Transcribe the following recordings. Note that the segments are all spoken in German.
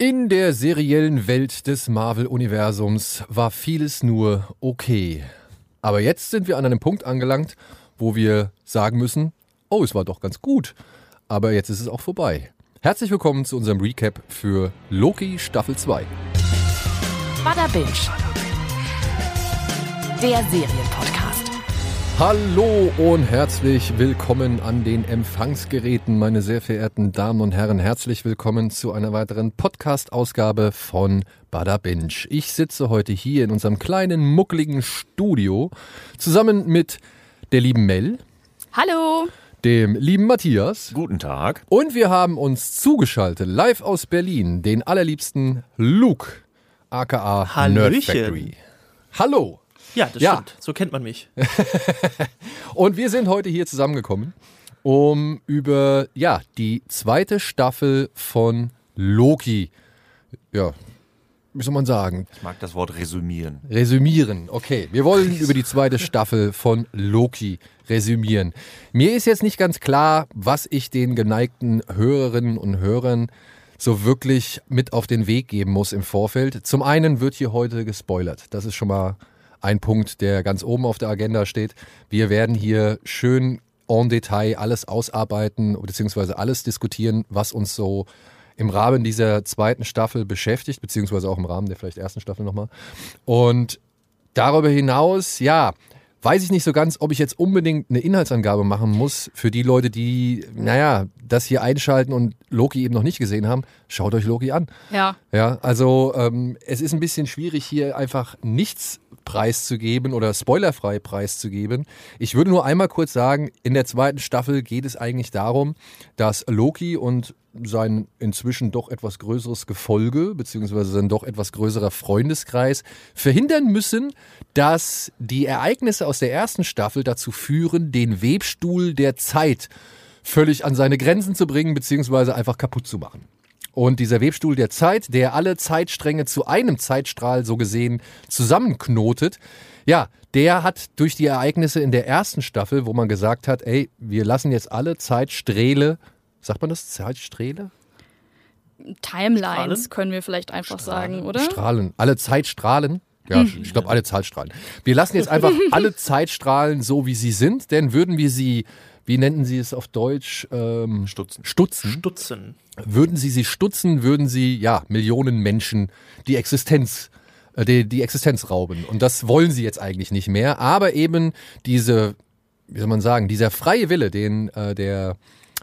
In der seriellen Welt des Marvel-Universums war vieles nur okay. Aber jetzt sind wir an einem Punkt angelangt, wo wir sagen müssen, oh, es war doch ganz gut. Aber jetzt ist es auch vorbei. Herzlich willkommen zu unserem Recap für Loki Staffel 2. Bada Binge. Der Serienpodcast. Hallo und herzlich willkommen an den Empfangsgeräten, meine sehr verehrten Damen und Herren. Herzlich willkommen zu einer weiteren Podcast-Ausgabe von Bada Binge. Ich sitze heute hier in unserem kleinen, muckeligen Studio zusammen mit der lieben Mel. Hallo. Dem lieben Matthias. Guten Tag. Und wir haben uns zugeschaltet, live aus Berlin, den allerliebsten Luke, aka Hallöchen. Nerd Factory. Hallo. Ja, das Ja. stimmt. So kennt man mich. Und wir sind heute hier zusammengekommen, um über ja, die zweite Staffel von Loki, ja, wie soll man sagen, Ich mag das Wort resümieren. resümieren. Okay, wir wollen über die zweite Staffel von Loki resümieren. Mir ist jetzt nicht ganz klar, was ich den geneigten Hörerinnen und Hörern so wirklich mit auf den Weg geben muss im Vorfeld. Zum einen wird hier heute gespoilert. Das ist schon mal ein Punkt, der ganz oben auf der Agenda steht. Wir werden hier schön en Detail alles ausarbeiten beziehungsweise alles diskutieren, was uns so im Rahmen dieser zweiten Staffel beschäftigt, beziehungsweise auch im Rahmen der vielleicht ersten Staffel nochmal. Und darüber hinaus, ja, weiß ich nicht so ganz, ob ich jetzt unbedingt eine Inhaltsangabe machen muss für die Leute, die, naja, das hier einschalten und Loki eben noch nicht gesehen haben. Schaut euch Loki an. Ja. Ja, also ähm, es ist ein bisschen schwierig, hier einfach nichts preiszugeben oder spoilerfrei preiszugeben. Ich würde nur einmal kurz sagen, in der zweiten Staffel geht es eigentlich darum, dass Loki und sein inzwischen doch etwas größeres Gefolge, beziehungsweise sein doch etwas größerer Freundeskreis, verhindern müssen, dass die Ereignisse aus der ersten Staffel dazu führen, den Webstuhl der Zeit völlig an seine Grenzen zu bringen, beziehungsweise einfach kaputt zu machen. Und dieser Webstuhl der Zeit, der alle Zeitstränge zu einem Zeitstrahl so gesehen zusammenknotet, ja, der hat durch die Ereignisse in der ersten Staffel, wo man gesagt hat, ey, wir lassen jetzt alle Zeitsträhle, sagt man das, Zeitsträhle? Timelines Strahlen? können wir vielleicht einfach sagen, oder? Strahlen, alle Zeitstrahlen. Ja, ich glaube, alle Zeitstrahlen. Wir lassen jetzt einfach alle Zeitstrahlen so, wie sie sind, denn würden wir sie, wie nennen sie es auf Deutsch? Ähm, Stutzen. Stutzen. Stutzen. Würden sie sie stutzen, würden sie ja Millionen Menschen die Existenz äh, die, die Existenz rauben und das wollen sie jetzt eigentlich nicht mehr, aber eben diese wie soll man sagen, dieser freie Wille, den äh, der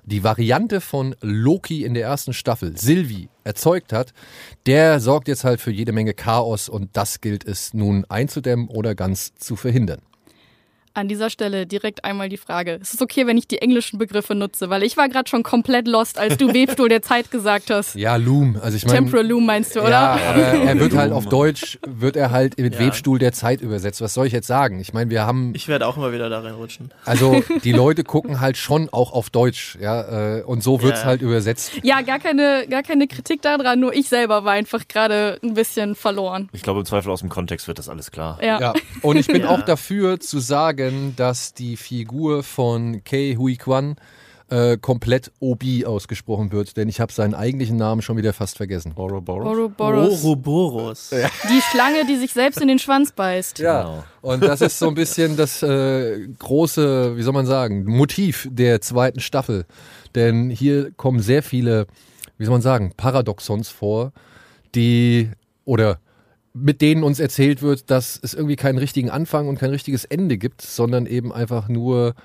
die Variante von Loki in der ersten Staffel, Sylvie, erzeugt hat, der sorgt jetzt halt für jede Menge Chaos und das gilt es nun einzudämmen oder ganz zu verhindern. An dieser Stelle direkt einmal die Frage: Ist es okay, wenn ich die englischen Begriffe nutze? Weil ich war gerade schon komplett lost, als du Webstuhl der Zeit gesagt hast. Ja, Loom, also ich meine Temporal Loom meinst du, oder? Ja, aber er wird halt auf Deutsch, wird er halt mit Ja. Webstuhl der Zeit übersetzt. Was soll ich jetzt sagen? Ich meine, wir haben, Ich werde auch immer wieder da reinrutschen. also die Leute gucken halt schon auch auf Deutsch, ja, äh, und so wird's Ja. halt übersetzt. Ja, gar keine, gar keine Kritik daran, nur ich selber war einfach gerade ein bisschen verloren. Ich glaube, im Zweifel aus dem Kontext wird das alles klar. Ja. Ja, und ich bin Ja. auch dafür zu sagen, dass die Figur von Kei Hui Kwan äh, komplett Obi ausgesprochen wird, denn ich habe seinen eigentlichen Namen schon wieder fast vergessen. Ouroboros? Ouroboros. Ouroboros. Die Schlange, die sich selbst in den Schwanz beißt. Ja, Genau. und das ist so ein bisschen das äh, große, wie soll man sagen, Motiv der zweiten Staffel. Denn hier kommen sehr viele, wie soll man sagen, Paradoxons vor, die oder mit denen uns erzählt wird, dass es irgendwie keinen richtigen Anfang und kein richtiges Ende gibt, sondern eben einfach nur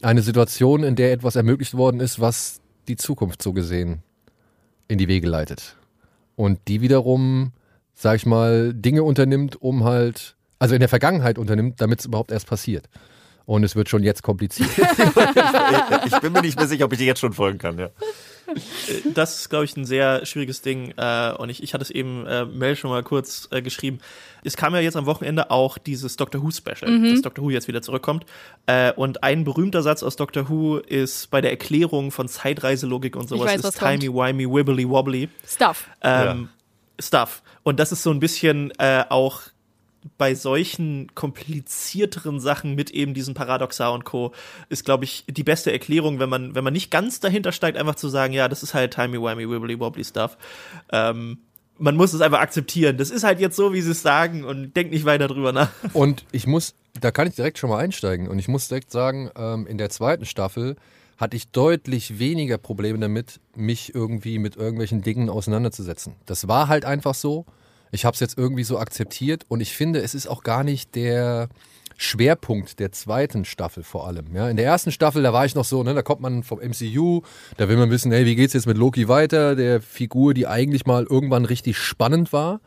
eine Situation, in der etwas ermöglicht worden ist, was die Zukunft so gesehen in die Wege leitet. Und die wiederum, sag ich mal, Dinge unternimmt, um halt, also in der Vergangenheit unternimmt, damit es überhaupt erst passiert. Und es wird schon jetzt kompliziert. ich bin mir nicht mehr sicher, ob ich dir jetzt schon folgen kann. Ja. Das ist, glaube ich, ein sehr schwieriges Ding. Äh, und ich, ich hatte es eben äh, Mel schon mal kurz äh, geschrieben. Es kam ja jetzt am Wochenende auch dieses Doctor Who Special, dass Doctor Who jetzt wieder zurückkommt. Äh, und ein berühmter Satz aus Doctor Who ist bei der Erklärung von Zeitreiselogik und sowas weiß, ist was kommt. timey wimey wibbly wobbly. Stuff. ähm, Stuff. Und das ist so ein bisschen äh, auch bei solchen komplizierteren Sachen mit eben diesem Paradoxa und Co. ist, glaube ich, die beste Erklärung, wenn man, wenn man nicht ganz dahinter steigt, einfach zu sagen, ja, das ist halt timey-wimey, wibbly-wobbly Stuff. Ähm, man muss es einfach akzeptieren. Das ist halt jetzt so, wie sie es sagen und denkt nicht weiter drüber nach. Und ich muss, da kann ich direkt schon mal einsteigen. Und ich muss direkt sagen, ähm, in der zweiten Staffel hatte ich deutlich weniger Probleme damit, mich irgendwie mit irgendwelchen Dingen auseinanderzusetzen. Das war halt einfach so. Ich habe es jetzt irgendwie so akzeptiert und ich finde, es ist auch gar nicht der Schwerpunkt der zweiten Staffel vor allem. Ja, in der ersten Staffel, da war ich noch so, ne, da kommt man vom MCU, da will man wissen, hey, wie geht's jetzt mit Loki weiter, der Figur, die eigentlich mal irgendwann richtig spannend war,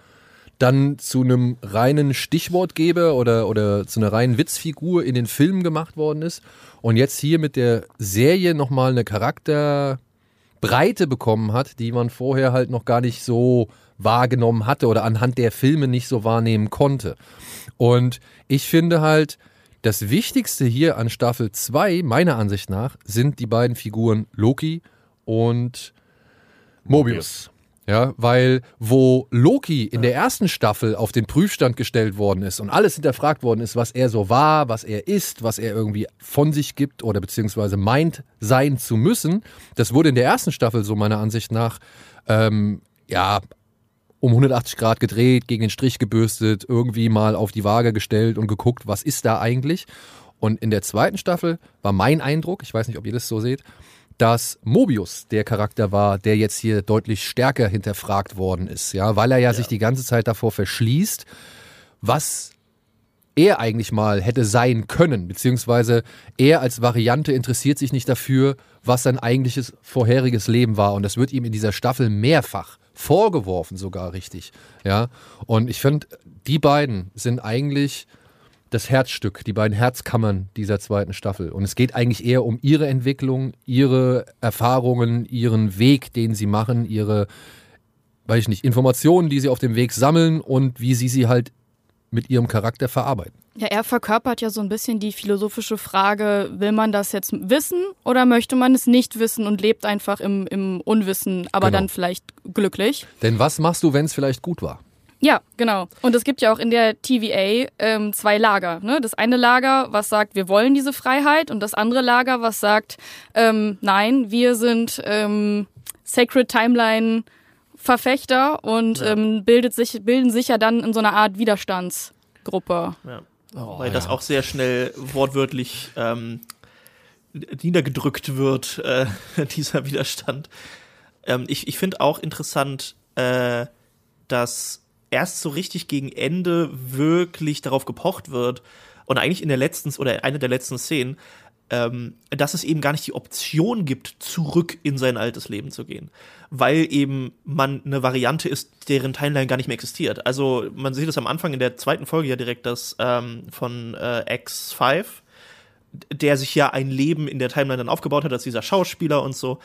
dann zu einem reinen Stichwortgeber oder, oder zu einer reinen Witzfigur in den Filmen gemacht worden ist und jetzt hier mit der Serie nochmal eine Charakterbreite bekommen hat, die man vorher halt noch gar nicht so wahrgenommen hatte oder anhand der Filme nicht so wahrnehmen konnte. Und ich finde halt, das Wichtigste hier an Staffel 2, meiner Ansicht nach, sind die beiden Figuren Loki und Mobius. Ja, weil wo Loki in der ersten Staffel auf den Prüfstand gestellt worden ist und alles hinterfragt worden ist, was er so war, was er ist, was er irgendwie von sich gibt oder beziehungsweise meint sein zu müssen, das wurde in der ersten Staffel so meiner Ansicht nach ähm, ja um 180 Grad gedreht, gegen den Strich gebürstet, irgendwie mal auf die Waage gestellt und geguckt, was ist da eigentlich. Und in der zweiten Staffel war mein Eindruck, ich weiß nicht, ob ihr das so seht, dass Mobius der Charakter war, der jetzt hier deutlich stärker hinterfragt worden ist, ja, weil er ja, ja. sich die ganze Zeit davor verschließt, was er eigentlich mal hätte sein können, beziehungsweise er als Variante interessiert sich nicht dafür, was sein eigentliches vorheriges Leben war. Und das wird ihm in dieser Staffel mehrfach vorgeworfen, sogar richtig. Ja, und ich finde, die beiden sind eigentlich das Herzstück, die beiden Herzkammern dieser zweiten Staffel. Und es geht eigentlich eher um ihre Entwicklung, ihre Erfahrungen, ihren Weg, den sie machen, ihre, weiß ich nicht, Informationen, die sie auf dem Weg sammeln und wie sie sie halt mit ihrem Charakter verarbeiten. Ja, er verkörpert ja so ein bisschen die philosophische Frage, will man das jetzt wissen oder möchte man es nicht wissen und lebt einfach im, im Unwissen, aber genau. dann vielleicht glücklich? Denn was machst du, wenn es vielleicht gut war? Ja, genau. Und es gibt ja auch in der TVA ähm, zwei Lager. Ne? Das eine Lager, was sagt, wir wollen diese Freiheit, und das andere Lager, was sagt, ähm, nein, wir sind ähm, Sacred Timeline Verfechter und ja. ähm, bildet sich, bilden sich ja dann in so einer Art Widerstandsgruppe. Ja. Oh, Weil ja. das auch sehr schnell wortwörtlich ähm, niedergedrückt wird, äh, dieser Widerstand. Ähm, ich ich finde auch interessant, äh, dass erst so richtig gegen Ende wirklich darauf gepocht wird und eigentlich in der letzten oder eine der letzten Szenen, ähm, dass es eben gar nicht die Option gibt, zurück in sein altes Leben zu gehen. Weil eben man eine Variante ist, deren Timeline gar nicht mehr existiert. Also man sieht es am Anfang in der zweiten Folge ja direkt, dass ähm, von äh, X5, der sich ja ein Leben in der Timeline dann aufgebaut hat, als dieser Schauspieler und so.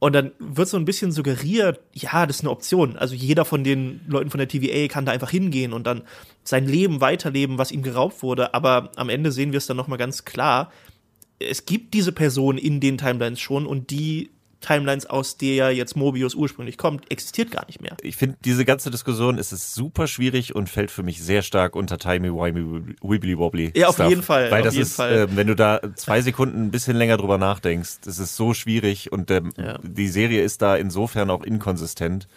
Und dann wird so ein bisschen suggeriert, ja, das ist eine Option. Also jeder von den Leuten von der TVA kann da einfach hingehen und dann sein Leben weiterleben, was ihm geraubt wurde. Aber am Ende sehen wir es dann nochmal ganz klar es gibt diese Person in den Timelines schon und die Timelines, aus der jetzt Mobius ursprünglich kommt, existiert gar nicht mehr. Ich finde, diese ganze Diskussion ist es super schwierig und fällt für mich sehr stark unter Timey Wimey Wibbly Wobbly. Ja, auf Stuff. jeden Fall. Weil das ist, äh, wenn du da zwei Sekunden ein bisschen länger drüber nachdenkst, das ist so schwierig und ähm, ja. die Serie ist da insofern auch inkonsistent.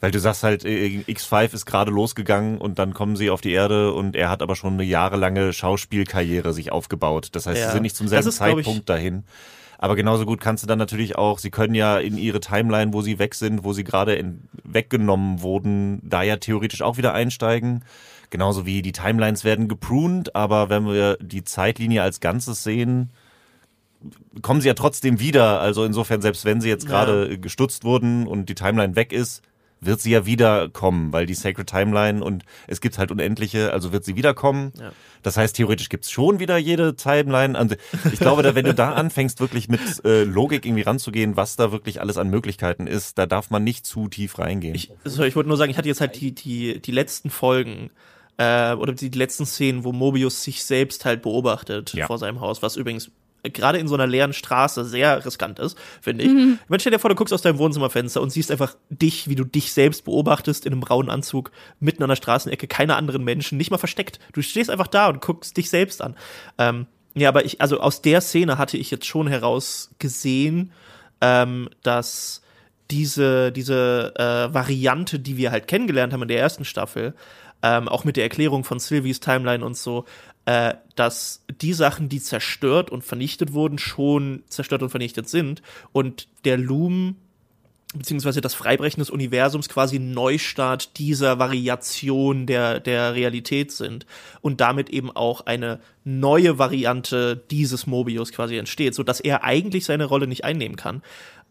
Weil du sagst halt, äh, X5 ist gerade losgegangen und dann kommen sie auf die Erde und er hat aber schon eine jahrelange Schauspielkarriere sich aufgebaut. Das heißt, ja. sie sind nicht zum selben ist, Zeitpunkt dahin. Aber genauso gut kannst du dann natürlich auch, sie können ja in ihre Timeline, wo sie weg sind, wo sie gerade weggenommen wurden, da ja theoretisch auch wieder einsteigen. Genauso wie die Timelines werden gepruned, aber wenn wir die Zeitlinie als Ganzes sehen, kommen sie ja trotzdem wieder. Also insofern, selbst wenn sie jetzt gerade ja. gestutzt wurden und die Timeline weg ist, wird sie ja wiederkommen, weil die Sacred Timeline und es gibt halt unendliche, also wird sie wiederkommen. Ja. Das heißt, theoretisch gibt's schon wieder jede Timeline. Also ich glaube, da, wenn du da anfängst, wirklich mit äh, Logik irgendwie ranzugehen, was da wirklich alles an Möglichkeiten ist, da darf man nicht zu tief reingehen. Ich, also ich wollte nur sagen, ich hatte jetzt halt die, die, die letzten Folgen äh, oder die, die letzten Szenen, wo Mobius sich selbst halt beobachtet ja. vor seinem Haus, was übrigens gerade in so einer leeren Straße sehr riskant ist, finde ich. Mhm. Ich stell dir vor, du guckst aus deinem Wohnzimmerfenster und siehst einfach dich, wie du dich selbst beobachtest in einem braunen Anzug, mitten an der Straßenecke, keine anderen Menschen, nicht mal versteckt. Du stehst einfach da und guckst dich selbst an. Ähm, ja, aber ich, also aus der Szene hatte ich jetzt schon herausgesehen, ähm, dass diese, diese äh, Variante, die wir halt kennengelernt haben in der ersten Staffel, ähm, auch mit der Erklärung von Sylvies Timeline und so, äh, dass die Sachen, die zerstört und vernichtet wurden, schon zerstört und vernichtet sind und der Loom beziehungsweise das Freibrechen des Universums quasi ein Neustart dieser Variation der, der Realität sind und damit eben auch eine neue Variante dieses Mobius quasi entsteht, so dass er eigentlich seine Rolle nicht einnehmen kann.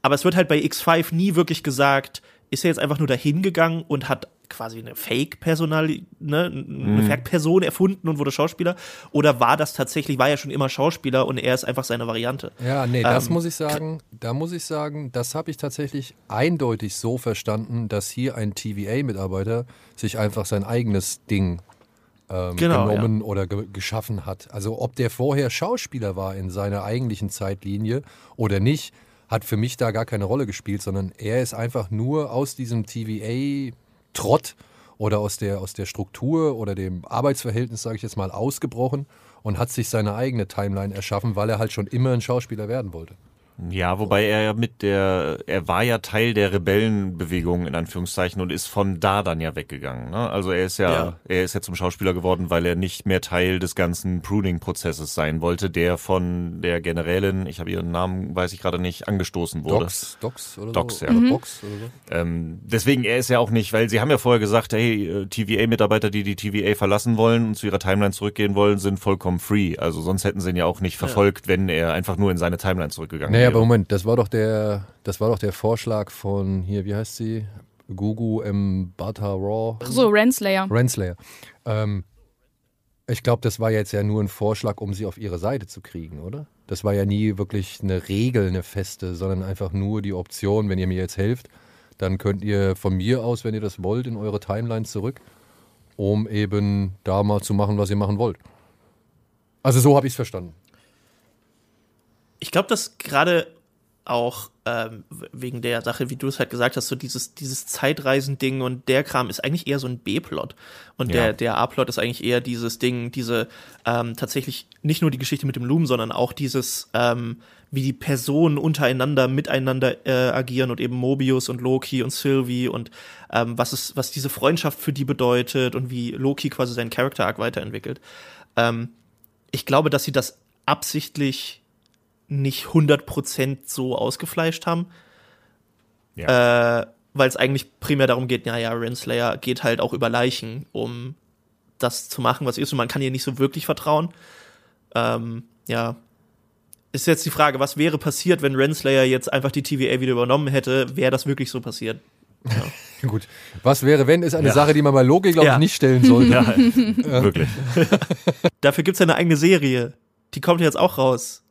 Aber es wird halt bei X5 nie wirklich gesagt, ist er jetzt einfach nur dahin gegangen und hat quasi eine Fake-Personal, ne, eine Mhm. Fake-Person erfunden und wurde Schauspieler? Oder war das tatsächlich, war er schon immer Schauspieler und er ist einfach seine Variante? Ja, nee, das Ähm, muss ich sagen, da muss ich sagen, das habe ich tatsächlich eindeutig so verstanden, dass hier ein TVA-Mitarbeiter sich einfach sein eigenes Ding ähm, Genau, genommen oder ge geschaffen hat. Also ob der vorher Schauspieler war in seiner eigentlichen Zeitlinie oder nicht, hat für mich da gar keine Rolle gespielt, sondern er ist einfach nur aus diesem TVA-Trott oder aus der, aus der Struktur oder dem Arbeitsverhältnis, sage ich jetzt mal, ausgebrochen und hat sich seine eigene Timeline erschaffen, weil er halt schon immer ein Schauspieler werden wollte. Ja, wobei er ja mit der, er war ja Teil der Rebellenbewegung in Anführungszeichen und ist von da dann ja weggegangen. Ne? Also er ist ja, Ja. er ist ja zum Schauspieler geworden, weil er nicht mehr Teil des ganzen Pruning-Prozesses sein wollte, der von der Generälin, ich habe ihren Namen, weiß ich gerade nicht, angestoßen wurde. Docs, Docs oder Docs, so? ja. Oder Mhm. Box oder so? Ähm, deswegen, er ist ja auch nicht, weil sie haben ja vorher gesagt, hey, äh, TVA-Mitarbeiter, die die TVA verlassen wollen und zu ihrer Timeline zurückgehen wollen, sind vollkommen free. Also sonst hätten sie ihn ja auch nicht verfolgt, wenn er einfach nur in seine Timeline zurückgegangen Naja, wäre. Aber Moment, das war doch der, das war doch der Vorschlag von hier, wie heißt sie? Gugu Mbata Raw. Ach so, Renslayer. Renslayer. Ähm, ich glaube, das war jetzt ja nur ein Vorschlag, um sie auf ihre Seite zu kriegen, oder? Das war ja nie wirklich eine Regel, eine feste, sondern einfach nur die Option, wenn ihr mir jetzt helft, dann könnt ihr von mir aus, wenn ihr das wollt, in eure Timeline zurück, um eben da mal zu machen, was ihr machen wollt. Also so habe ich es verstanden. Ich glaube, dass gerade auch ähm, wegen der Sache, wie du es halt gesagt hast, so dieses, dieses Zeitreisen-Ding und der Kram ist eigentlich eher so ein B-Plot. Und Ja. der, der A-Plot ist eigentlich eher dieses Ding, diese ähm, tatsächlich nicht nur die Geschichte mit dem Loom, sondern auch dieses, ähm, wie die Personen untereinander, miteinander äh, agieren und eben Mobius und Loki und Sylvie und ähm, was es, was diese Freundschaft für die bedeutet und wie Loki quasi seinen Character Arc weiterentwickelt. Ähm, ich glaube, dass sie das absichtlich nicht 100% so ausgefleischt haben, ja. äh, weil es eigentlich primär darum geht, ja, ja, Renslayer geht halt auch über Leichen, um das zu machen, was ist, und man kann ihr nicht so wirklich vertrauen. Ähm, ja. Ist jetzt die Frage, was wäre passiert, wenn Renslayer jetzt einfach die TVA wieder übernommen hätte? Wäre das wirklich so passiert? Gut. Was wäre, wenn, ist eine Ja. Sache, die man bei Loki, glaube ich, Ja. nicht stellen sollte. ja, wirklich. Dafür gibt's ja eine eigene Serie. Die kommt ja jetzt auch raus.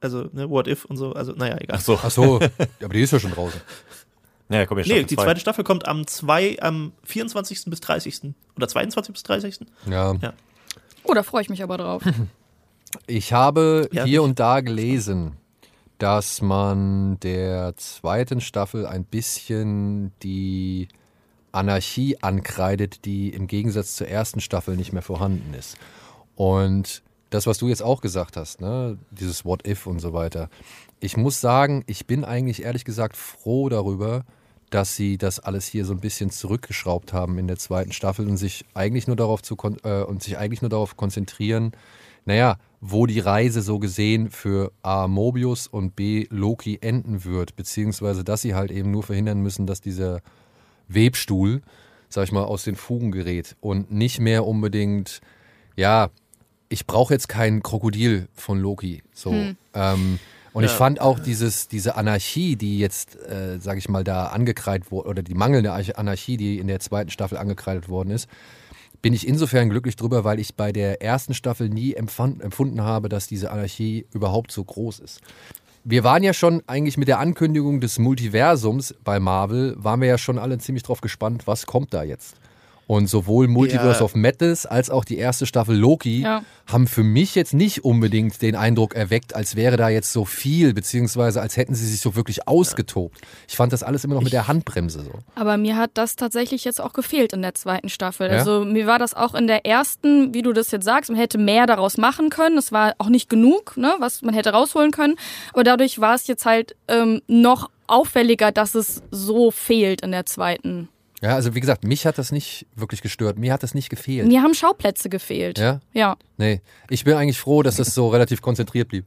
Also, ne, What If und so. Also, naja, egal. Ach so. Ach so, aber die ist ja schon draußen. Ja, komm, jetzt Nee, Staffel die zwei. zweite Staffel kommt am, zwei, am 24. bis 30. Oder 22. bis 30. Ja. Ja. Oh, da freue ich mich aber drauf. Ich habe Ja, hier und da gelesen, dass man der zweiten Staffel ein bisschen die Anarchie ankreidet, die im Gegensatz zur ersten Staffel nicht mehr vorhanden ist. Und das, was du jetzt auch gesagt hast, ne, dieses What If und so weiter. Ich muss sagen, ich bin eigentlich ehrlich gesagt froh darüber, dass sie das alles hier so ein bisschen zurückgeschraubt haben in der zweiten Staffel und sich eigentlich nur darauf zu äh, und sich eigentlich nur darauf konzentrieren, naja, wo die Reise so gesehen für A. Mobius und B. Loki enden wird, beziehungsweise dass sie halt eben nur verhindern müssen, dass dieser Webstuhl, sag ich mal, aus den Fugen gerät und nicht mehr unbedingt, ja, ich brauche jetzt kein Krokodil von Loki. So. Ähm, und ich Ja. fand auch dieses, diese Anarchie, die jetzt, äh, sag ich mal, da angekreidet wurde, oder die mangelnde Arch- Anarchie, die in der zweiten Staffel angekreidet worden ist, bin ich insofern glücklich drüber, weil ich bei der ersten Staffel nie empfand, empfunden habe, dass diese Anarchie überhaupt so groß ist. Wir waren ja schon eigentlich mit der Ankündigung des Multiversums bei Marvel, waren wir ja schon alle ziemlich drauf gespannt, was kommt da jetzt. Und sowohl Multiverse Ja. of Madness als auch die erste Staffel Loki Ja. haben für mich jetzt nicht unbedingt den Eindruck erweckt, als wäre da jetzt so viel, beziehungsweise als hätten sie sich so wirklich ausgetobt. Ich fand das alles immer noch mit der Handbremse so. Aber mir hat das tatsächlich jetzt auch gefehlt in der zweiten Staffel. Ja? Also mir war das auch in der ersten, wie du das jetzt sagst, man hätte mehr daraus machen können. Es war auch nicht genug, ne, was man hätte rausholen können. Aber dadurch war es jetzt halt ähm, noch auffälliger, dass es so fehlt in der zweiten. Ja, also wie gesagt, mich hat das nicht wirklich gestört. Mir hat das nicht gefehlt. Mir haben Schauplätze gefehlt. Ja? Ja. Nee. Ich bin eigentlich froh, dass es so relativ konzentriert blieb.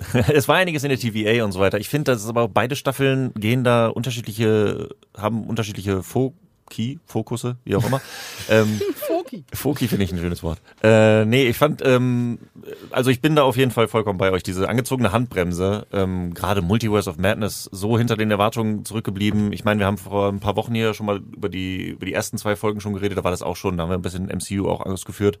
es war einiges in der TVA und so weiter. Ich finde, dass es aber beide Staffeln gehen da unterschiedliche, haben unterschiedliche Foki, Fokusse, wie auch immer. ähm, Foki. Foki finde ich ein schönes Wort. Äh, nee, ich fand, ähm, also ich bin da auf jeden Fall vollkommen bei euch. Diese angezogene Handbremse, ähm, gerade Multiverse of Madness, so hinter den Erwartungen zurückgeblieben. Ich meine, wir haben vor ein paar Wochen hier schon mal über die, über die ersten zwei Folgen schon geredet, da war das auch schon, da haben wir ein bisschen MCU auch ausgeführt.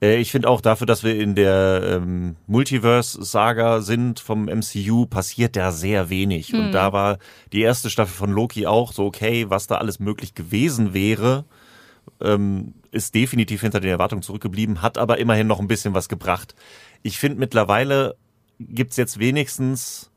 Äh, ich finde auch dafür, dass wir in der ähm, Multiverse-Saga sind vom MCU, passiert da sehr wenig. Und da war die erste Staffel von Loki auch so, okay, was da alles möglich gewesen wäre, ähm, ist definitiv hinter den Erwartungen zurückgeblieben, hat aber immerhin noch ein bisschen was gebracht. Ich finde mittlerweile gibt's jetzt wenigstens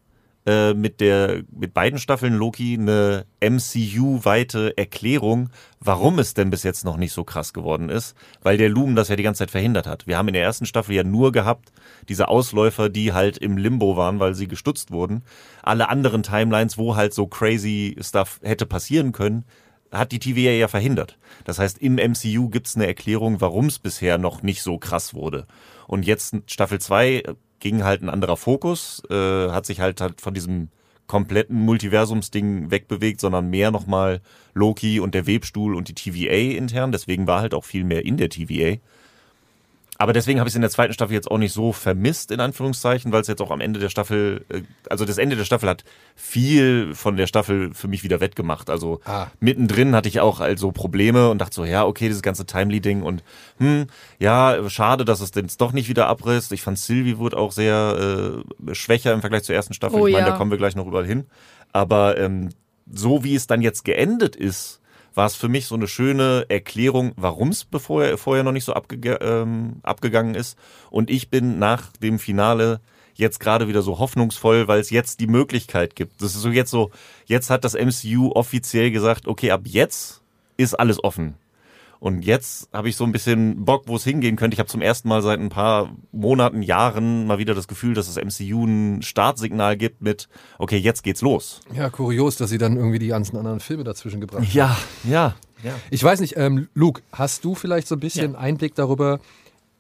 äh, mit der mit beiden Staffeln Loki eine MCU-weite Erklärung, warum es denn bis jetzt noch nicht so krass geworden ist, weil der Loom das ja die ganze Zeit verhindert hat. Wir haben in der ersten Staffel ja nur gehabt diese Ausläufer, die halt im Limbo waren, weil sie gestutzt wurden. Alle anderen Timelines, wo halt so crazy Stuff hätte passieren können, hat die TVA ja verhindert. Das heißt, im MCU gibt's eine Erklärung, warum es bisher noch nicht so krass wurde. Und jetzt Staffel 2 ging halt ein anderer Fokus, äh, hat sich halt, halt von diesem kompletten Multiversumsding wegbewegt, sondern mehr nochmal Loki und der Webstuhl und die TVA intern. Deswegen war halt auch viel mehr in der TVA. Aber deswegen habe ich es in der zweiten Staffel jetzt auch nicht so vermisst, in Anführungszeichen, weil es jetzt auch am Ende der Staffel, äh, also das Ende der Staffel hat viel von der Staffel für mich wieder wettgemacht. Also Ah. mittendrin hatte ich auch also Probleme und dachte so, ja, okay, dieses ganze Timely-Ding und hm, ja, schade, dass es jetzt doch nicht wieder abrisst. Ich fand Sylvie wurde auch sehr äh, schwächer im Vergleich zur ersten Staffel. Oh ich meine, ja. da kommen wir gleich noch überall hin. Aber ähm, so wie es dann jetzt geendet ist, war es für mich so eine schöne Erklärung, warum es vorher, vorher noch nicht so abge ähm, abgegangen ist. Und ich bin nach dem Finale jetzt gerade wieder so hoffnungsvoll, weil es jetzt die Möglichkeit gibt. Das ist so jetzt so, jetzt hat das MCU offiziell gesagt, okay, ab jetzt ist alles offen. Und jetzt habe ich so ein bisschen Bock, wo es hingehen könnte. Ich habe zum ersten Mal seit ein paar Monaten, Jahren mal wieder das Gefühl, dass das MCU ein Startsignal gibt mit, okay, jetzt geht's los. Ja, kurios, dass sie dann irgendwie die ganzen anderen Filme dazwischen gebracht haben. Ja, ja, ja. Ich weiß nicht, ähm, Luke, hast du vielleicht so ein bisschen Einblick darüber,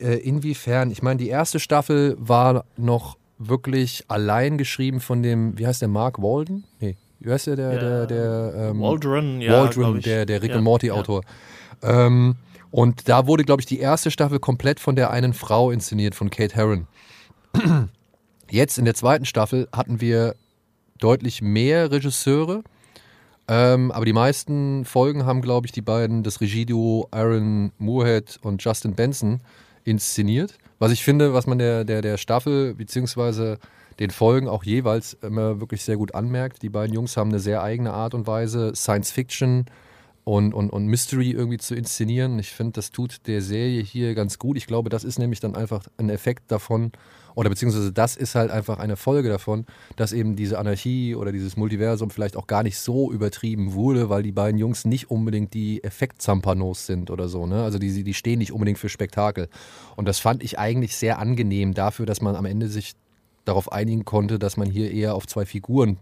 äh, inwiefern, ich meine, die erste Staffel war noch wirklich allein geschrieben von dem, wie heißt der, Mark Walden? Nee, wie heißt der, der, Ja. der, der ähm, Waldron, ja. Waldron, der, der Rick Ja, and Morty Autor. Ähm, und da wurde, glaube ich, die erste Staffel komplett von der einen Frau inszeniert, von Kate Herron. Jetzt in der zweiten Staffel hatten wir deutlich mehr Regisseure, ähm, aber die meisten Folgen haben, glaube ich, die beiden, das Regieduo Aaron Moorhead und Justin Benson inszeniert. Was ich finde, was man der, der, der Staffel beziehungsweise den Folgen auch jeweils immer wirklich sehr gut anmerkt. Die beiden Jungs haben eine sehr eigene Art und Weise, Science Fiction und, und, und Mystery irgendwie zu inszenieren. Ich finde, das tut der Serie hier ganz gut. Ich glaube, das ist nämlich dann einfach ein Effekt davon, oder beziehungsweise das ist halt einfach eine Folge davon, dass eben diese Anarchie oder dieses Multiversum vielleicht auch gar nicht so übertrieben wurde, weil die beiden Jungs nicht unbedingt die Effektzampanos sind oder so. Ne? Also die, die stehen nicht unbedingt für Spektakel. Und das fand ich eigentlich sehr angenehm dafür, dass man am Ende sich darauf einigen konnte, dass man hier eher auf zwei Figuren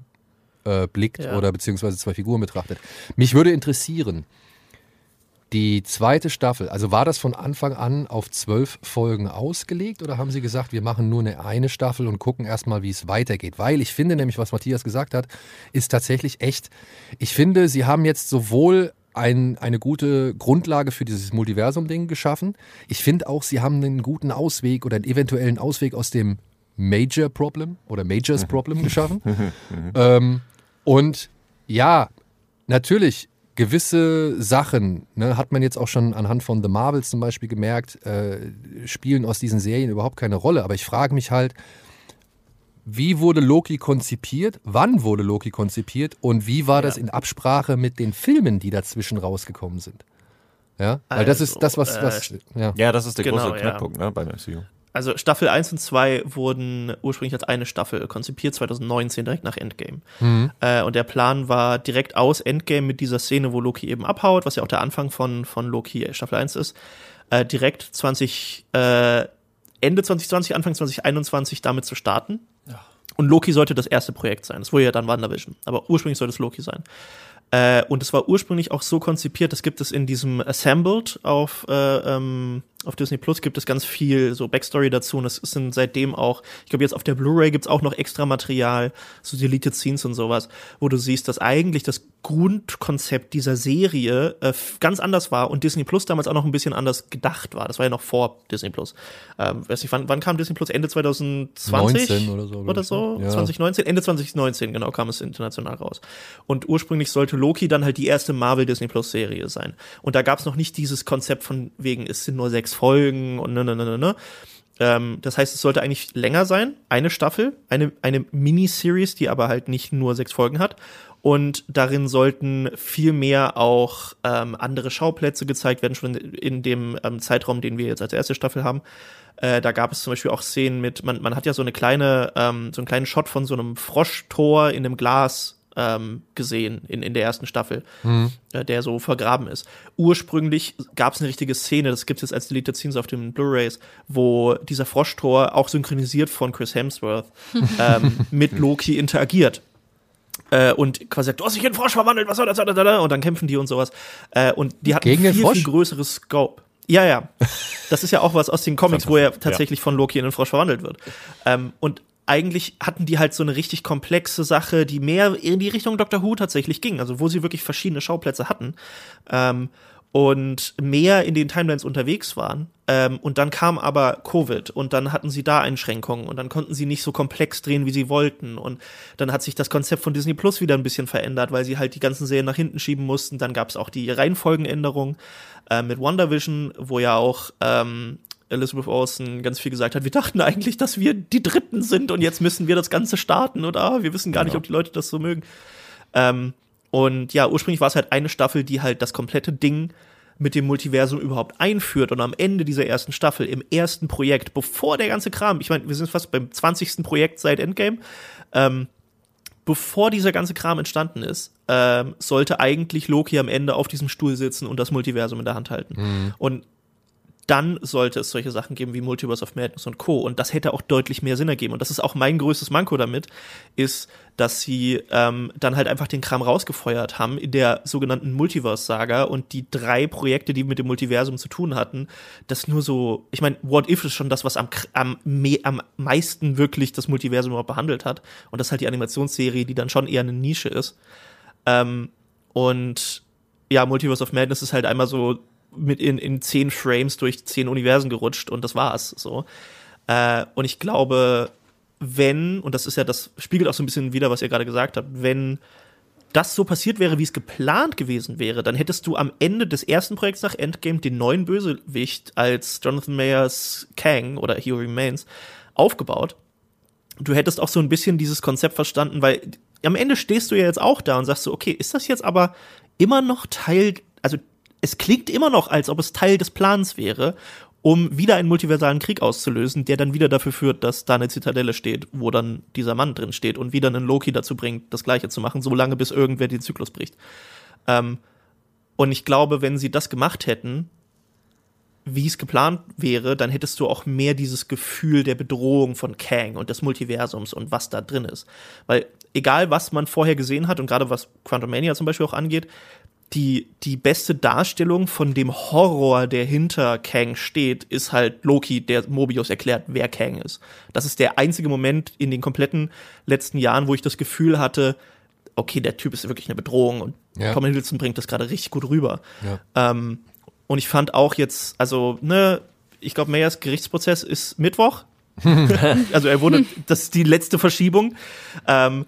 äh, blickt Ja. oder beziehungsweise zwei Figuren betrachtet. Mich würde interessieren, die zweite Staffel, also war das von Anfang an auf zwölf Folgen ausgelegt oder haben Sie gesagt, wir machen nur eine eine Staffel und gucken erstmal, wie es weitergeht? Weil ich finde nämlich, was Matthias gesagt hat, ist tatsächlich echt. Ich finde, Sie haben jetzt sowohl ein, eine gute Grundlage für dieses Multiversum-Ding geschaffen. Ich finde auch, Sie haben einen guten Ausweg oder einen eventuellen Ausweg aus dem Major Problem oder Majors Problem geschaffen. ähm, und ja, natürlich, gewisse Sachen, ne, hat man jetzt auch schon anhand von The Marvels zum Beispiel gemerkt, äh, spielen aus diesen Serien überhaupt keine Rolle. Aber ich frage mich halt, wie wurde Loki konzipiert? Wann wurde Loki konzipiert? Und wie war das in Absprache mit den Filmen, die dazwischen rausgekommen sind? Ja, weil das ist das, was, Also, was ja. Ja, das ist der Genau, große ja. Knackpunkt ne, beim MCU. Also Staffel 1 und 2 wurden ursprünglich als eine Staffel konzipiert, 2019, direkt nach Endgame. Äh, und der Plan war direkt aus Endgame mit dieser Szene, wo Loki eben abhaut, was ja auch der Anfang von, von Loki Staffel 1 ist, äh, direkt 20, äh, Ende 2020, Anfang 2021 damit zu starten. Und Loki sollte das erste Projekt sein. Das wurde ja dann WandaVision. Aber ursprünglich sollte es Loki sein. Äh, und es war ursprünglich auch so konzipiert, das gibt es in diesem Assembled auf, äh, ähm, auf Disney Plus, gibt es ganz viel so Backstory dazu und es sind seitdem auch, ich glaube jetzt auf der Blu-ray gibt's auch noch extra Material, so Deleted Scenes und sowas, wo du siehst, dass eigentlich das Grundkonzept dieser Serie äh, ganz anders war und Disney Plus damals auch noch ein bisschen anders gedacht war. Das war ja noch vor Disney Plus. Ähm, weiß nicht, wann, wann kam Disney Plus? Ende 2020? 19 oder so. Oder so? Ja. 2019? Ende 2019, genau, kam es international raus. Und ursprünglich sollte Loki dann halt die erste Marvel Disney Plus Serie sein. Und da gab es noch nicht dieses Konzept von wegen, es sind nur sechs Folgen und ne, ne, ne, ne, ne. Ähm, das heißt, es sollte eigentlich länger sein, eine Staffel, eine, eine Miniseries, die aber halt nicht nur sechs Folgen hat. Und darin sollten viel mehr auch ähm, andere Schauplätze gezeigt werden, schon in dem ähm, Zeitraum, den wir jetzt als erste Staffel haben. Äh, da gab es zum Beispiel auch Szenen mit, man, man hat ja so eine kleine, ähm, so einen kleinen Shot von so einem Froschtor in einem Glas ähm, gesehen in, in der ersten Staffel, äh, der so vergraben ist. Ursprünglich gab es eine richtige Szene, das gibt es jetzt als Deleted Scenes auf den Blu-rays, wo dieser Froschtor auch synchronisiert von Chris Hemsworth ähm, mit Loki interagiert. Äh, und quasi sagt, du hast dich in Frosch verwandelt, was soll das? Und dann kämpfen die und sowas. Äh, und die hatten Gegen den viel, viel größeres Scope. Ja, ja. Das ist ja auch was aus den Comics, wo er tatsächlich von Loki in einen Frosch verwandelt wird. Ähm, und eigentlich hatten die halt so eine richtig komplexe Sache, die mehr in die Richtung Doctor Who tatsächlich ging, also wo sie wirklich verschiedene Schauplätze hatten ähm, und mehr in den Timelines unterwegs waren. Ähm, und dann kam aber Covid und dann hatten sie da Einschränkungen und dann konnten sie nicht so komplex drehen, wie sie wollten. Und dann hat sich das Konzept von Disney Plus wieder ein bisschen verändert, weil sie halt die ganzen Serien nach hinten schieben mussten. Dann gab es auch die Reihenfolgenänderung äh, mit WandaVision, wo ja auch ähm, Elizabeth Olsen ganz viel gesagt hat, wir dachten eigentlich, dass wir die Dritten sind und jetzt müssen wir das Ganze starten und ah, wir wissen gar nicht, ob die Leute das so mögen. Ähm, und ja, ursprünglich war es halt eine Staffel, die halt das komplette Ding mit dem Multiversum überhaupt einführt und am Ende dieser ersten Staffel, im ersten Projekt, bevor der ganze Kram, ich meine, wir sind fast beim 20. Projekt seit Endgame, ähm, bevor dieser ganze Kram entstanden ist, ähm, sollte eigentlich Loki am Ende auf diesem Stuhl sitzen und das Multiversum in der Hand halten. Und dann sollte es solche Sachen geben wie Multiverse of Madness und Co. Und das hätte auch deutlich mehr Sinn ergeben. Und das ist auch mein größtes Manko damit, ist, dass sie ähm, dann halt einfach den Kram rausgefeuert haben in der sogenannten Multiverse-Saga und die drei Projekte, die mit dem Multiversum zu tun hatten, das nur so, ich meine, What If ist schon das, was am, am, me, am meisten wirklich das Multiversum überhaupt behandelt hat. Und das ist halt die Animationsserie, die dann schon eher eine Nische ist. Ähm, und ja, Multiverse of Madness ist halt einmal so mit in, in zehn Frames durch zehn Universen gerutscht und das war's so. Äh, und ich glaube, wenn, und das ist ja, das spiegelt auch so ein bisschen wieder, was ihr gerade gesagt habt, wenn das so passiert wäre, wie es geplant gewesen wäre, dann hättest du am Ende des ersten Projekts nach Endgame den neuen Bösewicht als Jonathan Mayers Kang oder He Remains aufgebaut. Du hättest auch so ein bisschen dieses Konzept verstanden, weil am Ende stehst du ja jetzt auch da und sagst so, okay, ist das jetzt aber immer noch Teil, also es klingt immer noch, als ob es Teil des Plans wäre, um wieder einen multiversalen Krieg auszulösen, der dann wieder dafür führt, dass da eine Zitadelle steht, wo dann dieser Mann drin steht und wieder einen Loki dazu bringt, das Gleiche zu machen, solange bis irgendwer den Zyklus bricht. Ähm, und ich glaube, wenn sie das gemacht hätten, wie es geplant wäre, dann hättest du auch mehr dieses Gefühl der Bedrohung von Kang und des Multiversums und was da drin ist. Weil egal, was man vorher gesehen hat und gerade was Quantum Mania zum Beispiel auch angeht, die, die beste Darstellung von dem Horror, der hinter Kang steht, ist halt Loki, der Mobius erklärt, wer Kang ist. Das ist der einzige Moment in den kompletten letzten Jahren, wo ich das Gefühl hatte, okay, der Typ ist wirklich eine Bedrohung und Ja. Tom Hiddleston bringt das gerade richtig gut rüber. Ja. Ähm, und ich fand auch jetzt, also, ne, ich glaube, Mayers Gerichtsprozess ist Mittwoch. also er wurde, das ist die letzte Verschiebung. Ähm,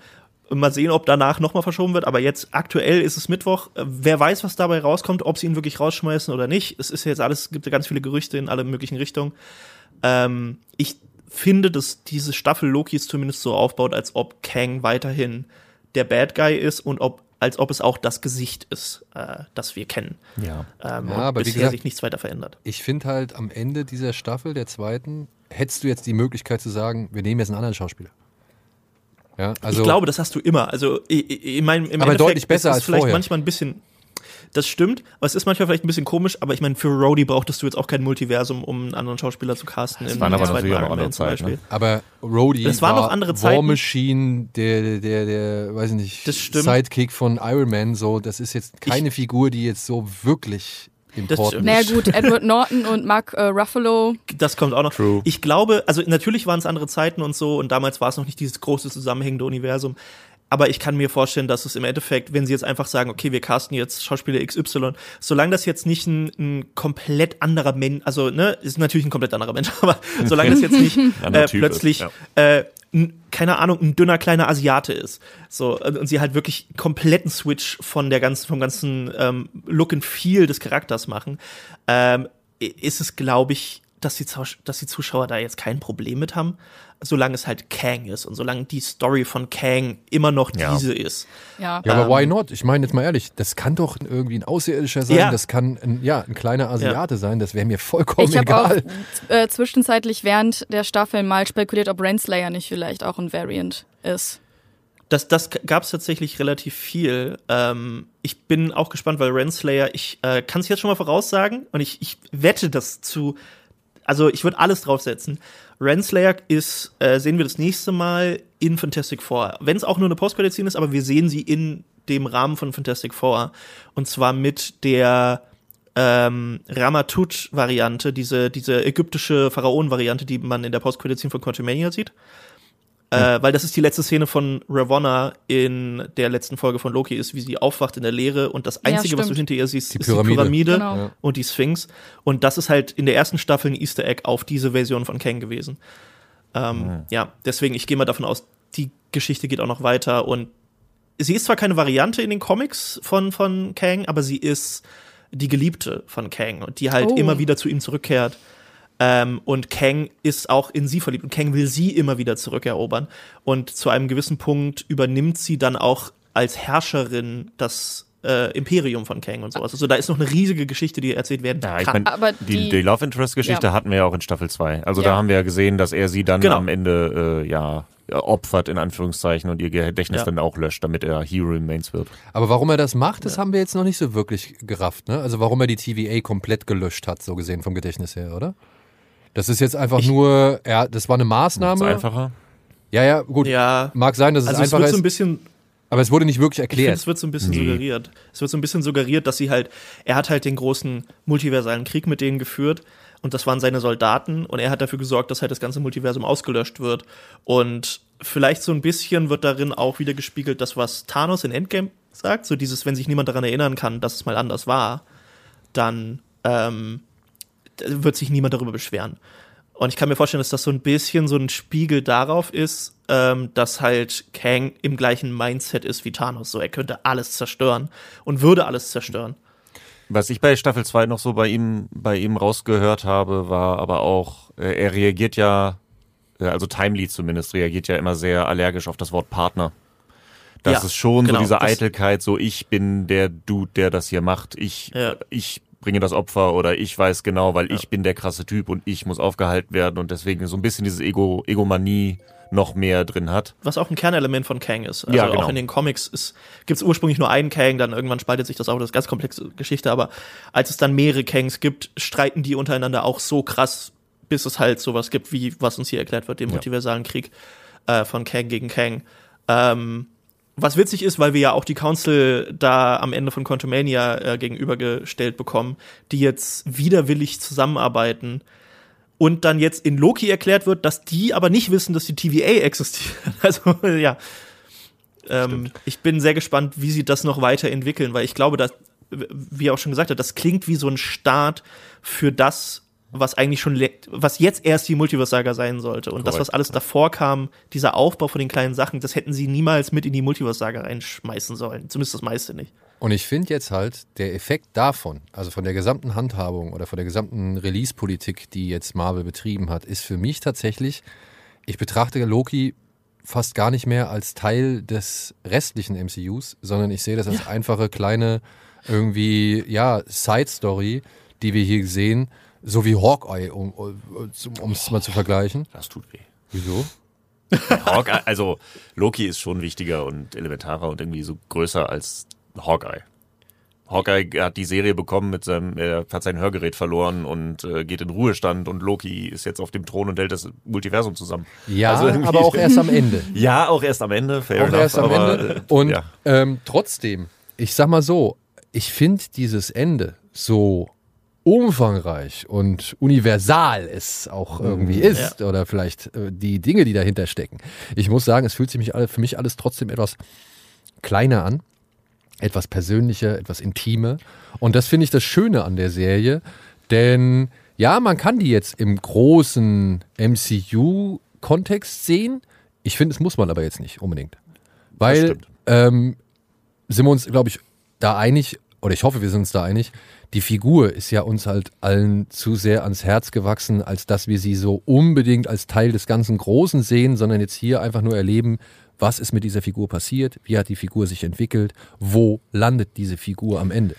mal sehen, ob danach nochmal verschoben wird. Aber jetzt aktuell ist es Mittwoch. Äh, Wer weiß, was dabei rauskommt, ob sie ihn wirklich rausschmeißen oder nicht. Es ist jetzt alles, es gibt ja ganz viele Gerüchte in alle möglichen Richtungen. Ähm, ich finde, dass diese Staffel Loki es zumindest so aufbaut, als ob Kang weiterhin der Bad Guy ist und ob als ob es auch das Gesicht ist, äh, das wir kennen. Ja. Ähm, Ja, aber wie bisher gesagt- sich nichts weiter verändert. Ich finde halt am Ende dieser Staffel, der zweiten, hättest du jetzt die Möglichkeit zu sagen, wir nehmen jetzt einen anderen Schauspieler. Ja, also ich glaube, das hast du immer. Also ich, ich ich mein, im Aber Endeffekt deutlich besser ist als vielleicht vorher. manchmal ein bisschen Das stimmt, aber es ist manchmal vielleicht ein bisschen komisch, aber ich meine, für Rhodey brauchtest du jetzt auch kein Multiversum, um einen anderen Schauspieler zu casten. Das waren aber zweiten natürlich auch andere zum Zeiten, Beispiel. ne? Aber Rhodey Es waren war noch andere War Zeiten. Machine, der, der, der, der, weiß ich nicht, Das. Sidekick von Iron Man, so, das ist jetzt keine Figur, die jetzt so wirklich important stimmt. Naja gut, Edward Norton und Mark äh, Ruffalo. Das kommt auch noch. True. Ich glaube, also natürlich waren es andere Zeiten und so und damals war es noch nicht dieses große zusammenhängende Universum. Aber ich kann mir vorstellen, dass es im Endeffekt, wenn sie jetzt einfach sagen, okay, wir casten jetzt Schauspieler XY, solange das jetzt nicht ein, ein komplett anderer Mensch, also ne, ist natürlich ein komplett anderer Mensch, aber solange das jetzt nicht äh, plötzlich, ist, äh, n, keine Ahnung, ein dünner kleiner Asiate ist, so und sie halt wirklich einen kompletten Switch von der ganzen, vom ganzen ähm, Look and Feel des Charakters machen, ähm, ist es, glaube ich, dass die, dass die Zuschauer da jetzt kein Problem mit haben, solange es halt Kang ist und solange die Story von Kang immer noch Ja. diese ist. Ja. Ja, aber Ähm, why not? Ich meine jetzt mal ehrlich, das kann doch irgendwie ein Außerirdischer sein, Ja. das kann ein, ja, ein kleiner Asiate sein, das wäre mir vollkommen Ich habe auch egal. äh, zwischenzeitlich während der Staffel mal spekuliert, ob Renslayer nicht vielleicht auch ein Variant ist. Das, das gab es tatsächlich relativ viel. Ähm, ich bin auch gespannt, weil Renslayer, ich äh, kann es jetzt schon mal voraussagen und ich, ich wette das zu, also ich würde alles draufsetzen. Renslayer ist, äh, sehen wir das nächste Mal in Fantastic Four. Wenn es auch nur eine Post-Credit-Scene ist, aber wir sehen sie in dem Rahmen von Fantastic Four. Und zwar mit der ähm, Ramatut-Variante, diese, diese ägyptische Pharaonen-Variante, die man in der Post-Credit-Scene von Quantumania sieht. Äh, weil das ist die letzte Szene von Ravonna in der letzten Folge von Loki ist, wie sie aufwacht in der Leere und das Einzige, was du hinter ihr siehst, Die ist Pyramide. die Pyramide Genau. Ja. und die Sphinx. Und das ist halt in der ersten Staffel ein Easter Egg auf diese Version von Kang gewesen. Ähm, Ja, deswegen, ich gehe mal davon aus, die Geschichte geht auch noch weiter und sie ist zwar keine Variante in den Comics von, von Kang, aber sie ist die Geliebte von Kang und die halt Oh. immer wieder zu ihm zurückkehrt. Ähm, und Kang ist auch in sie verliebt und Kang will sie immer wieder zurückerobern. Und zu einem gewissen Punkt übernimmt sie dann auch als Herrscherin das äh, Imperium von Kang und sowas. Also da ist noch eine riesige Geschichte, die erzählt werden Ja, ich kann. mein, Aber die, die- die Love Interest-Geschichte Ja. hatten wir ja auch in Staffel 2. Also Ja. da haben wir ja gesehen, dass er sie dann Genau. am Ende äh, ja opfert, in Anführungszeichen, und ihr Gedächtnis Ja. dann auch löscht, damit er Hero Remains wird. Aber warum er das macht, das haben wir jetzt noch nicht so wirklich gerafft, ne? Also warum er die TVA komplett gelöscht hat, so gesehen vom Gedächtnis her, oder? Das ist jetzt einfach Ich- nur, er, das war eine Ist Maßnahme. einfacher. Ja, ja, gut. ja, Mag sein, dass es also es einfacher wird so ein ist, bisschen aber es wurde nicht wirklich Ich erklärt. es wird so ein bisschen Nee. suggeriert. Es wird so ein bisschen suggeriert, dass sie halt, er hat halt den großen multiversalen Krieg mit denen geführt und das waren seine Soldaten und er hat dafür gesorgt, dass halt das ganze Multiversum ausgelöscht wird. Und vielleicht so ein bisschen wird darin auch wieder gespiegelt, das, was Thanos in Endgame sagt, so dieses, wenn sich niemand daran erinnern kann, dass es mal anders war, dann ähm, wird sich niemand darüber beschweren. Und ich kann mir vorstellen, dass das so ein bisschen so ein Spiegel darauf ist, ähm, dass halt Kang im gleichen Mindset ist wie Thanos. So, er könnte alles zerstören und würde alles zerstören. Was ich bei Staffel 2 noch so bei ihm, bei ihm rausgehört habe, war aber auch, äh, er reagiert ja, äh, also Timely zumindest, reagiert ja immer sehr allergisch auf das Wort Partner. Das Ja, ist schon genau, so diese Eitelkeit, so ich bin der Dude, der das hier macht. Ich, Ja. ich bringe das Opfer oder ich weiß genau, weil ich bin der krasse Typ und ich muss aufgehalten werden und deswegen so ein bisschen dieses Ego, Egomanie noch mehr drin hat. Was auch ein Kernelement von Kang ist. Also Ja, genau. auch in den Comics gibt es ursprünglich nur einen Kang, dann irgendwann spaltet sich das auf, das ist eine ganz komplexe Geschichte, aber als es dann mehrere Kangs gibt, streiten die untereinander auch so krass, bis es halt sowas gibt, wie was uns hier erklärt wird, den Ja. multiversalen Krieg äh, von Kang gegen Kang. Ähm, was witzig ist, weil wir ja auch die Council da am Ende von Quantumania äh, gegenübergestellt bekommen, die jetzt widerwillig zusammenarbeiten und dann jetzt in Loki erklärt wird, dass die aber nicht wissen, dass die TVA existiert. Also ja. Ähm, ich bin sehr gespannt, wie sie das noch weiterentwickeln, weil ich glaube, dass, wie er auch schon gesagt hat, das klingt wie so ein Start für das, was eigentlich schon, was jetzt erst die Multiverse-Saga sein sollte. Und das, Korrekt. was alles davor kam, dieser Aufbau von den kleinen Sachen, das hätten sie niemals mit in die Multiverse-Saga reinschmeißen sollen. Zumindest das meiste nicht. Und ich finde jetzt halt, der Effekt davon, also von der gesamten Handhabung oder von der gesamten Release-Politik, die jetzt Marvel betrieben hat, ist für mich tatsächlich, ich betrachte Loki fast gar nicht mehr als Teil des restlichen MCUs, sondern ich sehe das als einfache kleine irgendwie, ja, Side-Story, die wir hier sehen, so wie Hawkeye, um um es mal zu vergleichen. Das tut weh. Wieso? Hawkeye, also Loki ist schon wichtiger und elementarer und irgendwie so größer als Hawkeye. Hawkeye hat die Serie bekommen mit seinem, er hat sein Hörgerät verloren und äh, geht in Ruhestand und Loki ist jetzt auf dem Thron und hält das Multiversum zusammen. Ja, Also aber auch erst am Ende. Ja, auch erst am Ende, fair auch enough, erst am aber, Ende. äh, Und ja. ähm, trotzdem, ich sag mal so, ich finde dieses Ende so umfangreich und universal es auch irgendwie ist oder vielleicht äh, die Dinge, die dahinter stecken. Ich muss sagen, es fühlt sich für mich alles trotzdem etwas kleiner an, etwas persönlicher, etwas intimer und das finde ich das Schöne an der Serie, denn ja, man kann die jetzt im großen MCU-Kontext sehen. Ich finde, es muss man aber jetzt nicht unbedingt. Weil ähm, sind wir uns, glaube ich, da einig, oder ich hoffe, wir sind uns da einig, die Figur ist ja uns halt allen zu sehr ans Herz gewachsen, als dass wir sie so unbedingt als Teil des ganzen Großen sehen, sondern jetzt hier einfach nur erleben, was ist mit dieser Figur passiert, wie hat die Figur sich entwickelt, wo landet diese Figur am Ende.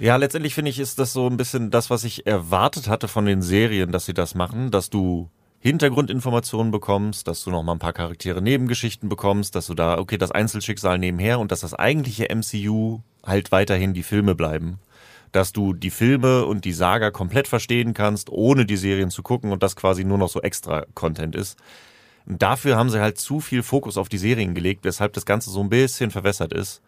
Ja, letztendlich finde ich, ist das so ein bisschen das, was ich erwartet hatte von den Serien, dass sie das machen, dass du Hintergrundinformationen bekommst, dass du noch mal ein paar Charaktere Nebengeschichten bekommst, dass du da, okay, das Einzelschicksal nebenher und dass das eigentliche MCU halt weiterhin die Filme bleiben. Dass du die Filme und die Saga komplett verstehen kannst, ohne die Serien zu gucken und das quasi nur noch so extra Content ist. Und dafür haben sie halt zu viel Fokus auf die Serien gelegt, weshalb das Ganze so ein bisschen verwässert ist.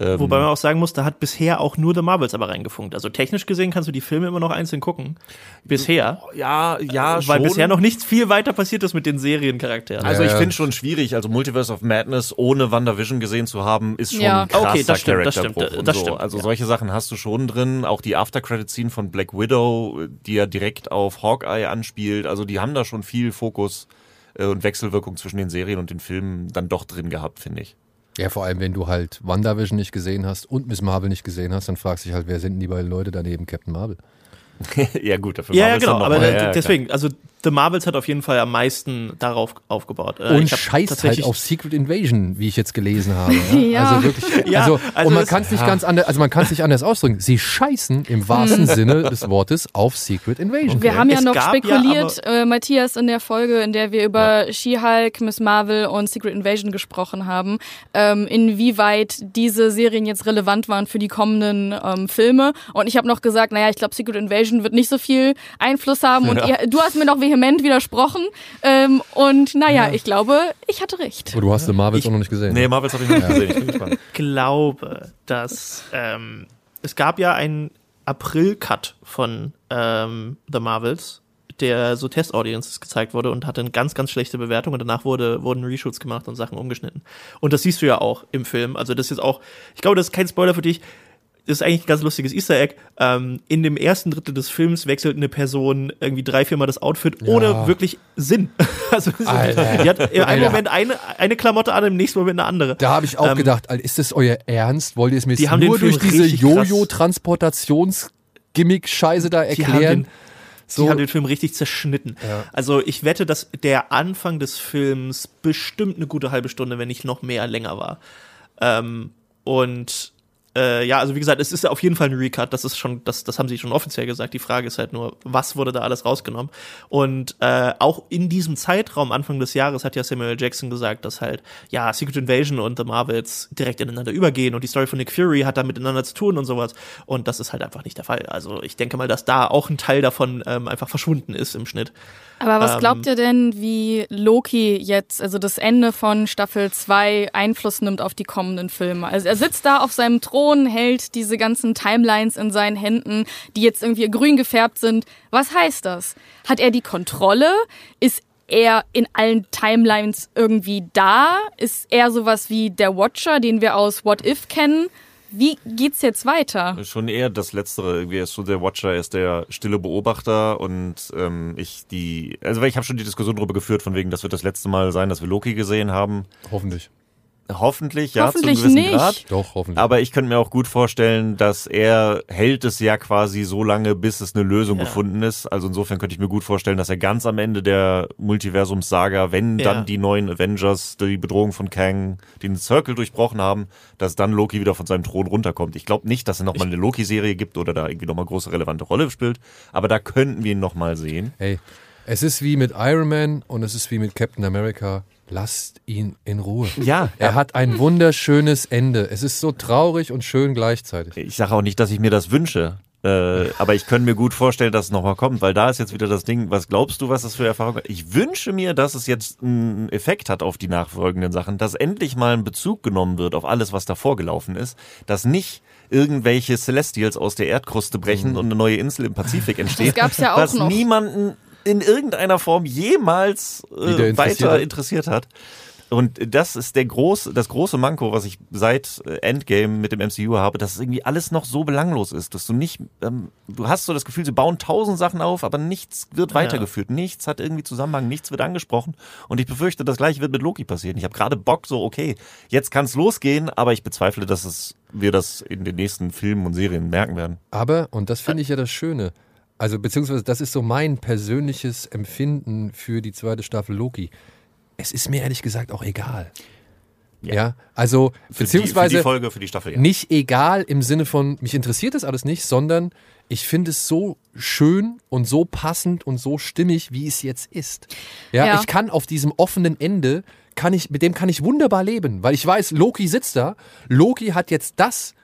Ähm, Wobei man auch sagen muss, da hat bisher auch nur The Marvels aber reingefunkt. Also technisch gesehen kannst du die Filme immer noch einzeln gucken. Bisher. ja, ja, weil schon. bisher noch nichts viel weiter passiert ist mit den Seriencharakteren. Also ich finde schon schwierig, also Multiverse of Madness ohne WandaVision gesehen zu haben, ist schon Ja. ein krasser Okay, das stimmt, das stimmt, das so. stimmt, Also ja. solche Sachen hast du schon drin, auch die After-Credit-Scene von Black Widow, die ja direkt auf Hawkeye anspielt, also die haben da schon viel Fokus äh, und Wechselwirkung zwischen den Serien und den Filmen dann doch drin gehabt, finde ich. Ja, vor allem, wenn du halt WandaVision nicht gesehen hast und Miss Marvel nicht gesehen hast, dann fragst du dich halt, wer sind denn die beiden Leute daneben Captain Marvel? ja gut, dafür ja, ja, genau. Aber ja, deswegen, also The Marvels hat auf jeden Fall am meisten darauf aufgebaut. Äh, und scheißt halt tatsächlich- auf Secret Invasion, wie ich jetzt gelesen habe. Ja? Ja. Also wirklich, Ja, also, also und man kann es nicht ganz anders, also man kann es nicht anders ausdrücken. Sie scheißen im wahrsten Sinne des Wortes auf Secret Invasion. Wir haben ja Es noch ja spekuliert, äh, Matthias, in der Folge, in der wir über She-Hulk, Miss Marvel und Secret Invasion gesprochen haben, ähm, inwieweit diese Serien jetzt relevant waren für die kommenden ähm, Filme. Und ich habe noch gesagt, naja, ich glaube, Secret Invasion wird nicht so viel Einfluss haben. Und ihr, du hast mir noch vehement widersprochen. Ähm, und naja, ich glaube, ich hatte recht. Oh, du hast The Marvels auch noch nicht gesehen. Nee, Marvels habe ich noch nicht gesehen, ich bin gespannt. glaube, dass ähm, es gab ja einen April-Cut von ähm, The Marvels, der so Test-Audiences gezeigt wurde und hatte eine ganz, ganz schlechte Bewertung und danach wurde, wurden Reshoots gemacht und Sachen umgeschnitten. Und das siehst du ja auch im Film. Also das ist auch, ich glaube, das ist kein Spoiler für dich. Das ist eigentlich ein ganz lustiges Easter Egg. Ähm, in dem ersten Drittel des Films wechselt eine Person irgendwie drei, viermal das Outfit ohne wirklich Sinn. Also Alter. die hat einem Alter. Moment eine, eine Klamotte an, im nächsten Moment eine andere. Da habe ich auch Ähm, gedacht, ist das euer Ernst? Wollt ihr es mir Die jetzt nur durch diese Jojo-Transportations-Gimmick-Scheiße da erklären? So- die haben den Film richtig zerschnitten. Also ich wette, dass der Anfang des Films bestimmt eine gute halbe Stunde, wenn nicht noch mehr länger war. Ähm, und äh, ja, also wie gesagt, es ist auf jeden Fall ein Recut, das ist schon, das, das haben sie schon offiziell gesagt. Die Frage ist halt nur, was wurde da alles rausgenommen? Und äh, auch in diesem Zeitraum, Anfang des Jahres, hat ja Samuel Jackson gesagt, dass halt, ja, Secret Invasion und The Marvels direkt ineinander übergehen und die Story von Nick Fury hat da miteinander zu tun und sowas. Und das ist halt einfach nicht der Fall. Also ich denke mal, dass da auch ein Teil davon ähm, einfach verschwunden ist im Schnitt. Aber was Ähm, glaubt ihr denn, wie Loki jetzt, also das Ende von Staffel 2, Einfluss nimmt auf die kommenden Filme? Also er sitzt da auf seinem Thron, hält diese ganzen Timelines in seinen Händen, die jetzt irgendwie grün gefärbt sind. Was heißt das? Hat er die Kontrolle? Ist er in allen Timelines irgendwie da? Ist er sowas wie der Watcher, den wir aus What If kennen? Wie geht's jetzt weiter? Schon eher das Letztere. Irgendwie ist so der Watcher, er ist der stille Beobachter und ähm, ich die, also weil ich habe schon die Diskussion darüber geführt, von wegen, das wird das letzte Mal sein, dass wir Loki gesehen haben. Hoffentlich. Hoffentlich, ja, Hoffentlich zu einem gewissen nicht. Grad. Doch, hoffentlich. Aber ich könnte mir auch gut vorstellen, dass er hält es ja quasi so lange, bis es eine Lösung Ja. gefunden ist. Also insofern könnte ich mir gut vorstellen, dass er ganz am Ende der Multiversums-Saga, wenn Ja. dann die neuen Avengers die Bedrohung von Kang den Circle durchbrochen haben, dass dann Loki wieder von seinem Thron runterkommt. Ich glaube nicht, dass es nochmal eine Loki-Serie gibt oder da irgendwie nochmal große relevante Rolle spielt. Aber da könnten wir ihn nochmal sehen. Hey, es ist wie mit Iron Man und es ist wie mit Captain America. Lasst ihn in Ruhe. Ja, Er hat ein wunderschönes Ende. Es ist so traurig und schön gleichzeitig. Ich sage auch nicht, dass ich mir das wünsche. Äh, aber ich könnte mir gut vorstellen, dass es nochmal kommt, weil da ist jetzt wieder das Ding, was glaubst du, was das für Erfahrung hat? Ich wünsche mir, dass es jetzt einen Effekt hat auf die nachfolgenden Sachen, dass endlich mal ein Bezug genommen wird auf alles, was davor gelaufen ist, dass nicht irgendwelche Celestials aus der Erdkruste brechen und eine neue Insel im Pazifik entsteht, Das gab's ja auch was noch. niemanden in irgendeiner Form jemals äh, interessiert weiter hat. interessiert hat. Und das ist der große, das große Manko, was ich seit äh, Endgame mit dem MCU habe, dass irgendwie alles noch so belanglos ist, dass du nicht, ähm, du hast so das Gefühl, sie bauen tausend Sachen auf, aber nichts wird weitergeführt, nichts hat irgendwie Zusammenhang, nichts wird angesprochen. Und ich befürchte, das gleiche wird mit Loki passieren. Ich habe gerade Bock, so okay, jetzt kann es losgehen, aber ich bezweifle, dass es wir das in den nächsten Filmen und Serien merken werden. Aber, und das finde ich ja das Schöne, also beziehungsweise das ist so mein persönliches Empfinden für die zweite Staffel Loki. Es ist mir ehrlich gesagt auch egal. Ja, also Für beziehungsweise die, für die Folge, für die Staffel. Ja. nicht egal im Sinne von, mich interessiert das alles nicht, sondern ich finde es so schön und so passend und so stimmig, wie es jetzt ist. Ja, Ja. ich kann auf diesem offenen Ende, kann ich, mit dem kann ich wunderbar leben, weil ich weiß, Loki sitzt da, Loki hat jetzt das,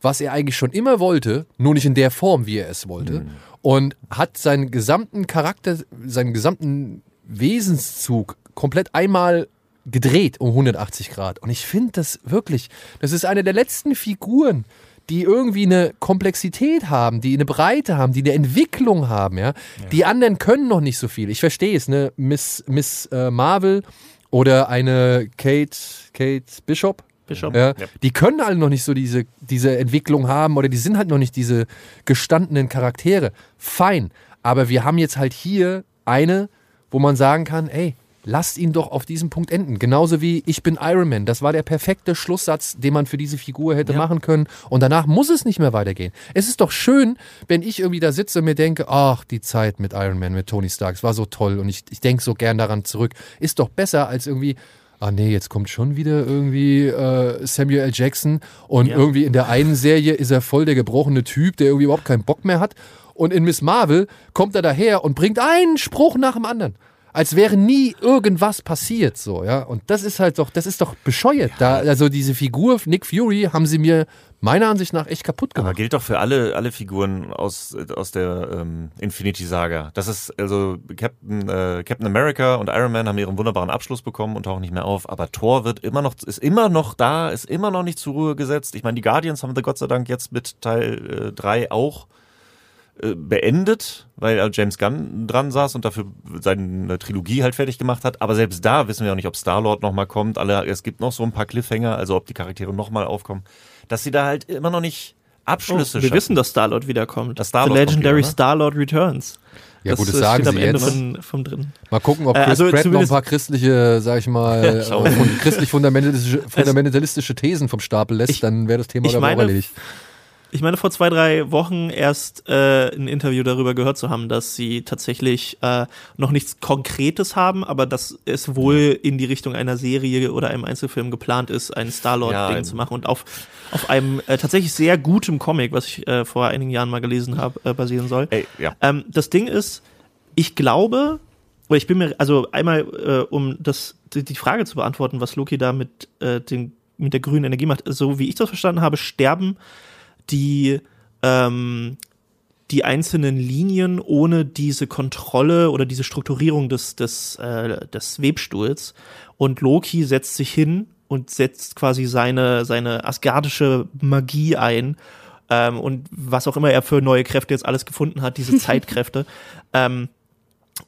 was er eigentlich schon immer wollte, nur nicht in der Form, wie er es wollte, und hat seinen gesamten Charakter, seinen gesamten Wesenszug komplett einmal gedreht um 180 Grad. Und ich finde das wirklich, das ist eine der letzten Figuren, die irgendwie eine Komplexität haben, die eine Breite haben, die eine Entwicklung haben, ja. Die anderen können noch nicht so viel. Ich verstehe es, ne? Miss, Miss äh, Marvel oder eine Kate, Kate Bishop. Bishop. Ja, Die können alle noch nicht so diese, diese Entwicklung haben oder die sind halt noch nicht diese gestandenen Charaktere. Fein. Aber wir haben jetzt halt hier eine, wo man sagen kann, ey, lasst ihn doch auf diesem Punkt enden. Genauso wie ich bin Iron Man. Das war der perfekte Schlusssatz, den man für diese Figur hätte machen können. Und danach muss es nicht mehr weitergehen. Es ist doch schön, wenn ich irgendwie da sitze und mir denke, ach, die Zeit mit Iron Man, mit Tony Stark, es war so toll und ich, ich denke so gern daran zurück. Ist doch besser als irgendwie, ah nee, jetzt kommt schon wieder irgendwie äh, Samuel L. Jackson und Ja. irgendwie in der einen Serie ist er voll der gebrochene Typ, der irgendwie überhaupt keinen Bock mehr hat. Und in Miss Marvel kommt er daher und bringt einen Spruch nach dem anderen. Als wäre nie irgendwas passiert, so, ja. Und das ist halt doch, das ist doch bescheuert. Da, also diese Figur Nick Fury haben sie mir meiner Ansicht nach echt kaputt Aber gemacht. gilt doch für alle, alle Figuren aus, aus der ähm, Infinity-Saga. Das ist, also Captain, äh, Captain America und Iron Man haben ihren wunderbaren Abschluss bekommen und tauchen nicht mehr auf. Aber Thor wird immer noch, ist immer noch da, ist immer noch nicht zur Ruhe gesetzt. Ich meine, die Guardians haben sie Gott sei Dank jetzt mit Teil 3 auch äh, beendet, weil äh, James Gunn dran saß und dafür seine Trilogie halt fertig gemacht hat. Aber selbst da wissen wir auch nicht, ob Star-Lord nochmal kommt. Alle, es gibt noch so ein paar Cliffhanger, also ob die Charaktere nochmal aufkommen. Dass sie da halt immer noch nicht Abschlüsse Oh, wir schaffen. wissen, dass Star-Lord wiederkommt. Dass Star-Lord The kommt Legendary ne? Star-Lord Returns. Ja, gut, das äh, sagen steht sie am Ende jetzt. Von, vom dritten. Mal gucken, ob Äh, Chris also Pratt noch ein paar christliche, sag ich mal, Schau. äh, fund- christlich-fundamentalistische fundamentalistische Thesen vom Stapel lässt, Ich- dann wäre das Thema ich dabei auch meine, erledigt. Ich meine, vor zwei, drei Wochen erst äh, ein Interview darüber gehört zu haben, dass sie tatsächlich äh, noch nichts Konkretes haben, aber dass es wohl in die Richtung einer Serie oder einem Einzelfilm geplant ist, ein Star-Lord-Ding Ja, zu machen und auf, auf einem äh, tatsächlich sehr gutem Comic, was ich äh, vor einigen Jahren mal gelesen habe, äh, basieren soll. Ey, ja. Ähm, das Ding ist, ich glaube, oder ich bin mir, also einmal, äh, um das, die, die Frage zu beantworten, was Loki da mit, äh, den, mit der grünen Energie macht, so wie ich das verstanden habe, sterben die, ähm, die einzelnen Linien ohne diese Kontrolle oder diese Strukturierung des, des, äh, des Webstuhls. Und Loki setzt sich hin und setzt quasi seine, seine asgardische Magie ein. Ähm, und was auch immer er für neue Kräfte jetzt alles gefunden hat, diese Zeitkräfte, ähm,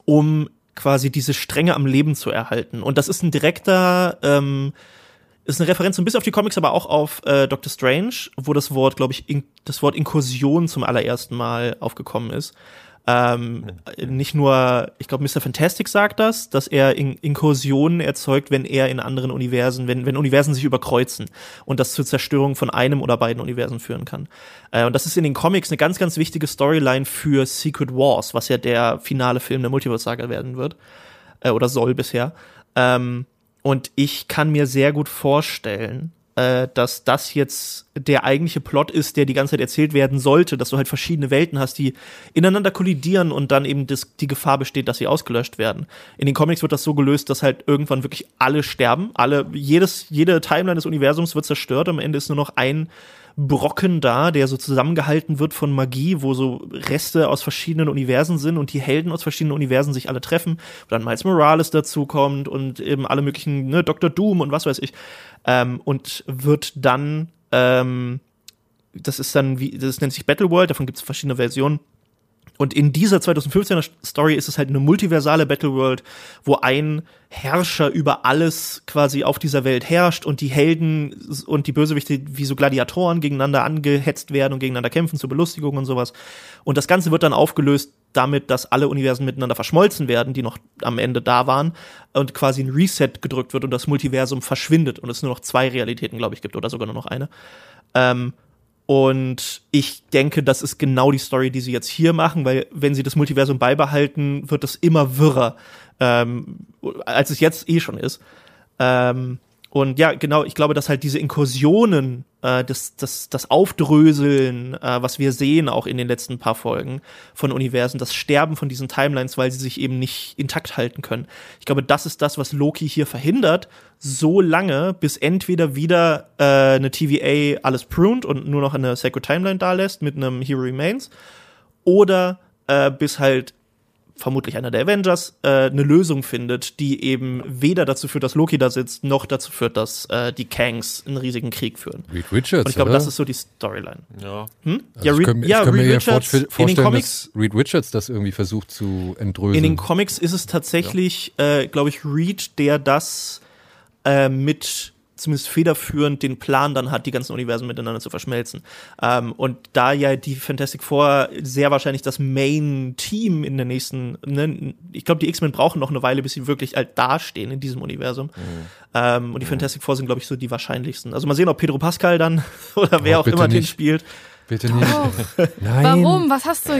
um quasi diese Stränge am Leben zu erhalten. Und das ist ein direkter, ähm, ist eine Referenz so ein bisschen auf die Comics, aber auch auf äh, Doctor Strange, wo das Wort, glaube ich, in, das Wort Inkursion zum allerersten Mal aufgekommen ist. Ähm, nicht nur, ich glaube, Mr. Fantastic sagt das, dass er in Inkursionen erzeugt, wenn er in anderen Universen, wenn, wenn Universen sich überkreuzen und das zur Zerstörung von einem oder beiden Universen führen kann. Äh, und das ist in den Comics eine ganz, ganz wichtige Storyline für Secret Wars, was ja der finale Film der Multiverse-Saga werden wird. Äh, oder soll bisher. Ähm, und ich kann mir sehr gut vorstellen, äh, dass das jetzt der eigentliche Plot ist, der die ganze Zeit erzählt werden sollte, dass du halt verschiedene Welten hast, die ineinander kollidieren und dann eben das, die Gefahr besteht, dass sie ausgelöscht werden. In den Comics wird das so gelöst, dass halt irgendwann wirklich alle sterben, alle, jedes, jede Timeline des Universums wird zerstört, am Ende ist nur noch ein Brocken da, der so zusammengehalten wird von Magie, wo so Reste aus verschiedenen Universen sind und die Helden aus verschiedenen Universen sich alle treffen, wo dann Miles Morales dazukommt und eben alle möglichen, ne, Dr. Doom und was weiß ich, ähm, und wird dann, ähm, das ist dann wie, das nennt sich Battle World, davon gibt es verschiedene Versionen, und in dieser 2015er Story ist es halt eine multiversale Battle World, wo ein Herrscher über alles quasi auf dieser Welt herrscht und die Helden und die Bösewichte wie so Gladiatoren gegeneinander angehetzt werden und gegeneinander kämpfen zur Belustigung und sowas. Und das Ganze wird dann aufgelöst damit, dass alle Universen miteinander verschmolzen werden, die noch am Ende da waren und quasi ein Reset gedrückt wird und das Multiversum verschwindet und es nur noch zwei Realitäten, glaube ich, gibt oder sogar nur noch eine. Ähm, und ich denke, das ist genau die Story, die sie jetzt hier machen, weil wenn sie das Multiversum beibehalten, wird das immer wirrer, ähm, als es jetzt eh schon ist. Ähm, und ja, genau, ich glaube, dass halt diese Inkursionen, äh, das, das, das Aufdröseln, äh, was wir sehen, auch in den letzten paar Folgen von Universen, das Sterben von diesen Timelines, weil sie sich eben nicht intakt halten können. Ich glaube, das ist das, was Loki hier verhindert, so lange, bis entweder wieder äh, eine TVA alles pruned und nur noch eine Sacred Timeline da lässt mit einem Hero Remains, oder äh, bis halt vermutlich einer der Avengers, äh, eine Lösung findet, die eben weder dazu führt, dass Loki da sitzt, noch dazu führt, dass äh, die Kangs einen riesigen Krieg führen. Reed Richards. Und ich glaube, das ist so die Storyline. Ja. Hm? Also ja, ich Reed, kann, mir- ja, ich kann mir Reed eher Richards den vorstellen, Comics. dass Reed Richards das irgendwie versucht zu entröseln. In den Comics ist es tatsächlich, äh, glaube ich, Reed, der das äh, mit zumindest federführend den Plan dann hat, die ganzen Universen miteinander zu verschmelzen. Ähm, und da ja die Fantastic Four sehr wahrscheinlich das Main-Team in der nächsten, ne, ich glaube, die X-Men brauchen noch eine Weile, bis sie wirklich halt dastehen in diesem Universum. Ähm, und die Fantastic Four sind, glaube ich, so die wahrscheinlichsten. Also mal sehen, ob Pedro Pascal dann oder wer Oh, auch immer den nicht. spielt. Bitte nicht. Nein. Warum? Was hast du.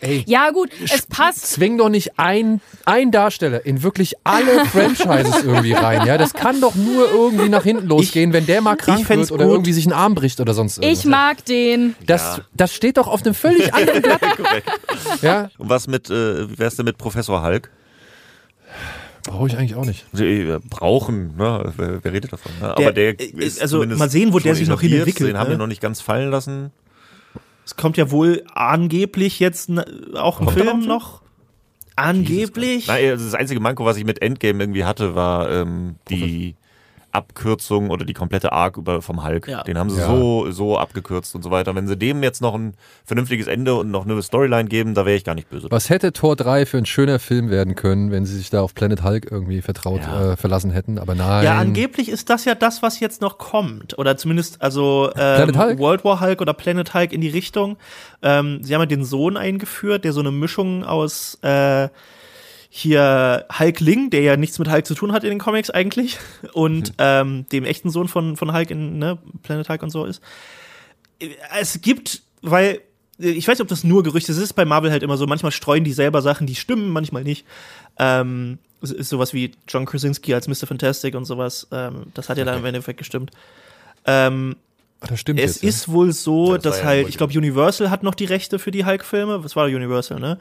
Ey. Ja, gut, es passt. Zwing doch nicht ein, ein Darsteller in wirklich alle Franchises irgendwie rein. Ja, das kann doch nur irgendwie nach hinten losgehen, wenn der mal krank wird oder gut. irgendwie sich einen Arm bricht oder sonst irgendwas. Ich mag den. das, das steht doch auf einem völlig anderen Blatt. Ja, Und was mit, äh, wär's denn mit Professor Hulk? brauche ich eigentlich auch nicht. Sie äh, brauchen, ne? wer, wer redet davon? Ne? Aber der ist also zumindest mal sehen, wo der sich noch hin entwickelt, Den haben ne? wir noch nicht ganz fallen lassen. Es kommt ja wohl angeblich jetzt auch ein Kommt Film? noch. Angeblich. Nein, also das einzige Manko, was ich mit Endgame irgendwie hatte, war ähm, die Abkürzung oder die komplette Arc über vom Hulk. Ja. Den haben sie Ja. so so abgekürzt und so weiter. Wenn sie dem jetzt noch ein vernünftiges Ende und noch eine Storyline geben, da wäre ich gar nicht böse. Was hätte Tor 3 für ein schöner Film werden können, wenn sie sich da auf Planet Hulk irgendwie vertraut Ja. äh, verlassen hätten? Aber nein. Ja, angeblich ist das ja das, was jetzt noch kommt. Oder zumindest, also ähm? World War Hulk oder Planet Hulk in die Richtung. Ähm, sie haben ja den Sohn eingeführt, der so eine Mischung aus äh, hier Hulk Ling, der ja nichts mit Hulk zu tun hat in den Comics eigentlich, und ähm, dem echten Sohn von, von Hulk in ne, Planet Hulk und so ist. Es gibt, weil ich weiß nicht, ob das nur Gerüchte ist. Es ist bei Marvel halt immer so, manchmal streuen die selber Sachen, die stimmen, manchmal nicht. Ähm, ist sowas wie John Krasinski als Mr. Fantastic und sowas. Ähm, das hat ja dann im Endeffekt gestimmt. Ähm, das stimmt es jetzt, ja. ist wohl so, Das dass ja halt, wohl- ich glaube, Universal hat noch die Rechte für die Hulk-Filme. Was war Universal, ne?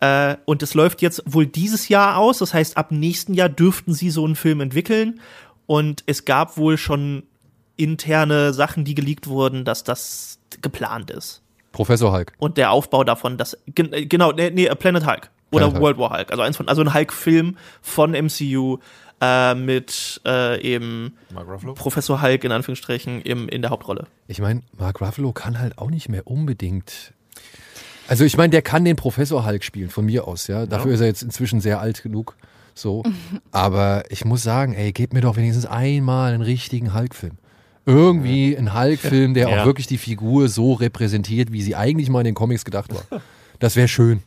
Äh, und es läuft jetzt wohl dieses Jahr aus. Das heißt, ab nächsten Jahr dürften sie so einen Film entwickeln. Und es gab wohl schon interne Sachen, die geleakt wurden, dass das geplant ist. Professor Hulk. Und der Aufbau davon, das gen äh, genau, nee, nee, Planet Hulk oder Planet Hulk. World War Hulk, also eins von, also ein Hulk-Film von MCU äh, mit äh, eben Mark Ruffalo? Professor Hulk in Anführungsstrichen im, in der Hauptrolle. Ich meine, Mark Ruffalo kann halt auch nicht mehr unbedingt. Also ich meine, der kann den Professor Hulk spielen, von mir aus, ja. Dafür ist er jetzt inzwischen sehr alt genug. So. Aber ich muss sagen, ey, gebt mir doch wenigstens einmal einen richtigen Hulk-Film. Irgendwie ein Hulk-Film, der Ja. auch wirklich die Figur so repräsentiert, wie sie eigentlich mal in den Comics gedacht war. Das wäre schön.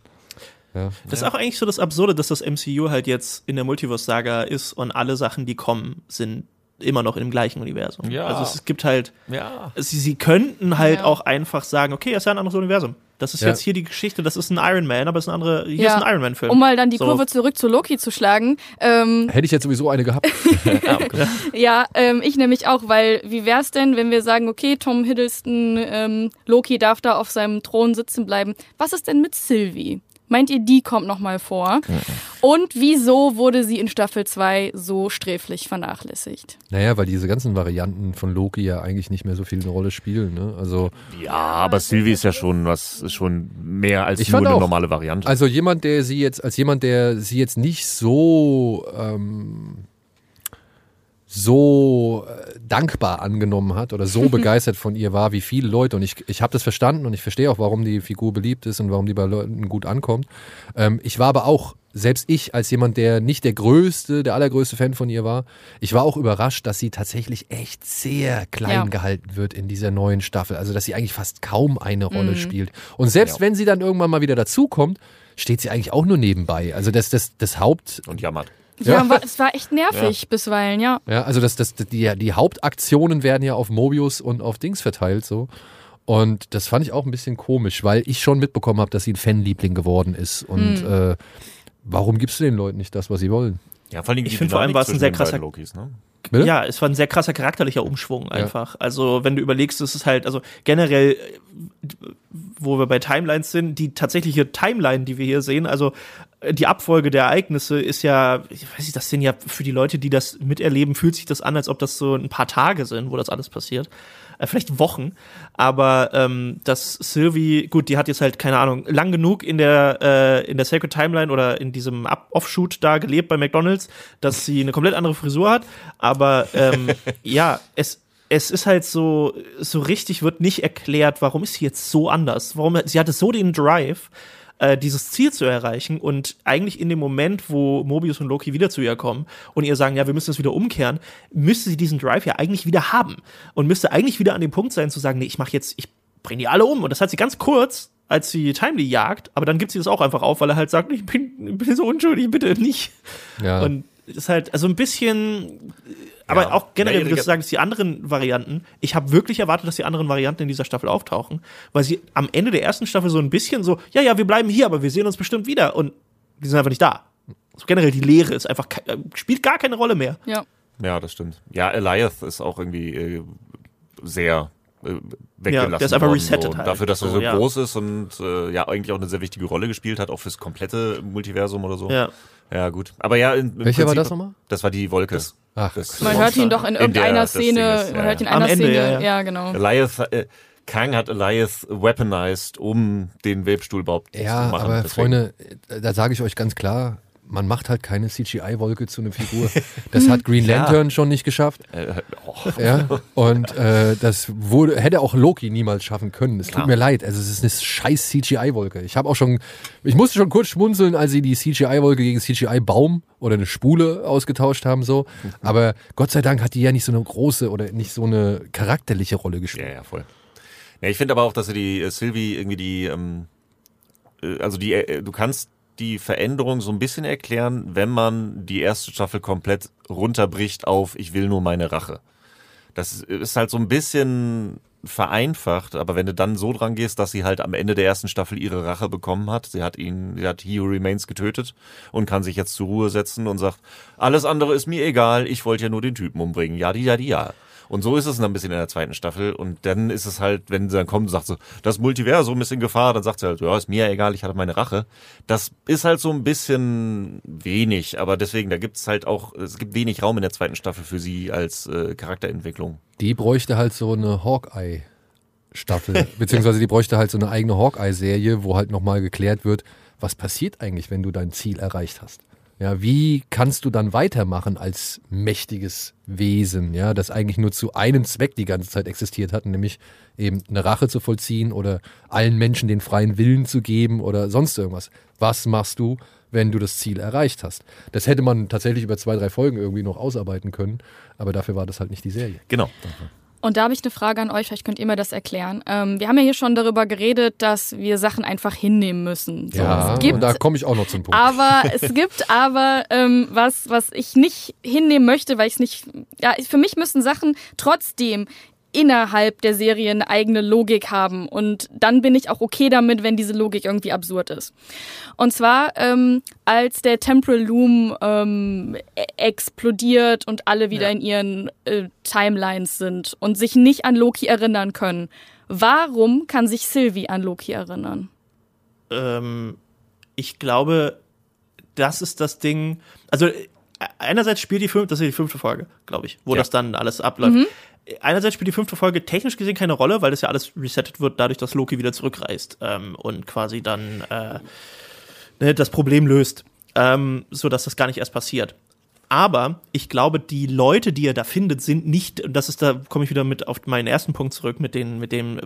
Ja. Das ist auch eigentlich so das Absurde, dass das MCU halt jetzt in der Multiverse-Saga ist und alle Sachen, die kommen, sind immer noch dem gleichen Universum. Ja. Also es gibt halt, Ja. sie, sie könnten halt Ja. auch einfach sagen, okay, es ist ja ein anderes Universum. Das ist Ja. jetzt hier die Geschichte, das ist ein Iron Man, aber es ist ein andere, hier Ja. ist ein Iron Man-Film. Um mal dann die So. Kurve zurück zu Loki zu schlagen. Ähm, Hätte ich jetzt sowieso eine gehabt. ja, ähm, ich nämlich auch, weil wie wär's denn, wenn wir sagen, okay, Tom Hiddleston, ähm, Loki darf da auf seinem Thron sitzen bleiben. Was ist denn mit Sylvie? Meint ihr, die kommt noch mal vor? Und wieso wurde sie in Staffel 2 so sträflich vernachlässigt? Naja, weil diese ganzen Varianten von Loki ja eigentlich nicht mehr so viel eine Rolle spielen. Ne? Also, Ja, aber Sylvie ist ja schon was, ist schon mehr als Ich nur eine auch. normale Variante. also jemand, der sie jetzt, als jemand, der sie jetzt nicht so ähm, so äh, dankbar angenommen hat oder so begeistert von ihr war wie viele Leute. Und ich, ich habe das verstanden und ich verstehe auch, warum die Figur beliebt ist und warum die bei Leuten gut ankommt. Ähm, ich war aber auch, selbst ich als jemand, der nicht der größte, der allergrößte Fan von ihr war, ich war auch überrascht, dass sie tatsächlich echt sehr klein Ja. gehalten wird in dieser neuen Staffel. Also, dass sie eigentlich fast kaum eine Rolle spielt. Und selbst wenn sie dann irgendwann mal wieder dazukommt, steht sie eigentlich auch nur nebenbei. Also das, das, das Haupt, und jammert. Ja, Ja. war, es war echt nervig bisweilen, ja. ja, also das, das, die, die Hauptaktionen werden ja auf Mobius und auf Dings verteilt so. Und das fand ich auch ein bisschen komisch, weil ich schon mitbekommen habe, dass sie ein Fanliebling geworden ist. Und äh, warum gibst du den Leuten nicht das, was sie wollen? Ja, vor allem Ich die finde vor allem war es ein sehr krasser- Lokis, ne? Bitte? Ja, es war ein sehr krasser charakterlicher Umschwung einfach. Also, wenn du überlegst, es ist halt, also generell, wo wir bei Timelines sind, die tatsächliche Timeline, die wir hier sehen, also die Abfolge der Ereignisse ist ja, ich weiß nicht, das sind ja für die Leute, die das miterleben, fühlt sich das an, als ob das so ein paar Tage sind, wo das alles passiert. Äh, vielleicht Wochen. Aber ähm, dass Sylvie, gut, die hat jetzt halt, keine Ahnung, lang genug in der, äh, in der Sacred Timeline oder in diesem Up Offshoot da gelebt bei McDonalds, dass sie eine komplett andere Frisur hat. Aber ähm, ja, es, es ist halt so, so richtig wird nicht erklärt, warum ist sie jetzt so anders. Warum, sie hatte so den Drive, äh, dieses Ziel zu erreichen und eigentlich in dem Moment, wo Mobius und Loki wieder zu ihr kommen und ihr sagen, ja, wir müssen das wieder umkehren, müsste sie diesen Drive ja eigentlich wieder haben und müsste eigentlich wieder an dem Punkt sein zu sagen, nee, ich mache jetzt, ich bringe die alle um und das hat sie ganz kurz, als sie Timely jagt, aber dann gibt sie das auch einfach auf, weil er halt sagt, ich bin, ich bin so unschuldig, bitte nicht. Ja. Und ist halt, also ein bisschen, aber Ja. auch generell, Ja, wie du ihre- sagst, die anderen Varianten, ich habe wirklich erwartet, dass die anderen Varianten in dieser Staffel auftauchen, weil sie am Ende der ersten Staffel so ein bisschen so, ja, ja, wir bleiben hier, aber wir sehen uns bestimmt wieder und die sind einfach nicht da. Also generell die Leere ist einfach, äh, spielt gar keine Rolle mehr. Ja. Ja, das stimmt. Ja, Eliath ist auch irgendwie äh, sehr weggelassen Ja, der ist einfach worden, resettet so. halt. Dafür, dass er So, so ja. groß ist und äh, ja eigentlich auch eine sehr wichtige Rolle gespielt hat, auch fürs komplette Multiversum oder so. Ja. Ja, gut. Aber ja, in, im Welcher war Prinzip- das nochmal? Das war die Wolke. Ach, Das- Man hört ihn doch in In irgendeiner der- das Ding Szene, ist, man ja, hört ihn in Am einer Ende, Szene, ja, ja, ja. genau. Eliath, äh, Kang hat Eliath weaponized, um den Webstuhl überhaupt Ja, zu machen. aber Deswegen- Freunde, da sage ich euch ganz klar, man macht halt keine CGI-Wolke zu einer Figur. Das hat Green Ja. Lantern schon nicht geschafft. Äh, oh. Ja, und äh, das wurde, hätte auch Loki niemals schaffen können. Es tut mir leid. Also es ist eine scheiß CGI-Wolke. Ich habe auch schon, ich musste schon kurz schmunzeln, als sie die CGI-Wolke gegen CGI-Baum oder eine Spule ausgetauscht haben so. Aber Gott sei Dank hat die ja nicht so eine große oder nicht so eine charakterliche Rolle gespielt. Ja, ja, voll. Ja, ich finde aber auch, dass sie die äh, Sylvie irgendwie die, ähm, äh, also die, äh, du kannst die Veränderung so ein bisschen erklären, wenn man die erste Staffel komplett runterbricht auf ich will nur meine Rache. Das ist halt so ein bisschen vereinfacht, aber wenn du dann so dran gehst, dass sie halt am Ende der ersten Staffel ihre Rache bekommen hat, sie hat ihn, sie hat He Who Remains getötet und kann sich jetzt zur Ruhe setzen und sagt, alles andere ist mir egal, ich wollte ja nur den Typen umbringen, ja, die, ja, die, ja. Und so ist es dann ein bisschen in der zweiten Staffel. Und dann ist es halt, wenn sie dann kommt und sagt so, das Multiversum ist in Gefahr, dann sagt sie halt, ja, ist mir ja egal, ich hatte meine Rache. Das ist halt so ein bisschen wenig, aber deswegen, da gibt es halt auch, es gibt wenig Raum in der zweiten Staffel für sie als äh, Charakterentwicklung. Die bräuchte halt so eine Hawkeye-Staffel, beziehungsweise die bräuchte halt so eine eigene Hawkeye-Serie, wo halt nochmal geklärt wird, was passiert eigentlich, wenn du dein Ziel erreicht hast. Ja, wie kannst du dann weitermachen als mächtiges Wesen, ja, das eigentlich nur zu einem Zweck die ganze Zeit existiert hat, nämlich eben eine Rache zu vollziehen oder allen Menschen den freien Willen zu geben oder sonst irgendwas. Was machst du, wenn du das Ziel erreicht hast? Das hätte man tatsächlich über zwei, drei Folgen irgendwie noch ausarbeiten können, aber dafür war das halt nicht die Serie. Genau. Und da habe ich eine Frage an euch, vielleicht könnt ihr mir das erklären. Ähm, wir haben ja hier schon darüber geredet, dass wir Sachen einfach hinnehmen müssen. So, Ja, gibt, und da komme ich auch noch zum Punkt. aber es gibt aber ähm, was, was ich nicht hinnehmen möchte, weil ich es nicht. Ja, für mich müssen Sachen trotzdem innerhalb der Serie eine eigene Logik haben. Und dann bin ich auch okay damit, wenn diese Logik irgendwie absurd ist. Und zwar, ähm, als der Temporal Loom ähm, e- explodiert und alle wieder Ja. in ihren äh, Timelines sind und sich nicht an Loki erinnern können, warum kann sich Sylvie an Loki erinnern? ähm, ich glaube, das ist das Ding. Also äh, einerseits spielt die fünfte, das ist die fünfte Folge, glaube ich, wo Ja. das dann alles abläuft. Einerseits spielt die fünfte Folge technisch gesehen keine Rolle, weil das ja alles resettet wird, dadurch, dass Loki wieder zurückreist ähm, und quasi dann äh, ne, das Problem löst, ähm, so dass das gar nicht erst passiert. Aber ich glaube, die Leute, die er da findet, sind nicht, und das ist, da komme ich wieder mit auf meinen ersten Punkt zurück, mit den, mit dem,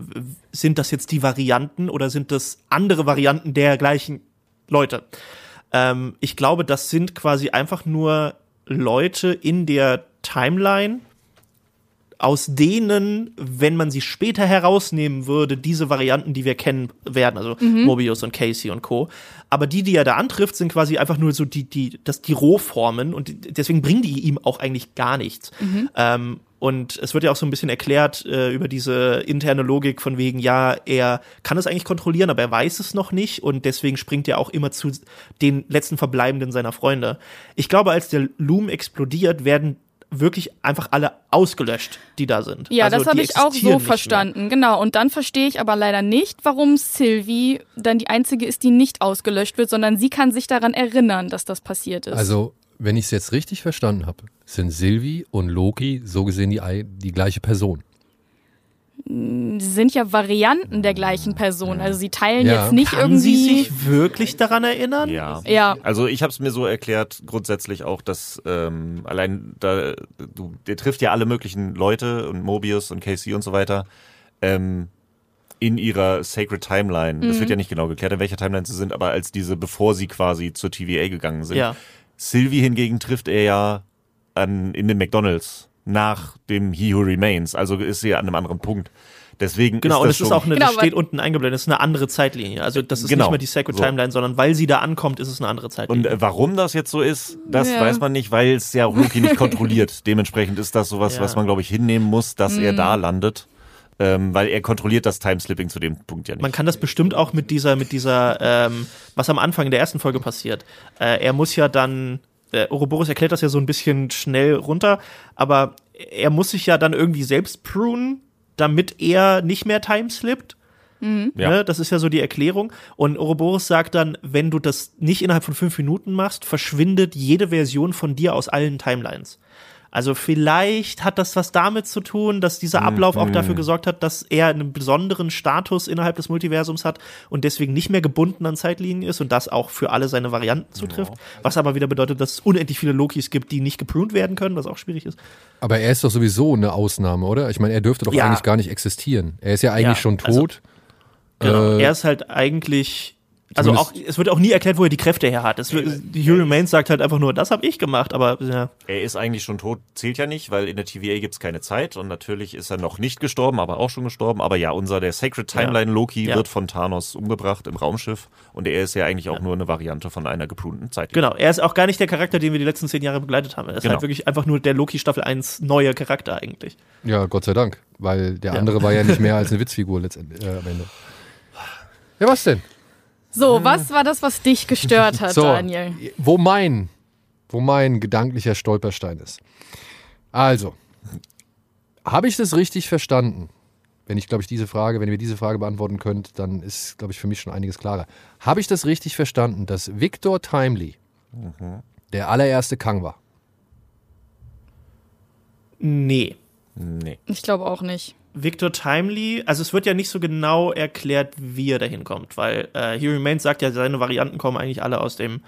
sind das jetzt die Varianten oder sind das andere Varianten der gleichen Leute? Ähm, ich glaube, das sind quasi einfach nur Leute in der Timeline, aus denen, wenn man sie später herausnehmen würde, diese Varianten, die wir kennen werden, also Mobius und Casey und Co. Aber die, die er da antrifft, sind quasi einfach nur so die, die, das, die Rohformen und deswegen bringen die ihm auch eigentlich gar nichts. Ähm, und es wird ja auch so ein bisschen erklärt äh, über diese interne Logik von wegen, ja, er kann es eigentlich kontrollieren, aber er weiß es noch nicht und deswegen springt er auch immer zu den letzten Verbleibenden seiner Freunde. Ich glaube, als der Loom explodiert, werden wirklich einfach alle ausgelöscht, die da sind. Ja, Also, das habe ich auch so verstanden. Genau. Und dann verstehe ich aber leider nicht, warum Sylvie dann die einzige ist, die nicht ausgelöscht wird, sondern sie kann sich daran erinnern, dass das passiert ist. Also, wenn ich es jetzt richtig verstanden habe, sind Sylvie und Loki so gesehen die, ei- die gleiche Person. Sie sind ja Varianten der gleichen Person. Also sie teilen Ja. jetzt nicht. Kann sie irgendwie. sich wirklich daran erinnern? Ja. Ja. Also ich habe es mir so erklärt, grundsätzlich auch, dass ähm, allein da, du, der trifft ja alle möglichen Leute und Mobius und Casey und so weiter ähm, in ihrer Sacred Timeline. Das Mhm. wird ja nicht genau geklärt, in welcher Timeline sie sind, aber als diese, bevor sie quasi zur TVA gegangen sind. Ja. Sylvie hingegen trifft er ja an, in den McDonalds nach dem He Who Remains. Also ist sie an einem anderen Punkt. Deswegen Genau, ist und das es ist auch eine, Genau, das steht unten eingeblendet, das ist eine andere Zeitlinie. Also das ist Genau. nicht mehr die Sacred So. Timeline, sondern weil sie da ankommt, ist es eine andere Und Zeitlinie. äh, warum das jetzt so ist, das Ja. weiß man nicht, weil es ja Loki nicht kontrolliert. Dementsprechend ist das sowas, Ja. was man, glaube ich, hinnehmen muss, dass er Mhm. da landet. Ähm, weil er kontrolliert das Timeslipping zu dem Punkt ja nicht. Man kann das bestimmt auch mit dieser, mit dieser, ähm, was am Anfang in der ersten Folge passiert. Äh, er muss ja dann, äh, Ouroboros erklärt das ja so ein bisschen schnell runter, aber er muss sich ja dann irgendwie selbst prunen, damit er nicht mehr timeslippt. Ja. Ne? Das ist ja so die Erklärung. Und Ouroboros sagt dann, wenn du das nicht innerhalb von fünf Minuten machst, verschwindet jede Version von dir aus allen Timelines. Also vielleicht hat das was damit zu tun, dass dieser Ablauf auch dafür gesorgt hat, dass er einen besonderen Status innerhalb des Multiversums hat und deswegen nicht mehr gebunden an Zeitlinien ist und das auch für alle seine Varianten zutrifft. Was aber wieder bedeutet, dass es unendlich viele Lokis gibt, die nicht gepruned werden können, was auch schwierig ist. Aber er ist doch sowieso eine Ausnahme, oder? Ich meine, er dürfte doch Ja. eigentlich gar nicht existieren. Er ist ja eigentlich Ja, schon also- tot. Genau. Äh, er ist halt eigentlich. Also auch, es wird auch nie erklärt, wo er die Kräfte her hat. Es wird, die Hugh Remains sagt halt einfach nur, das habe ich gemacht, aber ja. er ist eigentlich schon tot, zählt ja nicht, weil in der TVA gibt es keine Zeit und natürlich ist er noch nicht gestorben, aber auch schon gestorben. Aber ja, unser der Sacred Timeline Loki Ja. wird von Thanos umgebracht im Raumschiff und er ist ja eigentlich auch nur eine Variante von einer geprunten Zeit. Genau, er ist auch gar nicht der Charakter, den wir die letzten zehn Jahre begleitet haben. Er ist Genau. halt wirklich einfach nur der Loki Staffel 1 neue Charakter eigentlich. Ja, Gott sei Dank. Weil der Ja. andere war ja nicht mehr als eine Witzfigur letztendlich äh, am Ende. Ja, was denn? So, was war das, was dich gestört hat, So, Daniel? wo mein, wo mein gedanklicher Stolperstein ist. Also, habe ich das richtig verstanden? Wenn ich, glaube ich, diese Frage, wenn ihr diese Frage beantworten könnt, dann ist, glaube ich, für mich schon einiges klarer. Habe ich das richtig verstanden, dass Victor Timely der allererste Kang war? Nee. Nee. Ich glaube auch nicht. Victor Timely, also es wird ja nicht so genau erklärt, wie er dahin kommt, weil äh, He Remains sagt ja, seine Varianten kommen eigentlich alle aus dem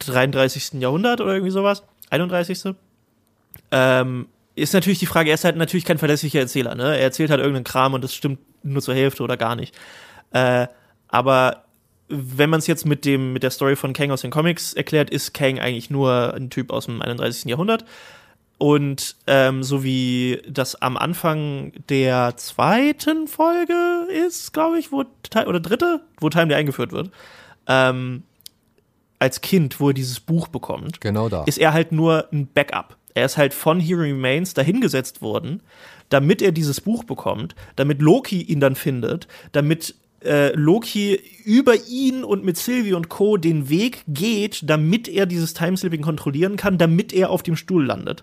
33. Jahrhundert oder irgendwie sowas. 31. Ähm, ist natürlich die Frage, er ist halt natürlich kein verlässlicher Erzähler, ne? Er erzählt halt irgendeinen Kram und das stimmt nur zur Hälfte oder gar nicht. Äh, aber wenn man es jetzt mit dem mit der Story von Kang aus den Comics erklärt, ist Kang eigentlich nur ein Typ aus dem 31. Jahrhundert. Und ähm, so wie das am Anfang der zweiten Folge ist, glaube ich, wo oder dritte, wo Time eingeführt wird, ähm, als Kind, wo er dieses Buch bekommt, Genau da. ist er halt nur ein Backup. Er ist halt von He Remains dahingesetzt worden, damit er dieses Buch bekommt, damit Loki ihn dann findet, damit äh, Loki über ihn und mit Sylvie und Co. den Weg geht, damit er dieses Timeslipping kontrollieren kann, damit er auf dem Stuhl landet.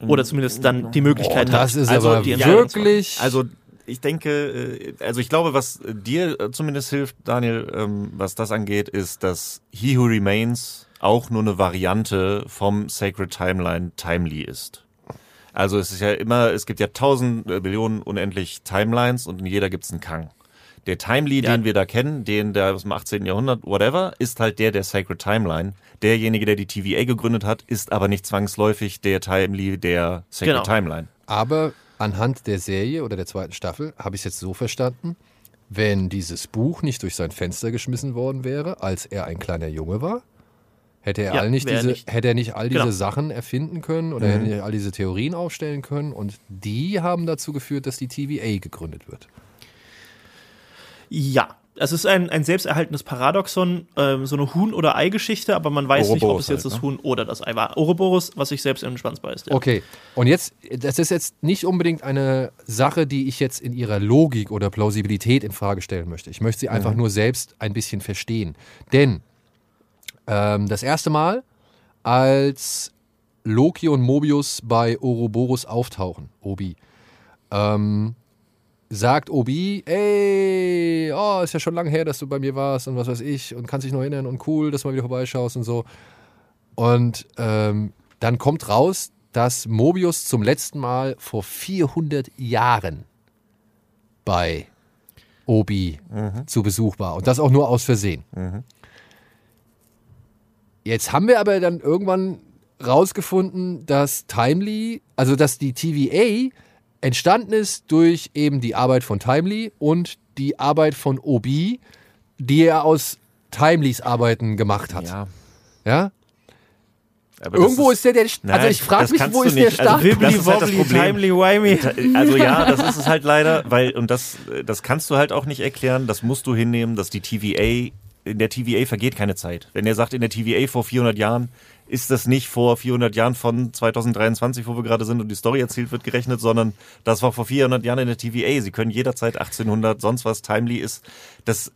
Oder zumindest dann die Möglichkeit Oh, hat. das ist Also, aber wirklich. Also ich denke, äh, also ich glaube, was dir äh, zumindest hilft, Daniel, ähm, was das angeht, ist, dass He Who Remains auch nur eine Variante vom Sacred Timeline Timely ist. Also es ist ja immer, es gibt ja tausend äh, Millionen unendlich Timelines und in jeder gibt's einen Kang. Der Timely, Ja. den wir da kennen, den der aus dem 18. Jahrhundert, whatever, ist halt der der Sacred Timeline. Derjenige, der die TVA gegründet hat, ist aber nicht zwangsläufig der Timely der Sacred Genau. Timeline. Aber anhand der Serie oder der zweiten Staffel habe ich es jetzt so verstanden, wenn dieses Buch nicht durch sein Fenster geschmissen worden wäre, als er ein kleiner Junge war, hätte er, Ja, all nicht diese, nicht. hätte er nicht all diese Genau. Sachen erfinden können oder hätte er nicht all diese Theorien aufstellen können und die haben dazu geführt, dass die TVA gegründet wird. Ja, es ist ein, ein selbsterhaltenes Paradoxon, ähm, so eine Huhn- oder Ei-Geschichte, aber man weiß nicht, ob Ouroboros es jetzt halt, das Huhn oder das Ei war. Ouroboros, was sich selbst in den Schwanz beißt. Ja. Okay, und jetzt, das ist jetzt nicht unbedingt eine Sache, die ich jetzt in ihrer Logik oder Plausibilität in Frage stellen möchte. Ich möchte sie einfach nur selbst ein bisschen verstehen. Denn ähm, das erste Mal, als Loki und Mobius bei Ouroboros auftauchen, Obi, ähm, sagt Obi, ey, oh, ist ja schon lange her, dass du bei mir warst und was weiß ich und kannst dich noch erinnern und cool, dass du mal wieder vorbeischaust und so. Und ähm, dann kommt raus, dass Mobius zum letzten Mal vor 400 Jahren bei Obi zu Besuch war. Und das auch nur aus Versehen. Jetzt haben wir aber dann irgendwann rausgefunden, dass Timely, also dass die TVA entstanden ist durch eben die Arbeit von Timely und die Arbeit von Obi, die er aus Timelys Arbeiten gemacht hat. Ja. Ja? Irgendwo ist, der, der also Nein, ich frage das mich, wo ist der nicht. Also Start? Wibbly- Das ist halt das Problem. timely wimey. Also ja, das ist es halt leider, weil, und das, das kannst du halt auch nicht erklären, das musst du hinnehmen, dass die TVA, in der TVA vergeht keine Zeit. Wenn er sagt, in der TVA vor 400 Jahren, ist das nicht vor 400 Jahren von 2023, wo wir gerade sind und die Story erzählt wird, gerechnet, sondern das war vor 400 Jahren in der TVA. Sie können jederzeit 1800, sonst was, Timely ist, das,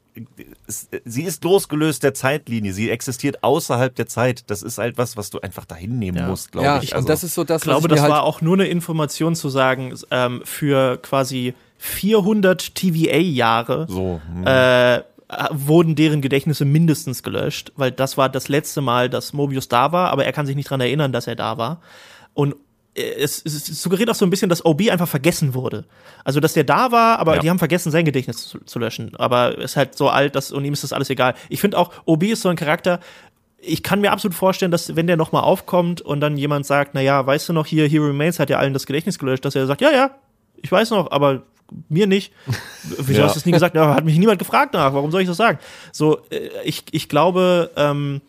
ist, sie ist losgelöst der Zeitlinie, sie existiert außerhalb der Zeit. Das ist halt was, was du einfach dahin nehmen Ja. musst, glaube ja, ich. und das ist so das, Ich glaube, was ich das mir halt war auch nur eine Information zu sagen, ähm, für quasi 400 TVA-Jahre so. hm. äh, wurden deren Gedächtnisse mindestens gelöscht, weil das war das letzte Mal, dass Mobius da war, aber er kann sich nicht dran erinnern, dass er da war. Und äh, es, es suggeriert auch so ein bisschen, dass OB einfach vergessen wurde. Also, dass der da war, aber Ja. die haben vergessen, sein Gedächtnis zu, zu löschen. Aber er ist halt so alt, dass, und ihm ist das alles egal. Ich finde auch, OB ist so ein Charakter, ich kann mir absolut vorstellen, dass wenn der nochmal aufkommt und dann jemand sagt, na ja, weißt du noch, hier, Hero Remains hat ja allen das Gedächtnis gelöscht, dass er sagt, ja, ja, ich weiß noch, aber mir nicht. Wieso Ja. hast du das nie gesagt? Ja, hat mich niemand gefragt nach. Warum soll ich das sagen? So, äh, ich, ich glaube, ähm,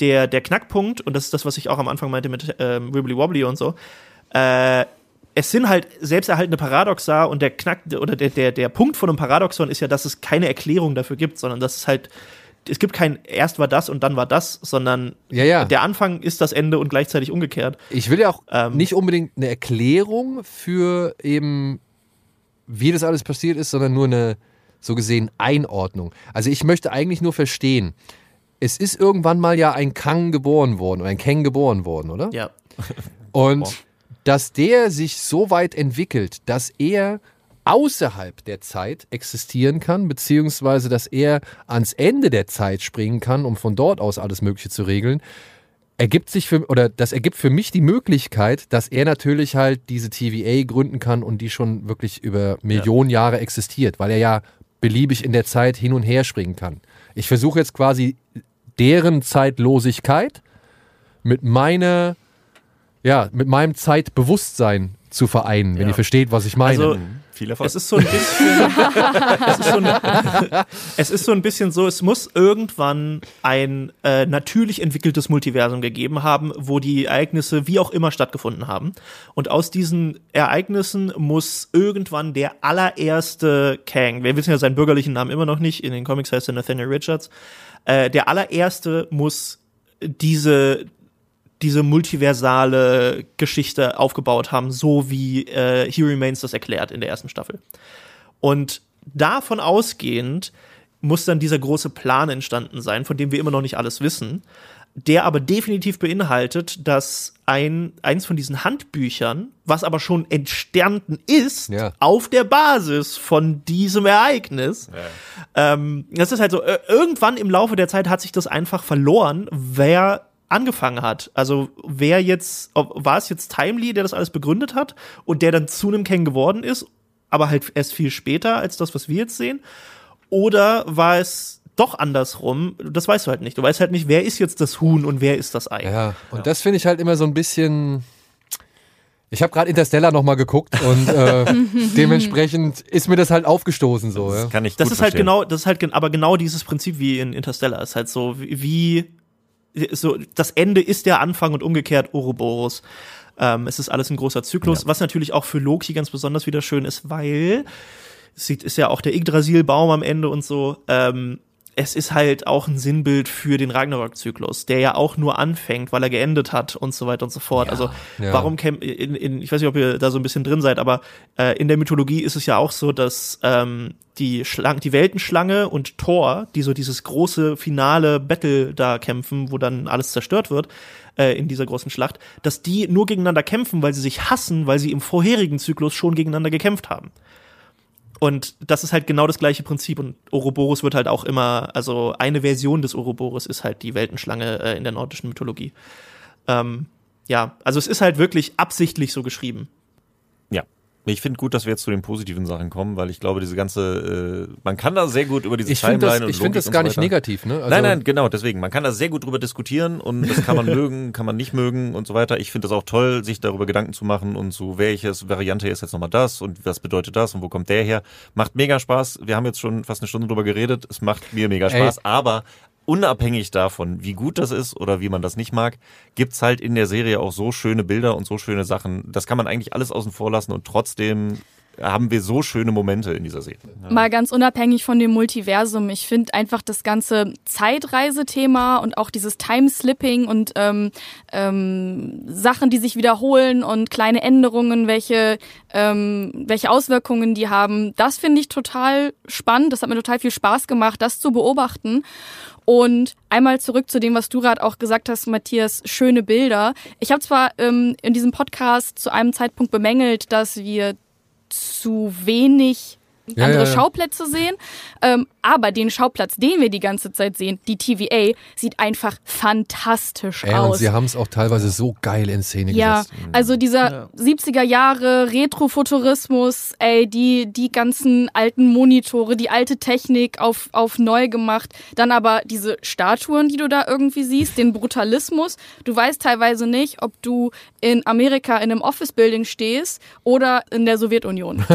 der, der Knackpunkt, und das ist das, was ich auch am Anfang meinte mit ähm, Wibbly Wobbly und so, äh, es sind halt selbsterhaltene Paradoxa und der Knack oder der, der, der Punkt von einem Paradoxon ist ja, dass es keine Erklärung dafür gibt, sondern dass es halt, es gibt kein erst war das und dann war das, sondern Ja, ja. der Anfang ist das Ende und gleichzeitig umgekehrt. Ich will ja auch Ähm, nicht unbedingt eine Erklärung für eben, wie das alles passiert ist, sondern nur eine so gesehen Einordnung. Also ich möchte eigentlich nur verstehen, es ist irgendwann mal ja ein Kang geboren worden oder ein Kang geboren worden, oder? Ja. Und Boah. dass der sich so weit entwickelt, dass er außerhalb der Zeit existieren kann, beziehungsweise dass er ans Ende der Zeit springen kann, um von dort aus alles Mögliche zu regeln, ergibt sich für, oder das ergibt für mich die Möglichkeit, dass er natürlich halt diese TVA gründen kann und die schon wirklich über Millionen Jahre existiert, weil er ja beliebig in der Zeit hin und her springen kann. Ich versuche jetzt quasi deren Zeitlosigkeit mit meiner, ja, mit meinem Zeitbewusstsein zu vereinen, wenn Ja. ihr versteht, was ich meine. Also, Viel Erfolg. Es ist so ein bisschen, es, ist so ein, es ist so ein bisschen so, es muss irgendwann ein äh, natürlich entwickeltes Multiversum gegeben haben, wo die Ereignisse wie auch immer stattgefunden haben. Und aus diesen Ereignissen muss irgendwann der allererste Kang, wir wissen ja seinen bürgerlichen Namen immer noch nicht, in den Comics heißt er Nathaniel Richards, äh, der allererste muss diese diese multiversale Geschichte aufgebaut haben, so wie äh, He Remains das erklärt in der ersten Staffel. Und davon ausgehend muss dann dieser große Plan entstanden sein, von dem wir immer noch nicht alles wissen, der aber definitiv beinhaltet, dass ein, eins von diesen Handbüchern, was aber schon entstanden ist, Ja. auf der Basis von diesem Ereignis, ähm, das ist halt so, äh, irgendwann im Laufe der Zeit hat sich das einfach verloren, wer angefangen hat. Also wer jetzt, war es jetzt Timely, der das alles begründet hat und der dann zu einem Kang geworden ist, aber halt erst viel später als das, was wir jetzt sehen? Oder war es doch andersrum? Das weißt du halt nicht. Du weißt halt nicht, wer ist jetzt das Huhn und wer ist das Ei. Ja, und das finde ich halt immer so ein bisschen. Ich habe gerade Interstellar nochmal geguckt und äh, dementsprechend ist mir das halt aufgestoßen so. Ja. Das kann ich Das gut ist halt verstehen. genau, das ist halt gen- aber genau dieses Prinzip wie in Interstellar. Ist halt so, wie, wie so, das Ende ist der Anfang und umgekehrt Ouroboros. Ähm, es ist alles ein großer Zyklus, was natürlich auch für Loki ganz besonders wieder schön ist, weil es sieht, ist ja auch der Yggdrasil-Baum am Ende und so. Ähm, es ist halt auch ein Sinnbild für den Ragnarok-Zyklus, der ja auch nur anfängt, weil er geendet hat und so weiter und so fort. also ja. warum in, ich weiß nicht, ob ihr da so ein bisschen drin seid, aber äh, in der Mythologie ist es ja auch so, dass ähm, die Schlang die Weltenschlange und Thor, die so dieses große finale Battle da kämpfen, wo dann alles zerstört wird äh, in dieser großen Schlacht, dass die nur gegeneinander kämpfen, weil sie sich hassen, weil sie im vorherigen Zyklus schon gegeneinander gekämpft haben. Und das ist halt genau das gleiche Prinzip. Und Ouroboros wird halt auch immer, also eine Version des Ouroboros ist halt die Weltenschlange äh, in der nordischen Mythologie. Ähm, ja, also es ist halt wirklich absichtlich so geschrieben. Ja. Ich finde gut, dass wir jetzt zu den positiven Sachen kommen, weil ich glaube, diese ganze, äh, man kann da sehr gut über diese Ich finde Timeline das, und ich find Logik das gar so nicht negativ. Ne? Also, nein, nein, genau, deswegen. Man kann da sehr gut drüber diskutieren und das kann man mögen, kann man nicht mögen und so weiter. Ich finde das auch toll, sich darüber Gedanken zu machen und so, welches Variante ist jetzt nochmal das und was bedeutet das und wo kommt der her. Macht mega Spaß. Wir haben jetzt schon fast eine Stunde drüber geredet. Es macht mir mega Ey. Spaß, aber unabhängig davon, wie gut das ist oder wie man das nicht mag, gibt's halt in der Serie auch so schöne Bilder und so schöne Sachen. Das kann man eigentlich alles außen vor lassen und trotzdem haben wir so schöne Momente in dieser Serie. Mal ganz unabhängig von dem Multiversum. Ich finde einfach das ganze Zeitreisethema und auch dieses Time-Slipping und ähm, ähm, Sachen, die sich wiederholen und kleine Änderungen, welche, ähm, welche Auswirkungen die haben, das finde ich total spannend. Das hat mir total viel Spaß gemacht, das zu beobachten. Und einmal zurück zu dem, was du gerade auch gesagt hast, Matthias, schöne Bilder. Ich habe zwar ähm, in diesem Podcast zu einem Zeitpunkt bemängelt, dass wir zu wenig Ja, andere ja, ja. Schauplätze sehen. Ähm, aber den Schauplatz, den wir die ganze Zeit sehen, die TVA, sieht einfach fantastisch Ey, und aus. sie haben es auch teilweise so geil in Szene Ja, gesetzt. also dieser Ja. 70er Jahre Retrofuturismus, ey, die, die ganzen alten Monitore, die alte Technik auf, auf neu gemacht. Dann aber diese Statuen, die du da irgendwie siehst, den Brutalismus. Du weißt teilweise nicht, ob du in Amerika in einem Office-Building stehst oder in der Sowjetunion.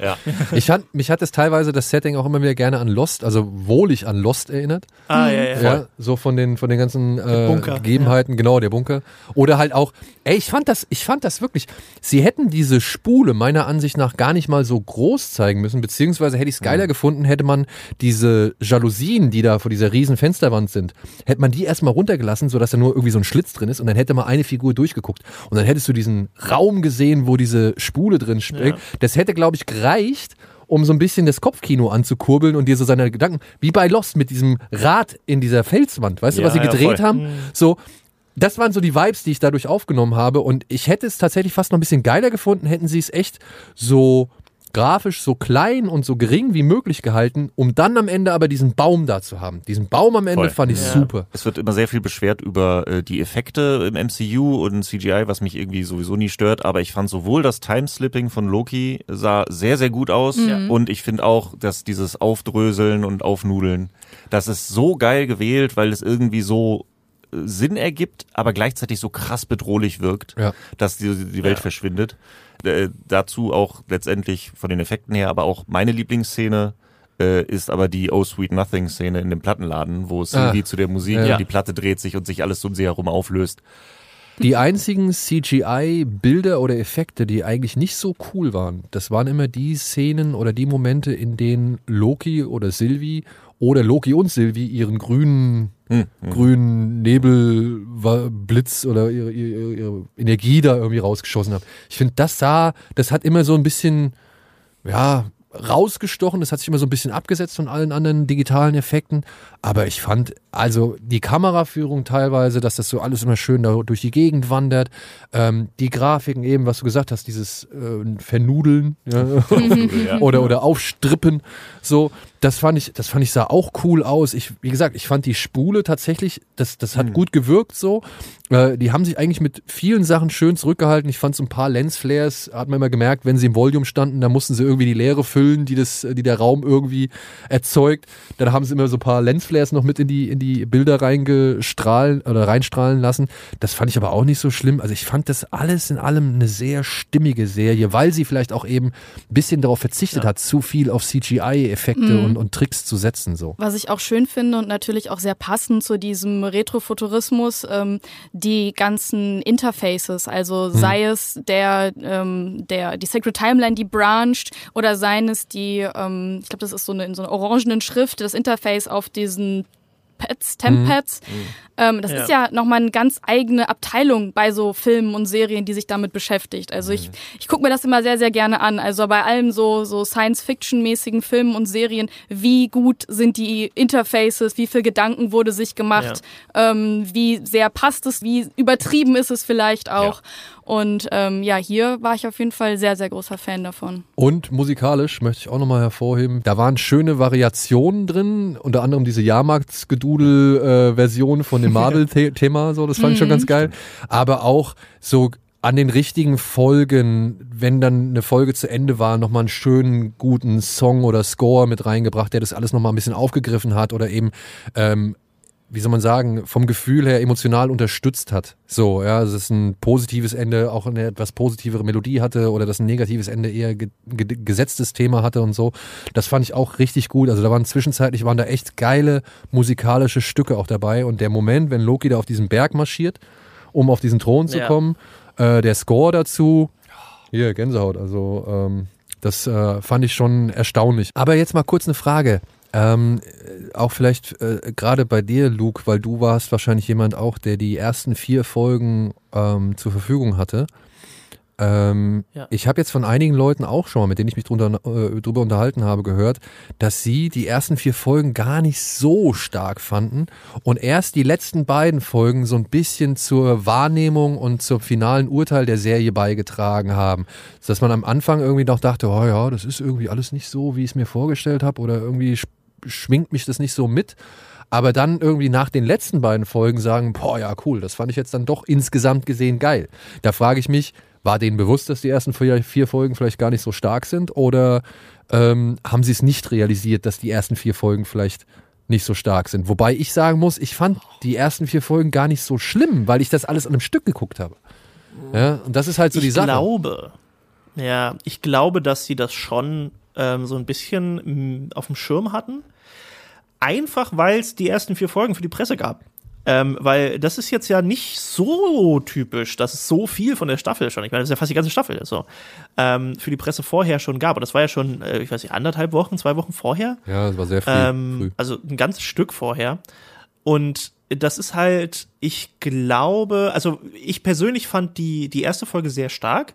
Ja. Ich fand, mich hat es teilweise das Setting auch immer wieder gerne an Lost, also wohlig an Lost erinnert. Ah, ja, ja. Ja, so von den von den ganzen äh, Gegebenheiten, genau, der Bunker. Oder halt auch, ey, ich fand das, ich fand das wirklich, sie hätten diese Spule meiner Ansicht nach gar nicht mal so groß zeigen müssen, beziehungsweise hätte ich es geiler gefunden, hätte man diese Jalousien, die da vor dieser riesen Fensterwand sind, hätte man die erstmal runtergelassen, sodass da nur irgendwie so ein Schlitz drin ist und dann hätte mal eine Figur durchgeguckt. Und dann hättest du diesen Raum gesehen, wo diese Spule drin steckt. Das hätte, glaube ich, gereicht, um so ein bisschen das Kopfkino anzukurbeln und dir so seine Gedanken, wie bei Lost mit diesem Rad in dieser Felswand, weißt du, Ja, was sie ja, gedreht voll. haben? So, das waren so die Vibes, die ich dadurch aufgenommen habe und ich hätte es tatsächlich fast noch ein bisschen geiler gefunden, hätten sie es echt so grafisch so klein und so gering wie möglich gehalten, um dann am Ende aber diesen Baum da zu haben. Diesen Baum am Ende Voll. fand ich Ja. super. Es wird immer sehr viel beschwert über äh, die Effekte im MCU und CGI, was mich irgendwie sowieso nie stört, aber ich fand sowohl das Timeslipping von Loki sah sehr, sehr gut aus und ich finde auch, dass dieses Aufdröseln und Aufnudeln, das ist so geil gewählt, weil es irgendwie so äh, Sinn ergibt, aber gleichzeitig so krass bedrohlich wirkt, Ja. dass die, die Welt Ja. verschwindet. Äh, dazu auch letztendlich von den Effekten her, aber auch meine Lieblingsszene äh, ist aber die Oh Sweet Nothing Szene in dem Plattenladen, wo Sylvie Ah. zu der Musik Ja. und die Platte dreht sich und sich alles um sie herum auflöst. Die einzigen CGI-Bilder oder Effekte, die eigentlich nicht so cool waren, das waren immer die Szenen oder die Momente, in denen Loki oder Sylvie oder Loki und Sylvie ihren grünen hm, hm. grünen Nebelblitz oder ihre, ihre, ihre, Energie da irgendwie rausgeschossen haben. Ich finde, das sah, das hat immer so ein bisschen, ja, rausgestochen. Das hat sich immer so ein bisschen abgesetzt von allen anderen digitalen Effekten. Aber ich fand, also die Kameraführung teilweise, dass das so alles immer schön da durch die Gegend wandert. Ähm, die Grafiken eben, was du gesagt hast, dieses äh, Vernudeln ja, oder, oder Aufstrippen. So, das fand ich, das fand ich sah auch cool aus. Ich, wie gesagt, ich fand die Spule tatsächlich, das, das hat mhm. gut gewirkt so. Äh, die haben sich eigentlich mit vielen Sachen schön zurückgehalten. Ich fand so ein paar Lensflares, hat man immer gemerkt, wenn sie im Volume standen, da mussten sie irgendwie die Leere füllen, die das, die der Raum irgendwie erzeugt. Dann haben sie immer so ein paar Lensflares noch mit in die, in die Bilder reingestrahlen oder reinstrahlen lassen. Das fand ich aber auch nicht so schlimm. Also ich fand das alles in allem eine sehr stimmige Serie, weil sie vielleicht auch eben ein bisschen darauf verzichtet ja. hat, zu viel auf CGI-Effekte mhm. und und, und Tricks zu setzen. So. Was ich auch schön finde und natürlich auch sehr passend zu diesem Retrofuturismus, ähm, die ganzen Interfaces, also hm. sei es der, ähm, der, die Sacred Timeline, die branched, oder seien es die, ähm, ich glaube, das ist so eine in so einer orangenen Schrift, das Interface auf diesen Pads, Tempads. Mhm. Ähm, das ja. ist ja nochmal eine ganz eigene Abteilung bei so Filmen und Serien, die sich damit beschäftigt. Also ich, mhm. ich gucke mir das immer sehr, sehr gerne an. Also bei allem so, so Science-Fiction-mäßigen Filmen und Serien, wie gut sind die Interfaces, wie viel Gedanken wurde sich gemacht, ja. ähm, wie sehr passt es, wie übertrieben ist es vielleicht auch. Ja. Und ähm, ja, hier war ich auf jeden Fall sehr, sehr großer Fan davon. Und musikalisch möchte ich auch nochmal hervorheben, da waren schöne Variationen drin, unter anderem diese Jahrmarktsgedudel-Version äh, von dem Marvel-Thema, so, das fand ich schon ganz mhm. geil. Aber auch so an den richtigen Folgen, wenn dann eine Folge zu Ende war, nochmal einen schönen, guten Song oder Score mit reingebracht, der das alles nochmal ein bisschen aufgegriffen hat oder eben ähm, wie soll man sagen, vom Gefühl her emotional unterstützt hat. So, ja, dass es ein positives Ende auch eine etwas positivere Melodie hatte oder dass ein negatives Ende eher ge ge gesetztes Thema hatte und so. Das fand ich auch richtig gut. Also da waren zwischenzeitlich waren da echt geile musikalische Stücke auch dabei und der Moment, wenn Loki da auf diesen Berg marschiert, um auf diesen Thron zu ja. kommen, äh, der Score dazu, hier Gänsehaut, also ähm, das äh, fand ich schon erstaunlich. Aber jetzt mal kurz eine Frage. Ähm, auch vielleicht äh, gerade bei dir, Luke, weil du warst wahrscheinlich jemand auch, der die ersten vier Folgen ähm, zur Verfügung hatte. Ähm, ja. Ich habe jetzt von einigen Leuten auch schon mal, mit denen ich mich drunter, äh, drüber unterhalten habe, gehört, dass sie die ersten vier Folgen gar nicht so stark fanden und erst die letzten beiden Folgen so ein bisschen zur Wahrnehmung und zum finalen Urteil der Serie beigetragen haben. Dass man am Anfang irgendwie noch dachte, oh ja, das ist irgendwie alles nicht so, wie ich es mir vorgestellt habe oder irgendwie schwingt mich das nicht so mit. Aber dann irgendwie nach den letzten beiden Folgen sagen, boah, ja, cool, das fand ich jetzt dann doch insgesamt gesehen geil. Da frage ich mich, war denen bewusst, dass die ersten vier, vier Folgen vielleicht gar nicht so stark sind? Oder ähm, haben sie es nicht realisiert, dass die ersten vier Folgen vielleicht nicht so stark sind? Wobei ich sagen muss, ich fand die ersten vier Folgen gar nicht so schlimm, weil ich das alles an einem Stück geguckt habe. Ja, und das ist halt so ich die Sache. Ich glaube, ja, ich glaube, dass sie das schon ähm, so ein bisschen mm, auf dem Schirm hatten einfach weil es die ersten vier Folgen für die Presse gab. Ähm, weil das ist jetzt ja nicht so typisch, dass es so viel von der Staffel schon, ich meine, das ist ja fast die ganze Staffel, so, ähm, für die Presse vorher schon gab. Und das war ja schon, äh, ich weiß nicht, anderthalb Wochen, zwei Wochen vorher. Ja, das war sehr früh, ähm, früh. Also ein ganzes Stück vorher. Und das ist halt, ich glaube, also ich persönlich fand die, die erste Folge sehr stark.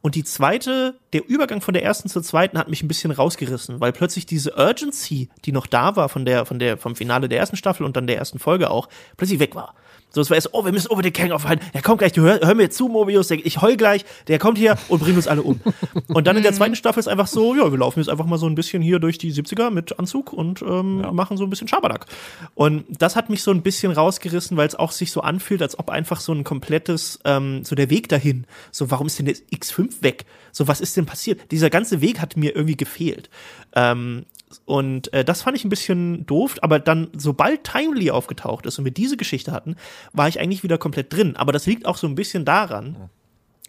Und die zweite, der Übergang von der ersten zur zweiten hat mich ein bisschen rausgerissen, weil plötzlich diese Urgency, die noch da war von der, von der, vom Finale der ersten Staffel und dann der ersten Folge auch, plötzlich weg war. So, es war erst, oh, wir müssen unbedingt Kang aufhalten. Der kommt gleich, du hör, hör mir zu, Mobius, der, ich heul gleich, der kommt hier und bringt uns alle um. Und dann in der zweiten Staffel ist einfach so, ja, wir laufen jetzt einfach mal so ein bisschen hier durch die 70er mit Anzug und ähm, ja. machen so ein bisschen Schabernack. Und das hat mich so ein bisschen rausgerissen, weil es auch sich so anfühlt, als ob einfach so ein komplettes, ähm, so der Weg dahin, so, warum ist denn der X5 weg? So, was ist denn passiert? Dieser ganze Weg hat mir irgendwie gefehlt. Ähm, und äh, das fand ich ein bisschen doof, aber dann, sobald Timely aufgetaucht ist und wir diese Geschichte hatten, war ich eigentlich wieder komplett drin. Aber das liegt auch so ein bisschen daran,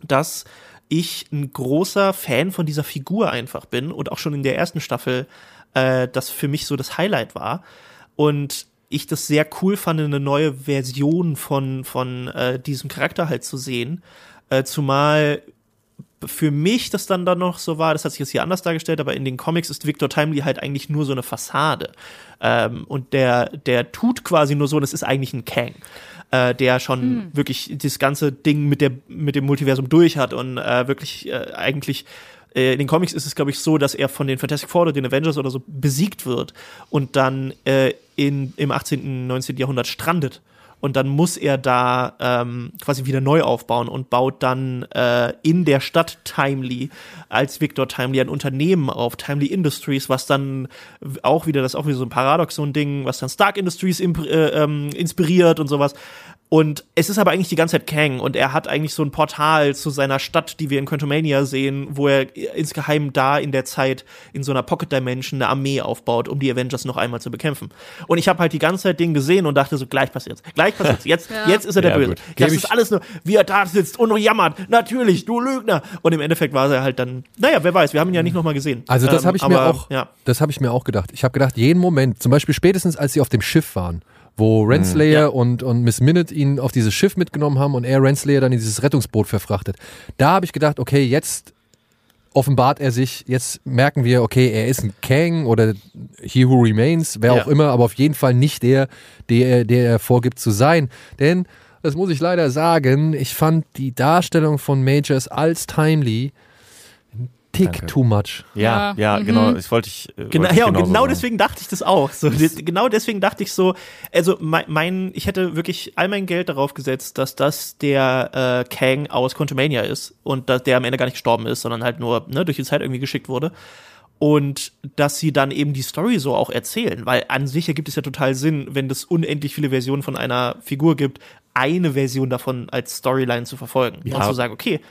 dass ich ein großer Fan von dieser Figur einfach bin und auch schon in der ersten Staffel äh, das für mich so das Highlight war. Und ich das sehr cool fand, eine neue Version von, von äh, diesem Charakter halt zu sehen. Äh, zumal für mich das dann dann noch so war, das hat sich jetzt hier anders dargestellt, aber in den Comics ist Victor Timely halt eigentlich nur so eine Fassade. Ähm, und der, der tut quasi nur so, das ist eigentlich ein Kang. Äh, der schon mhm. wirklich das ganze Ding mit, der, mit dem Multiversum durch hat und äh, wirklich äh, eigentlich äh, in den Comics ist es, glaube ich, so, dass er von den Fantastic Four oder den Avengers oder so besiegt wird und dann äh, in, im 18., 19. Jahrhundert strandet und dann muss er da ähm, quasi wieder neu aufbauen und baut dann äh, in der Stadt Timely als Victor Timely ein Unternehmen auf, Timely Industries, was dann auch wieder, das ist auch wieder so ein Paradoxon-Ding, was dann Stark Industries äh, ähm, inspiriert und sowas. Und es ist aber eigentlich die ganze Zeit Kang und er hat eigentlich so ein Portal zu seiner Stadt, die wir in Quantumania sehen, wo er insgeheim da in der Zeit in so einer Pocket Dimension eine Armee aufbaut, um die Avengers noch einmal zu bekämpfen. Und ich habe halt die ganze Zeit den gesehen und dachte so, gleich passiert's, gleich passiert's, jetzt, ja. jetzt ist er der ja, Böse. Gut. Das ist alles nur, wie er da sitzt und noch jammert, natürlich, du Lügner. Und im Endeffekt war er halt dann, naja, wer weiß, wir haben ihn ja nicht nochmal gesehen. Also das ähm, habe ich aber, mir auch, ja. das habe ich mir auch gedacht. Ich habe gedacht, jeden Moment, zum Beispiel spätestens als sie auf dem Schiff waren, wo Renslayer mhm, ja. und, und Miss Minute ihn auf dieses Schiff mitgenommen haben und er Renslayer dann in dieses Rettungsboot verfrachtet. Da habe ich gedacht, okay, jetzt offenbart er sich, jetzt merken wir, okay, er ist ein Kang oder He Who Remains, wer ja. auch immer, aber auf jeden Fall nicht der, der, der er vorgibt zu sein. Denn, das muss ich leider sagen, ich fand die Darstellung von Majors als Timely Tick Danke. too much. Ja, ja, ja mhm. genau. Ich wollte ich. Äh, genau, ja, und genau sagen. deswegen dachte ich das auch. So, genau deswegen dachte ich so, also mein, mein, ich hätte wirklich all mein Geld darauf gesetzt, dass das der äh, Kang aus Quantumania ist und dass der am Ende gar nicht gestorben ist, sondern halt nur ne, durch die Zeit irgendwie geschickt wurde. Und dass sie dann eben die Story so auch erzählen, weil an sich ergibt es ja total Sinn, wenn es unendlich viele Versionen von einer Figur gibt, eine Version davon als Storyline zu verfolgen. Ja. Und zu sagen, okay,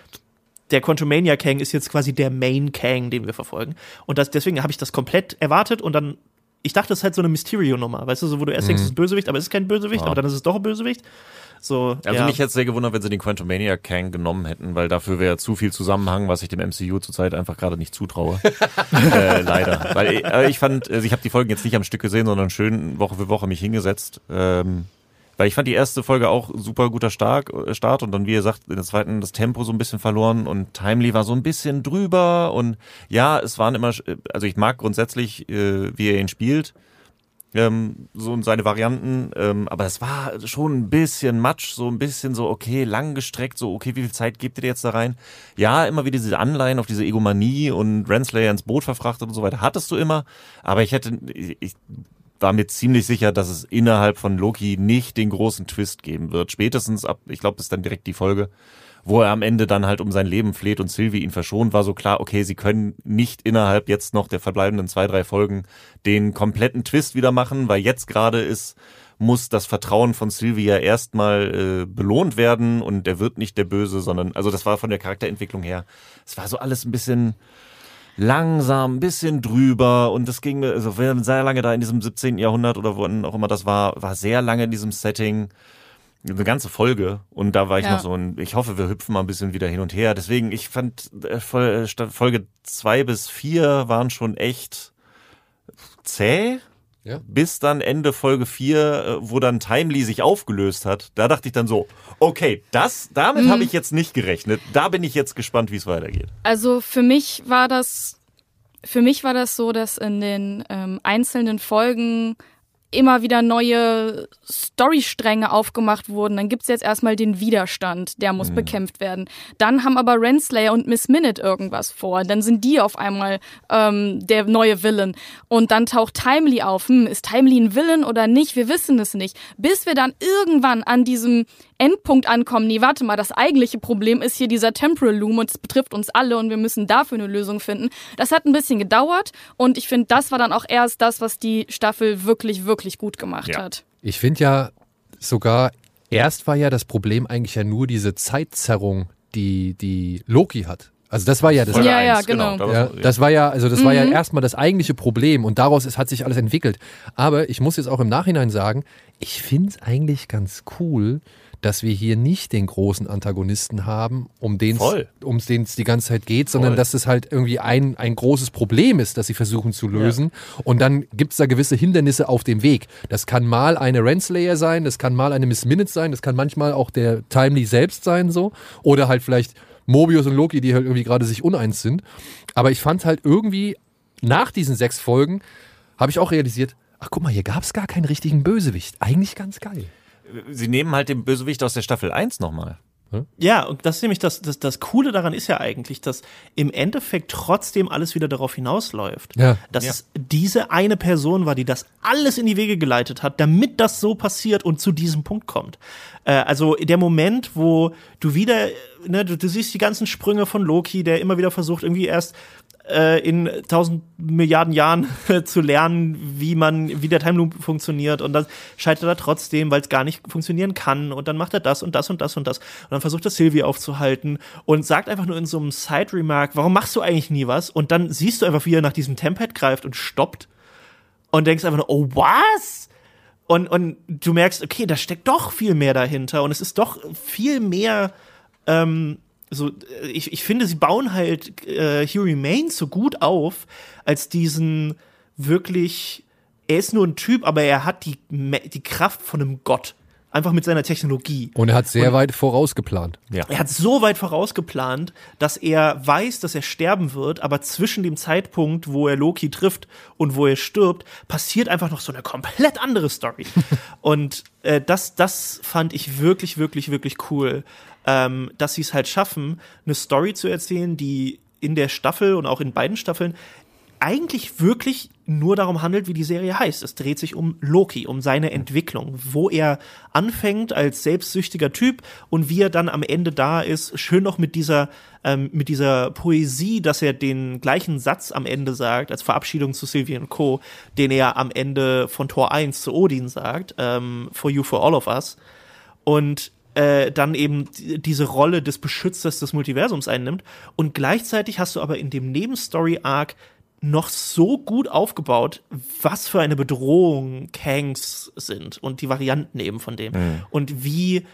der Quantumania Kang ist jetzt quasi der Main Kang, den wir verfolgen. Und das, deswegen habe ich das komplett erwartet und dann, ich dachte, das ist halt so eine Mysterio-Nummer, weißt du, so, wo du erst mhm. denkst, es ist Bösewicht, aber es ist kein Bösewicht, ja. aber dann ist es doch ein Bösewicht. So, also ja. mich hätte es sehr gewundert, wenn sie den Quantumania Kang genommen hätten, weil dafür wäre zu viel Zusammenhang, was ich dem MCU zurzeit einfach gerade nicht zutraue. äh, leider. Weil äh, ich fand, also ich habe die Folgen jetzt nicht am Stück gesehen, sondern schön Woche für Woche mich hingesetzt. Ähm, weil ich fand die erste Folge auch super guter Stark, äh, Start und dann, wie ihr sagt, in der zweiten das Tempo so ein bisschen verloren und Timely war so ein bisschen drüber und ja, es waren immer, äh, also ich mag grundsätzlich, äh, wie er ihn spielt, ähm, so und seine Varianten, ähm, aber es war schon ein bisschen Matsch, so ein bisschen so, okay, lang gestreckt, so, okay, wie viel Zeit gibt ihr jetzt da rein? Ja, immer wieder diese Anleihen auf diese Egomanie und Renslayer ins Boot verfrachtet und so weiter, hattest du immer, aber ich hätte, ich war mir ziemlich sicher, dass es innerhalb von Loki nicht den großen Twist geben wird. Spätestens ab, ich glaube, ist dann direkt die Folge, wo er am Ende dann halt um sein Leben fleht und Sylvie ihn verschont, war so klar, okay, sie können nicht innerhalb jetzt noch der verbleibenden zwei, drei Folgen den kompletten Twist wieder machen, weil jetzt gerade ist, muss das Vertrauen von Sylvie ja erstmal äh, belohnt werden und er wird nicht der Böse, sondern, also das war von der Charakterentwicklung her, es war so alles ein bisschen, langsam, ein bisschen drüber und das ging, also wir sehr lange da in diesem 17. Jahrhundert oder wo auch immer das war, war sehr lange in diesem Setting. Eine ganze Folge und da war ich ja. noch so ein, ich hoffe, wir hüpfen mal ein bisschen wieder hin und her. Deswegen, ich fand äh, äh, Folge zwei bis vier waren schon echt zäh. Ja. Bis dann Ende Folge 4, äh, wo dann Timely sich aufgelöst hat, da dachte ich dann so, okay, das, damit mhm. habe ich jetzt nicht gerechnet. Da bin ich jetzt gespannt, wie es weitergeht. Also für mich war das, für mich war das so, dass in den ähm, einzelnen Folgen immer wieder neue Storystränge aufgemacht wurden. Dann gibt's jetzt erstmal den Widerstand, der muss mhm. bekämpft werden. Dann haben aber Renslayer und Miss Minute irgendwas vor. Dann sind die auf einmal ähm, der neue Villain. Und dann taucht Timely auf. Hm, ist Timely ein Villain oder nicht? Wir wissen es nicht. Bis wir dann irgendwann an diesem Endpunkt ankommen, nee, warte mal, das eigentliche Problem ist hier dieser Temporal Loom und es betrifft uns alle und wir müssen dafür eine Lösung finden. Das hat ein bisschen gedauert und ich finde, das war dann auch erst das, was die Staffel wirklich, wirklich gut gemacht ja. hat. Ich finde ja sogar, erst war ja das Problem eigentlich ja nur diese Zeitzerrung, die, die Loki hat. Also das war ja das. Ja, ja, genau. genau. Ja, das war ja, also das mhm. war ja mhm. erstmal das eigentliche Problem und daraus ist, hat sich alles entwickelt. Aber ich muss jetzt auch im Nachhinein sagen, ich finde es eigentlich ganz cool, dass wir hier nicht den großen Antagonisten haben, um den es die ganze Zeit geht, sondern Voll. dass es halt irgendwie ein, ein großes Problem ist, das sie versuchen zu lösen. Ja. Und dann gibt es da gewisse Hindernisse auf dem Weg. Das kann mal eine Renslayer sein, das kann mal eine Miss Minute sein, das kann manchmal auch der Timely selbst sein, so. Oder halt vielleicht Mobius und Loki, die halt irgendwie gerade sich uneins sind. Aber ich fand halt irgendwie nach diesen sechs Folgen habe ich auch realisiert, ach guck mal, hier gab es gar keinen richtigen Bösewicht. Eigentlich ganz geil. Sie nehmen halt den Bösewicht aus der Staffel 1 nochmal. Ja, und das ist nämlich das, das, das Coole daran ist ja eigentlich, dass im Endeffekt trotzdem alles wieder darauf hinausläuft. Ja. Dass Ja. es diese eine Person war, die das alles in die Wege geleitet hat, damit das so passiert und zu diesem Punkt kommt. Äh, also der Moment, wo du wieder, ne, du, du siehst die ganzen Sprünge von Loki, der immer wieder versucht, irgendwie erst äh, in tausend Milliarden Jahren zu lernen, wie man, wie der Time Loop funktioniert und dann scheitert er trotzdem, weil es gar nicht funktionieren kann und dann macht er das und das und das und das und dann versucht er Sylvie aufzuhalten und sagt einfach nur in so einem Side-Remark, warum machst du eigentlich nie was? Und dann siehst du einfach, wie er nach diesem Tempad greift und stoppt und denkst einfach nur, oh, was? Und, und du merkst, okay, da steckt doch viel mehr dahinter und es ist doch viel mehr, ähm, so, äh, ich, ich finde, sie bauen halt äh, He Remains so gut auf, als diesen wirklich, er ist nur ein Typ, aber er hat die, die Kraft von einem Gott. Einfach mit seiner Technologie. Und er hat sehr weit vorausgeplant. Ja. Er hat so weit vorausgeplant, dass er weiß, dass er sterben wird, aber zwischen dem Zeitpunkt, wo er Loki trifft und wo er stirbt, passiert einfach noch so eine komplett andere Story. und äh, das, das fand ich wirklich, wirklich, wirklich cool, ähm, dass sie es halt schaffen, eine Story zu erzählen, die in der Staffel und auch in beiden Staffeln eigentlich wirklich nur darum handelt, wie die Serie heißt. Es dreht sich um Loki, um seine Entwicklung, wo er anfängt als selbstsüchtiger Typ und wie er dann am Ende da ist, schön noch mit dieser, ähm, mit dieser Poesie, dass er den gleichen Satz am Ende sagt, als Verabschiedung zu Sylvie und Co., den er am Ende von Tor 1 zu Odin sagt, ähm, For You, For All of Us. Und äh, dann eben die- diese Rolle des Beschützers des Multiversums einnimmt. Und gleichzeitig hast du aber in dem Nebenstory-Arc noch so gut aufgebaut, was für eine Bedrohung Kangs sind und die Varianten eben von dem. Und wie,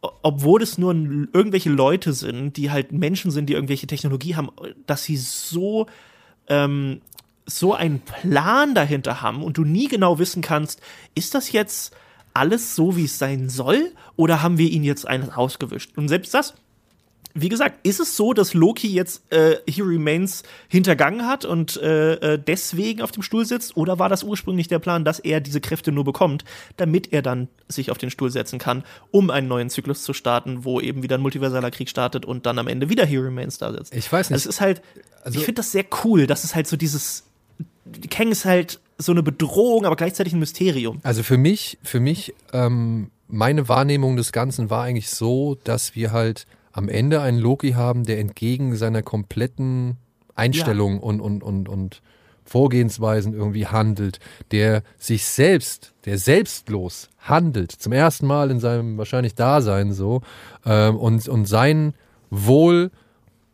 obwohl es nur irgendwelche Leute sind, die halt Menschen sind, die irgendwelche Technologie haben, dass sie so ähm, so einen Plan dahinter haben und du nie genau wissen kannst, ist das jetzt alles so, wie es sein soll, oder haben wir ihn jetzt eines ausgewischt? Und selbst das, wie gesagt, ist es so, dass Loki jetzt äh, He Remains hintergangen hat und äh, äh, deswegen auf dem Stuhl sitzt, oder war das ursprünglich der Plan, dass er diese Kräfte nur bekommt, damit er dann sich auf den Stuhl setzen kann, um einen neuen Zyklus zu starten, wo eben wieder ein multiversaler Krieg startet und dann am Ende wieder He Remains da sitzt? Ich weiß nicht. Also es ist halt, Also- ich finde das sehr cool, dass es halt so dieses, Kang ist halt so eine Bedrohung, aber gleichzeitig ein Mysterium. Also für mich, für mich, ähm, meine Wahrnehmung des Ganzen war eigentlich so, dass wir halt am Ende einen Loki haben, der entgegen seiner kompletten Einstellung und, und, und, und Vorgehensweisen irgendwie handelt, der sich selbst, der selbstlos handelt, zum ersten Mal in seinem wahrscheinlich Dasein so, ähm, und, und sein Wohl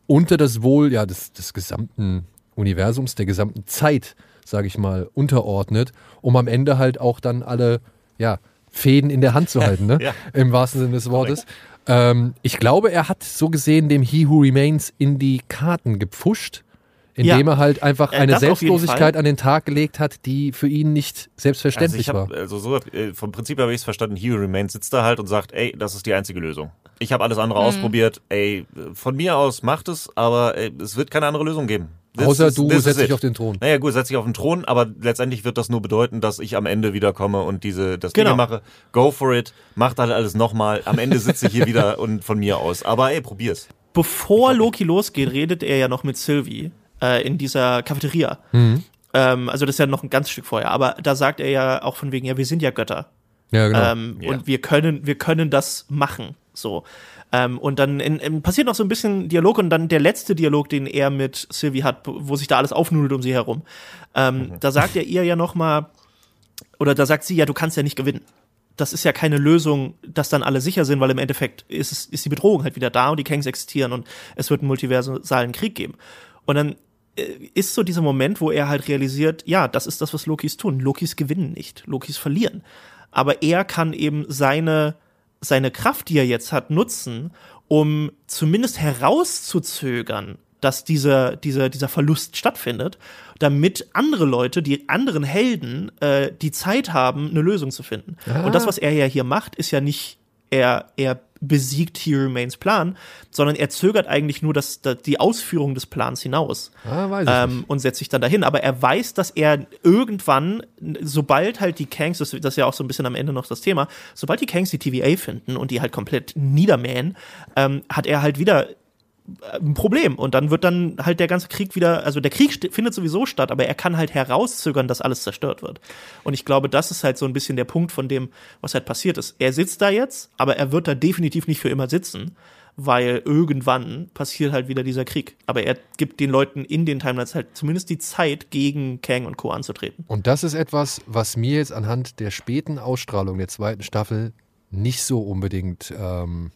unter das Wohl ja, des, des gesamten Universums, der gesamten Zeit, sage ich mal, unterordnet, um am Ende halt auch dann alle ja, Fäden in der Hand zu halten, ne? Ja. im wahrsten Sinne des Wortes. Ähm, ich glaube, er hat so gesehen dem He Who Remains in die Karten gepfuscht, indem Ja. er halt einfach Äh, eine Selbstlosigkeit an den Tag gelegt hat, die für ihn nicht Also selbstverständlich ich war. habe also so äh, vom Prinzip habe ich es verstanden. He Who Remains sitzt da halt und sagt, ey, das ist die einzige Lösung. Ich habe alles andere ausprobiert. Ey, von mir aus macht es, aber ey, es wird keine andere Lösung geben. This Außer du is setzt dich auf den Thron. Naja, gut, setz dich auf den Thron, aber letztendlich wird das nur bedeuten, dass ich am Ende wiederkomme und diese das Genau. Dinge mache. Go for it, mach das alles nochmal. Am Ende sitze ich hier wieder und von mir aus. Aber ey, probier's. Bevor Loki losgeht, redet er ja noch mit Sylvie äh, in dieser Cafeteria. Mhm. Ähm, also das ist ja noch ein ganz Stück vorher. Aber da sagt er ja auch von wegen, ja, wir sind ja Götter. Ja, genau. Ähm, Ja. Und wir können, wir können das machen. So. Ähm, und dann in, in, passiert noch so ein bisschen Dialog und dann der letzte Dialog, den er mit Sylvie hat, wo sich da alles aufnudelt um sie herum. Ähm, Da sagt er ihr ja noch mal, oder da sagt sie ja, du kannst ja nicht gewinnen. Das ist ja keine Lösung, dass dann alle sicher sind, weil im Endeffekt ist, es, ist die Bedrohung halt wieder da und die Kangs existieren und es wird einen multiversalen Krieg geben. Und dann äh, ist so dieser Moment, wo er halt realisiert, ja, das ist das, was Lokis tun. Lokis gewinnen nicht, Lokis verlieren. Aber er kann eben seine, seine Kraft, die er jetzt hat, nutzen, um zumindest herauszuzögern, dass dieser, dieser, dieser Verlust stattfindet, damit andere Leute, die anderen Helden, äh, die Zeit haben, eine Lösung zu finden. Und das, was er ja hier macht, ist ja nicht er, er besiegt He Remains Plan, sondern er zögert eigentlich nur das, das die Ausführung des Plans hinaus Ah, weiß ich ähm, und setzt sich dann dahin. Aber er weiß, dass er irgendwann, sobald halt die Kangs, das, das ist ja auch so ein bisschen am Ende noch das Thema, sobald die Kangs die TVA finden und die halt komplett niedermähen, ähm, hat er halt wieder ein Problem und dann wird dann halt der ganze Krieg wieder, also der Krieg findet sowieso statt, aber er kann halt herauszögern, dass alles zerstört wird. Und ich glaube, das ist halt so ein bisschen der Punkt von dem, was halt passiert ist. Er sitzt da jetzt, aber er wird da definitiv nicht für immer sitzen, weil irgendwann passiert halt wieder dieser Krieg. Aber er gibt den Leuten in den Timelines halt zumindest die Zeit, gegen Kang und Co. anzutreten. Und das ist etwas, was mir jetzt anhand der späten Ausstrahlung der zweiten Staffel nicht so unbedingt, ähm,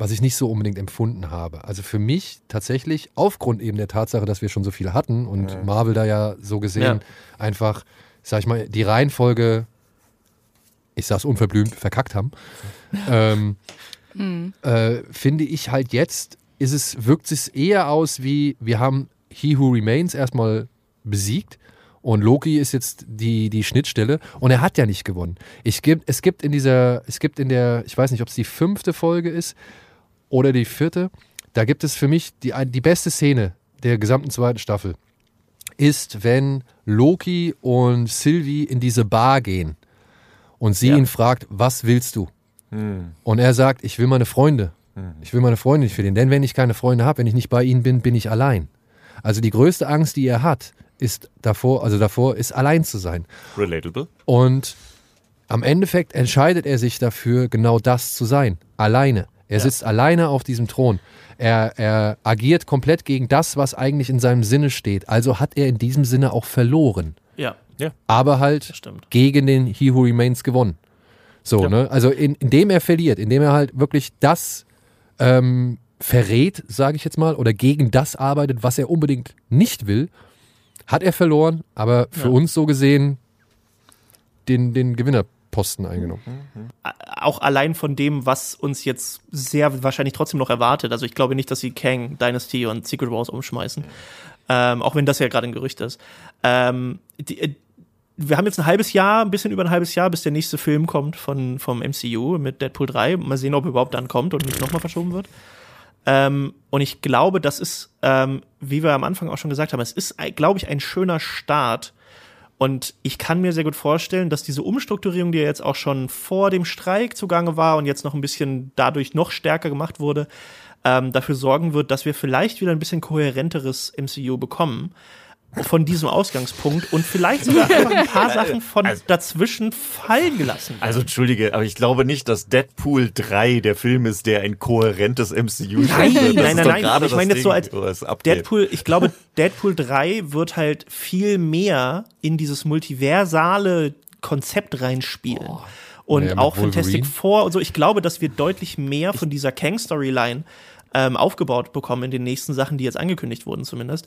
was ich nicht so unbedingt empfunden habe. Also für mich tatsächlich, aufgrund eben der Tatsache, dass wir schon so viel hatten und Marvel da ja so gesehen einfach, sag ich mal, die Reihenfolge, ich sag's unverblümt, verkackt haben, ähm, äh, finde ich halt jetzt, ist es, wirkt es eher aus wie, wir haben He Who Remains erstmal besiegt und Loki ist jetzt die, die Schnittstelle und er hat ja nicht gewonnen. Ich gibt, es gibt in dieser, es gibt in der, ich weiß nicht, ob es die fünfte Folge ist oder die vierte, da gibt es für mich die, die beste Szene der gesamten zweiten Staffel ist, wenn Loki und Sylvie in diese Bar gehen und sie Ja. ihn fragt, was willst du? Und er sagt, ich will meine Freunde. Ich will meine Freunde nicht verlieren. Denn wenn ich keine Freunde habe, wenn ich nicht bei ihnen bin, bin ich allein. Also die größte Angst, die er hat, ist davor, also davor, ist allein zu sein. Relatable. Und am Endeffekt entscheidet er sich dafür, genau das zu sein. Alleine. Er sitzt alleine auf diesem Thron. Er, er agiert komplett gegen das, was eigentlich in seinem Sinne steht. Also hat er in diesem Sinne auch verloren. Ja, Aber halt gegen den He Who Remains gewonnen. So, ne? Also in, indem er verliert, indem er halt wirklich das ähm, verrät, sage ich jetzt mal, oder gegen das arbeitet, was er unbedingt nicht will, hat er verloren, aber für Ja. uns so gesehen den, den Gewinnerposten eingenommen. auch allein von dem, was uns jetzt sehr wahrscheinlich trotzdem noch erwartet. Also ich glaube nicht, dass sie Kang, Dynasty und Secret Wars umschmeißen. Ähm, auch wenn das ja gerade ein Gerücht ist. Ähm, die, äh, wir haben jetzt ein halbes Jahr, ein bisschen über ein halbes Jahr, bis der nächste Film kommt von, vom MCU mit Deadpool 3. Mal sehen, ob er überhaupt dann kommt und nicht nochmal verschoben wird. Ähm, und ich glaube, das ist, ähm, wie wir am Anfang auch schon gesagt haben, es ist, glaube ich, ein schöner Start. Und ich kann mir sehr gut vorstellen, dass diese Umstrukturierung, die ja jetzt auch schon vor dem Streik zugange war und jetzt noch ein bisschen dadurch noch stärker gemacht wurde, ähm, dafür sorgen wird, dass wir vielleicht wieder ein bisschen kohärenteres MCU bekommen von diesem Ausgangspunkt und vielleicht sogar einfach ein paar Sachen von Also- dazwischen fallen gelassen. werden. Also entschuldige, aber ich glaube nicht, dass Deadpool 3 der Film ist, der ein kohärentes MCU Nein. Das nein, nein, nein. gerade Ich meine jetzt so als. Deadpool, ich glaube, Deadpool 3 wird halt viel mehr in dieses multiversale Konzept reinspielen. Und Ja, mit auch Fantastic. Four und so. Ich glaube, dass wir deutlich mehr von dieser Kang-Storyline ähm, aufgebaut bekommen in den nächsten Sachen, die jetzt angekündigt wurden zumindest.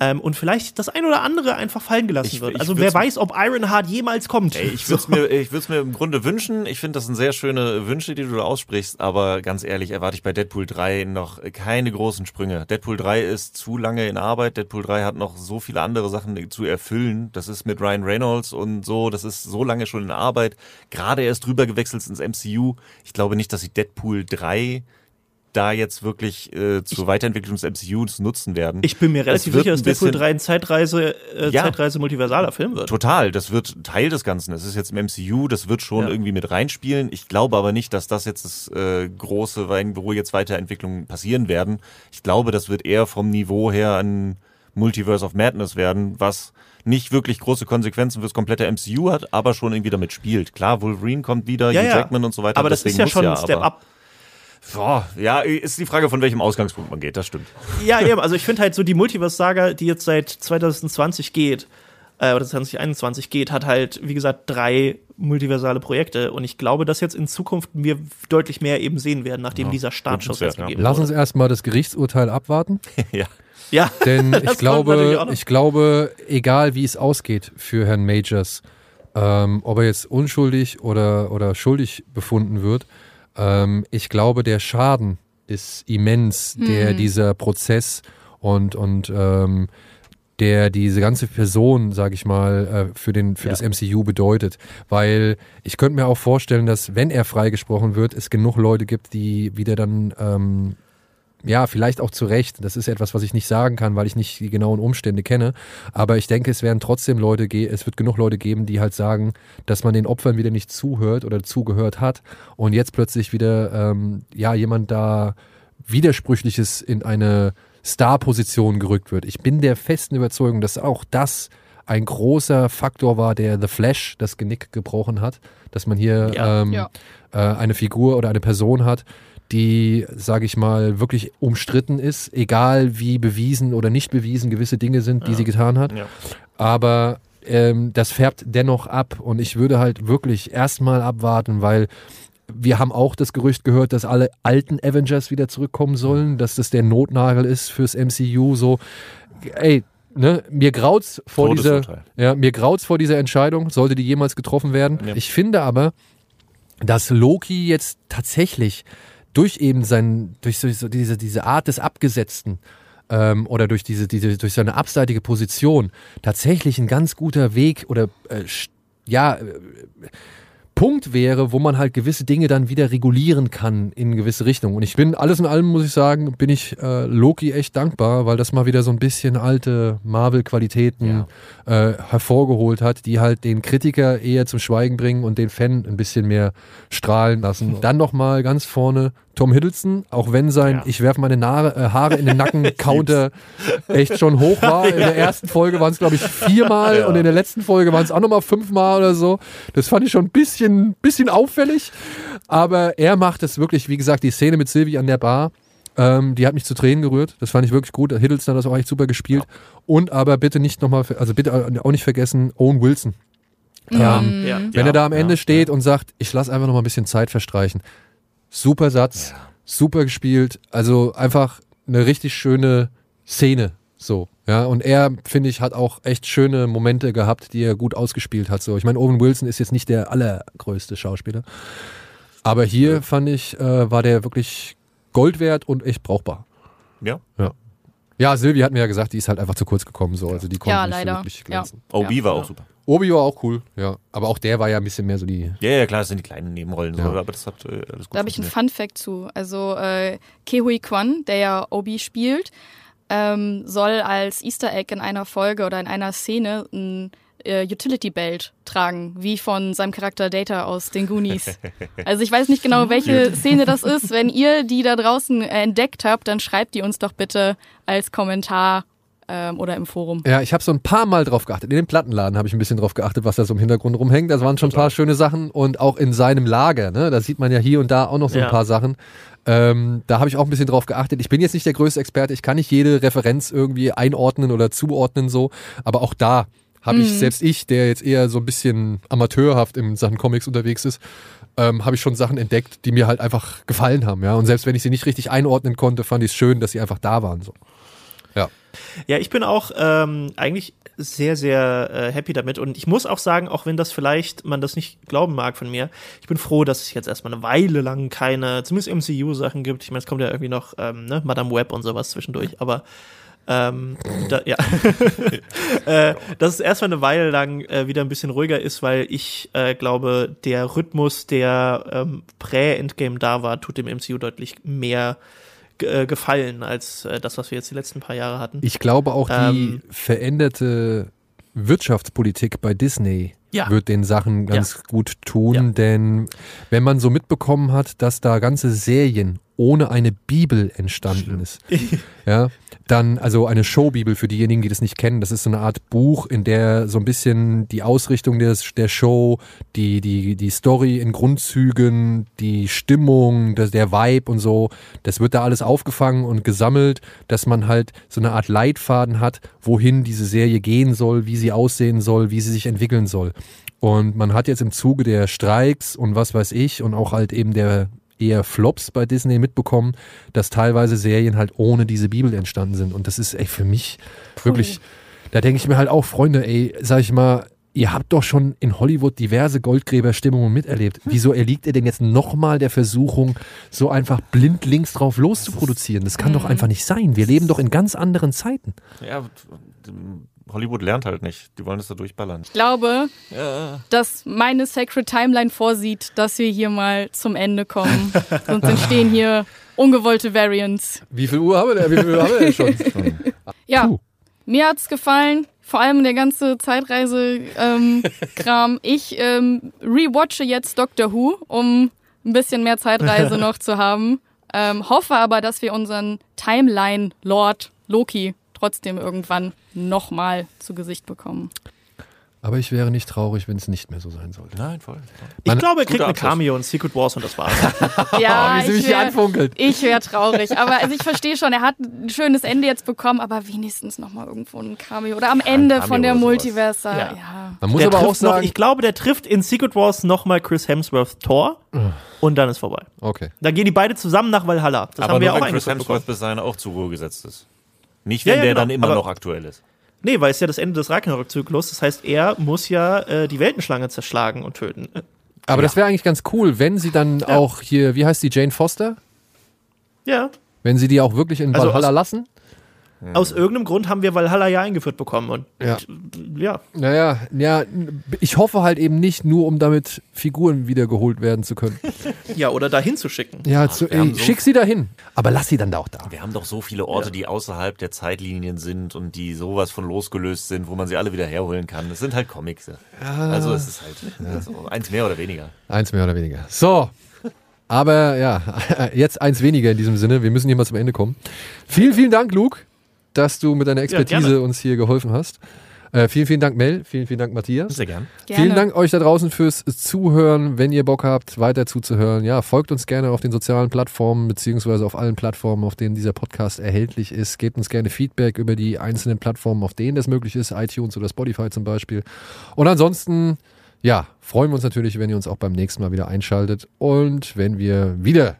Ähm, und vielleicht das ein oder andere einfach fallen gelassen Ich- wird. Also wer weiß, ob Ironheart jemals kommt. Ey, ich würde es mir, ich mir im Grunde wünschen. Ich finde, das sind sehr schöne Wünsche, die du da aussprichst. Aber ganz ehrlich, erwarte ich bei Deadpool 3 noch keine großen Sprünge. Deadpool 3 ist zu lange in Arbeit. Deadpool 3 hat noch so viele andere Sachen zu erfüllen. Das ist mit Ryan Reynolds und so. Das ist so lange schon in Arbeit. Gerade erst drüber gewechselt ins MCU. Ich glaube nicht, dass sie Deadpool 3 da jetzt wirklich äh, zur Weiterentwicklung des MCUs nutzen werden. ich bin mir relativ sicher, dass Deadpool bisschen- 3 ein Zeitreise, äh, Ja. Zeitreise multiversaler Film wird. Total, das wird Teil des Ganzen. Das ist jetzt im MCU, das wird schon Ja. irgendwie mit reinspielen. Ich glaube aber nicht, dass das jetzt das äh, große, wo jetzt Weiterentwicklungen passieren werden. Ich glaube, das wird eher vom Niveau her ein Multiverse of Madness werden, was nicht wirklich große Konsequenzen fürs komplette MCU hat, aber schon irgendwie damit spielt. Klar, Wolverine kommt wieder, Ja, Hugh ja. Jackman und so weiter. Aber das ist deswegen ja schon ein Step aber- up. Boah, ja, ist die Frage, von welchem Ausgangspunkt man geht, das stimmt. Ja, eben. Also ich finde halt so die Multiverse-Saga, die jetzt seit 2020 geht, äh, oder 2021 geht, hat halt, wie gesagt, drei multiversale Projekte. Und ich glaube, dass jetzt in Zukunft wir deutlich mehr eben sehen werden, nachdem dieser Startschuss jetzt ja. gegeben Lass uns erstmal das Gerichtsurteil abwahrten. ja. Ja, Denn Das ich glaube, ich glaube, egal wie es ausgeht für Herrn Majors, ähm, ob er jetzt unschuldig oder, oder schuldig befunden wird, ähm, ich glaube, der Schaden ist immens, der dieser Prozess und, und ähm, der diese ganze Person, sage ich mal, äh, für, den, für Ja. das MCU bedeutet. Weil ich könnte mir auch vorstellen, dass wenn er freigesprochen wird, es genug Leute gibt, die wieder dann, ähm, ja, vielleicht auch zu Recht, das ist etwas, was ich nicht sagen kann, weil ich nicht die genauen Umstände kenne, aber ich denke, es werden trotzdem Leute, ge es wird genug Leute geben, die halt sagen, dass man den Opfern wieder nicht zuhört oder zugehört hat und jetzt plötzlich wieder, ähm, ja, jemand da Widersprüchliches in eine Star-Position gerückt wird. Ich bin der festen Überzeugung, dass auch das ein großer Faktor war, der The Flash das Genick gebrochen hat, dass man hier Ja. ähm, Ja. äh, eine Figur oder eine Person hat, die, sage ich mal, wirklich umstritten ist, egal wie bewiesen oder nicht bewiesen gewisse Dinge sind, die Ja. sie getan hat. Ja. Aber ähm, das färbt dennoch ab und ich würde halt wirklich erstmal abwarten, weil wir haben auch das Gerücht gehört, dass alle alten Avengers wieder zurückkommen sollen, dass das der Notnagel ist fürs MCU. So, ey, ne, mir graut's vor dieser, ja, mir graut's vor dieser Entscheidung, sollte die jemals getroffen werden. Ja. Ich finde aber, dass Loki jetzt tatsächlich durch eben sein, durch so, diese, diese Art des Abgesetzten ähm, oder durch diese, diese, durch seine abseitige Position tatsächlich ein ganz guter Weg oder äh, ja, äh, Punkt wäre, wo man halt gewisse Dinge dann wieder regulieren kann in gewisse Richtungen. Und ich bin, alles in allem muss ich sagen, bin ich äh, Loki echt dankbar, weil das mal wieder so ein bisschen alte Marvel-Qualitäten äh, hervorgeholt hat, die halt den Kritiker eher zum Schweigen bringen und den Fan ein bisschen mehr strahlen lassen. Dann nochmal ganz vorne Tom Hiddleston, auch wenn sein Ja. Ich werfe meine Nare, äh, Haare in den Nacken Counter echt schon hoch war. In der ersten Folge waren es, glaube ich, viermal Ja. und in der letzten Folge waren es auch nochmal fünfmal oder so. Das fand ich schon ein bisschen, bisschen auffällig. Aber er macht es wirklich, wie gesagt, die Szene mit Sylvie an der Bar. Ähm, die hat mich zu Tränen gerührt. Das fand ich wirklich gut. Hiddleston hat das auch echt super gespielt. Und aber bitte nicht nochmal, also bitte auch nicht vergessen, Owen Wilson. Ja, Ähm, ja, wenn ja, er da am ja, Ende steht und sagt, ich lasse einfach noch mal ein bisschen Zeit verstreichen. Super Satz, super gespielt. Also einfach eine richtig schöne Szene. So, ja. Und er, finde ich, hat auch echt schöne Momente gehabt, die er gut ausgespielt hat. So, ich meine, Owen Wilson ist jetzt nicht der allergrößte Schauspieler. Aber hier fand ich, äh, war der wirklich Gold wert und echt brauchbar. Ja. Ja, Silvi hat mir ja gesagt, die ist halt einfach zu kurz gekommen. So. Also die konnte Ja, nicht so leider. wirklich Ja. glänzen. Obi Ja. war auch super. Obi war auch cool, ja. Aber auch der war ja ein bisschen mehr so die Ja, ja, klar, das sind die kleinen Nebenrollen, Ja. so, aber das hat äh, alles gut Da habe ich einen funktioniert. Fun Fact zu. Also äh, Kehui Kwan, der ja Obi spielt, ähm, soll als Easter Egg in einer Folge oder in einer Szene ein äh, Utility Belt tragen, wie von seinem Charakter Data aus den Goonies. Also ich weiß nicht genau, welche Szene das ist. Wenn ihr die da draußen äh, entdeckt habt, dann schreibt die uns doch bitte als Kommentar ähm, oder im Forum. Ja, ich habe so ein paar Mal drauf geachtet. In dem Plattenladen habe ich ein bisschen drauf geachtet, was da so im Hintergrund rumhängt. Das waren schon ein paar schöne Sachen und auch in seinem Lager. Ne? Da sieht man ja hier und da auch noch so ein Ja. paar Sachen. Ähm, da habe ich auch ein bisschen drauf geachtet. Ich bin jetzt nicht der größte Experte. Ich kann nicht jede Referenz irgendwie einordnen oder zuordnen so. Aber auch da habe ich, selbst ich, der jetzt eher so ein bisschen amateurhaft in Sachen Comics unterwegs ist, ähm, habe ich schon Sachen entdeckt, die mir halt einfach gefallen haben. Ja? Und selbst wenn ich sie nicht richtig einordnen konnte, fand ich es schön, dass sie einfach da waren. So. Ja. Ich bin auch ähm, eigentlich sehr, sehr äh, happy damit. Und ich muss auch sagen, auch wenn das vielleicht man das nicht glauben mag von mir, ich bin froh, dass es jetzt erstmal eine Weile lang keine, zumindest MCU-Sachen gibt. Ich meine, es kommt ja irgendwie noch ähm, ne, Madame Web und sowas zwischendurch, aber ähm, da, ja. äh, dass es erstmal eine Weile lang äh, wieder ein bisschen ruhiger ist, weil ich äh, glaube, der Rhythmus, der ähm, prä-Endgame da war, tut dem MCU deutlich mehr äh, gefallen als äh, das, was wir jetzt die letzten paar Jahre hatten. Ich glaube auch die Ähm, veränderte Wirtschaftspolitik bei Disney Ja. wird den Sachen ganz gut tun, Ja. denn wenn man so mitbekommen hat, dass da ganze Serien ohne eine Bibel entstanden ist, ja, dann also eine Showbibel für diejenigen, die das nicht kennen, das ist so eine Art Buch, in der so ein bisschen die Ausrichtung des, der Show, die die die Story in Grundzügen, die Stimmung, das, der Vibe und so, das wird da alles aufgefangen und gesammelt, dass man halt so eine Art Leitfaden hat, wohin diese Serie gehen soll, wie sie aussehen soll, wie sie sich entwickeln soll. Und man hat jetzt im Zuge der Streiks und was weiß ich und auch halt eben der eher Flops bei Disney mitbekommen, dass teilweise Serien halt ohne diese Bibel entstanden sind. Und das ist ey, für mich wirklich, da denke ich mir halt auch, Freunde, ey, sag ich mal, ihr habt doch schon in Hollywood diverse Goldgräberstimmungen miterlebt. Wieso erliegt ihr denn jetzt nochmal der Versuchung, so einfach blind links drauf loszuproduzieren? Das kann doch einfach nicht sein. Wir leben doch in ganz anderen Zeiten. Ja, Hollywood lernt halt nicht. Die wollen es da durchballern. Ich glaube, dass meine Sacred Timeline vorsieht, dass wir hier mal zum Ende kommen. Sonst entstehen hier ungewollte Variants. Wie viel Uhr haben wir denn? Wie viel Uhr haben wir denn schon? Ja, Puh. mir hat's gefallen. Vor allem der ganze Zeitreise-Kram. ich ähm, rewatche jetzt Doctor Who, um ein bisschen mehr Zeitreise noch zu haben. Ähm, hoffe aber, dass wir unseren Timeline-Lord Loki trotzdem irgendwann nochmal zu Gesicht bekommen. Aber ich wäre nicht traurig, wenn es nicht mehr so sein sollte. Nein, voll. Ich Man- glaube, er kriegt eine Abschluss. Cameo in Secret Wars und das war's. Ja, Oh, wie sie mich ich hier wär- anfunkelt. Ich wäre traurig, aber also ich verstehe schon, er hat ein schönes Ende jetzt bekommen, aber wenigstens noch mal irgendwo ein Cameo oder am Ende Cameo von der. Multiverse. Ja. Ja. Man muss der aber auch trifft noch, sagen. ich glaube, der trifft in Secret Wars nochmal Chris Hemsworth Thor und dann ist vorbei. okay. Dann gehen die beide zusammen nach Valhalla. Das Aber haben wir nur auch wenn Chris. Hemsworth bis dahin auch zur Ruhe gesetzt ist. Nicht, Ja, wenn ja, der genau. dann immer Aber- noch aktuell ist. Nee, weil es ja das Ende des Ragnarok-Zyklus. Das heißt, er muss ja äh, die Weltenschlange zerschlagen und töten. Aber das wäre eigentlich ganz cool, wenn sie dann auch hier, wie heißt die, Jane Foster? Ja. Wenn sie die auch wirklich in Also Valhalla aus- lassen? Aus irgendeinem Grund haben wir Valhalla ja eingeführt bekommen. Und Ja. ja, Naja, ja, ich hoffe halt eben nicht, nur um damit Figuren wiedergeholt werden zu können. ja, oder dahin zu schicken. Ja, zu, wir haben ey, so- schick sie dahin. Aber lass sie dann da auch da. Wir haben doch so viele Orte, die außerhalb der Zeitlinien sind und die sowas von losgelöst sind, wo man sie alle wieder herholen kann. Das sind halt Comics. Also es ist halt ja, so eins mehr oder weniger. Eins mehr oder weniger. So. Aber ja, jetzt eins weniger in diesem Sinne. Wir müssen hier mal zum Ende kommen. Vielen, vielen Dank, Luke, dass du mit deiner Expertise gerne. uns hier geholfen hast. Äh, vielen, vielen Dank, Mel. Vielen, vielen Dank, Matthias. Sehr gern. Gerne. Vielen Dank euch da draußen fürs Zuhören. Wenn ihr Bock habt, weiter zuzuhören, ja, folgt uns gerne auf den sozialen Plattformen, beziehungsweise auf allen Plattformen, auf denen dieser Podcast erhältlich ist. Gebt uns gerne Feedback über die einzelnen Plattformen, auf denen das möglich ist, iTunes oder Spotify zum Beispiel. Und ansonsten, ja, freuen wir uns natürlich, wenn ihr uns auch beim nächsten Mal wieder einschaltet und wenn wir wieder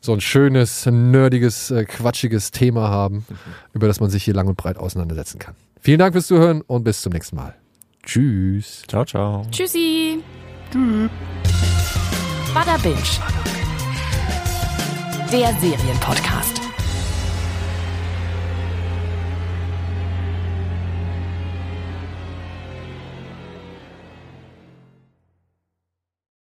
so ein schönes, nerdiges, äh, quatschiges Thema haben, über das man sich hier lang und breit auseinandersetzen kann. Vielen Dank fürs Zuhören und bis zum nächsten Mal. Tschüss. Ciao, ciao. Tschüssi. Bada Binge. Der Serienpodcast.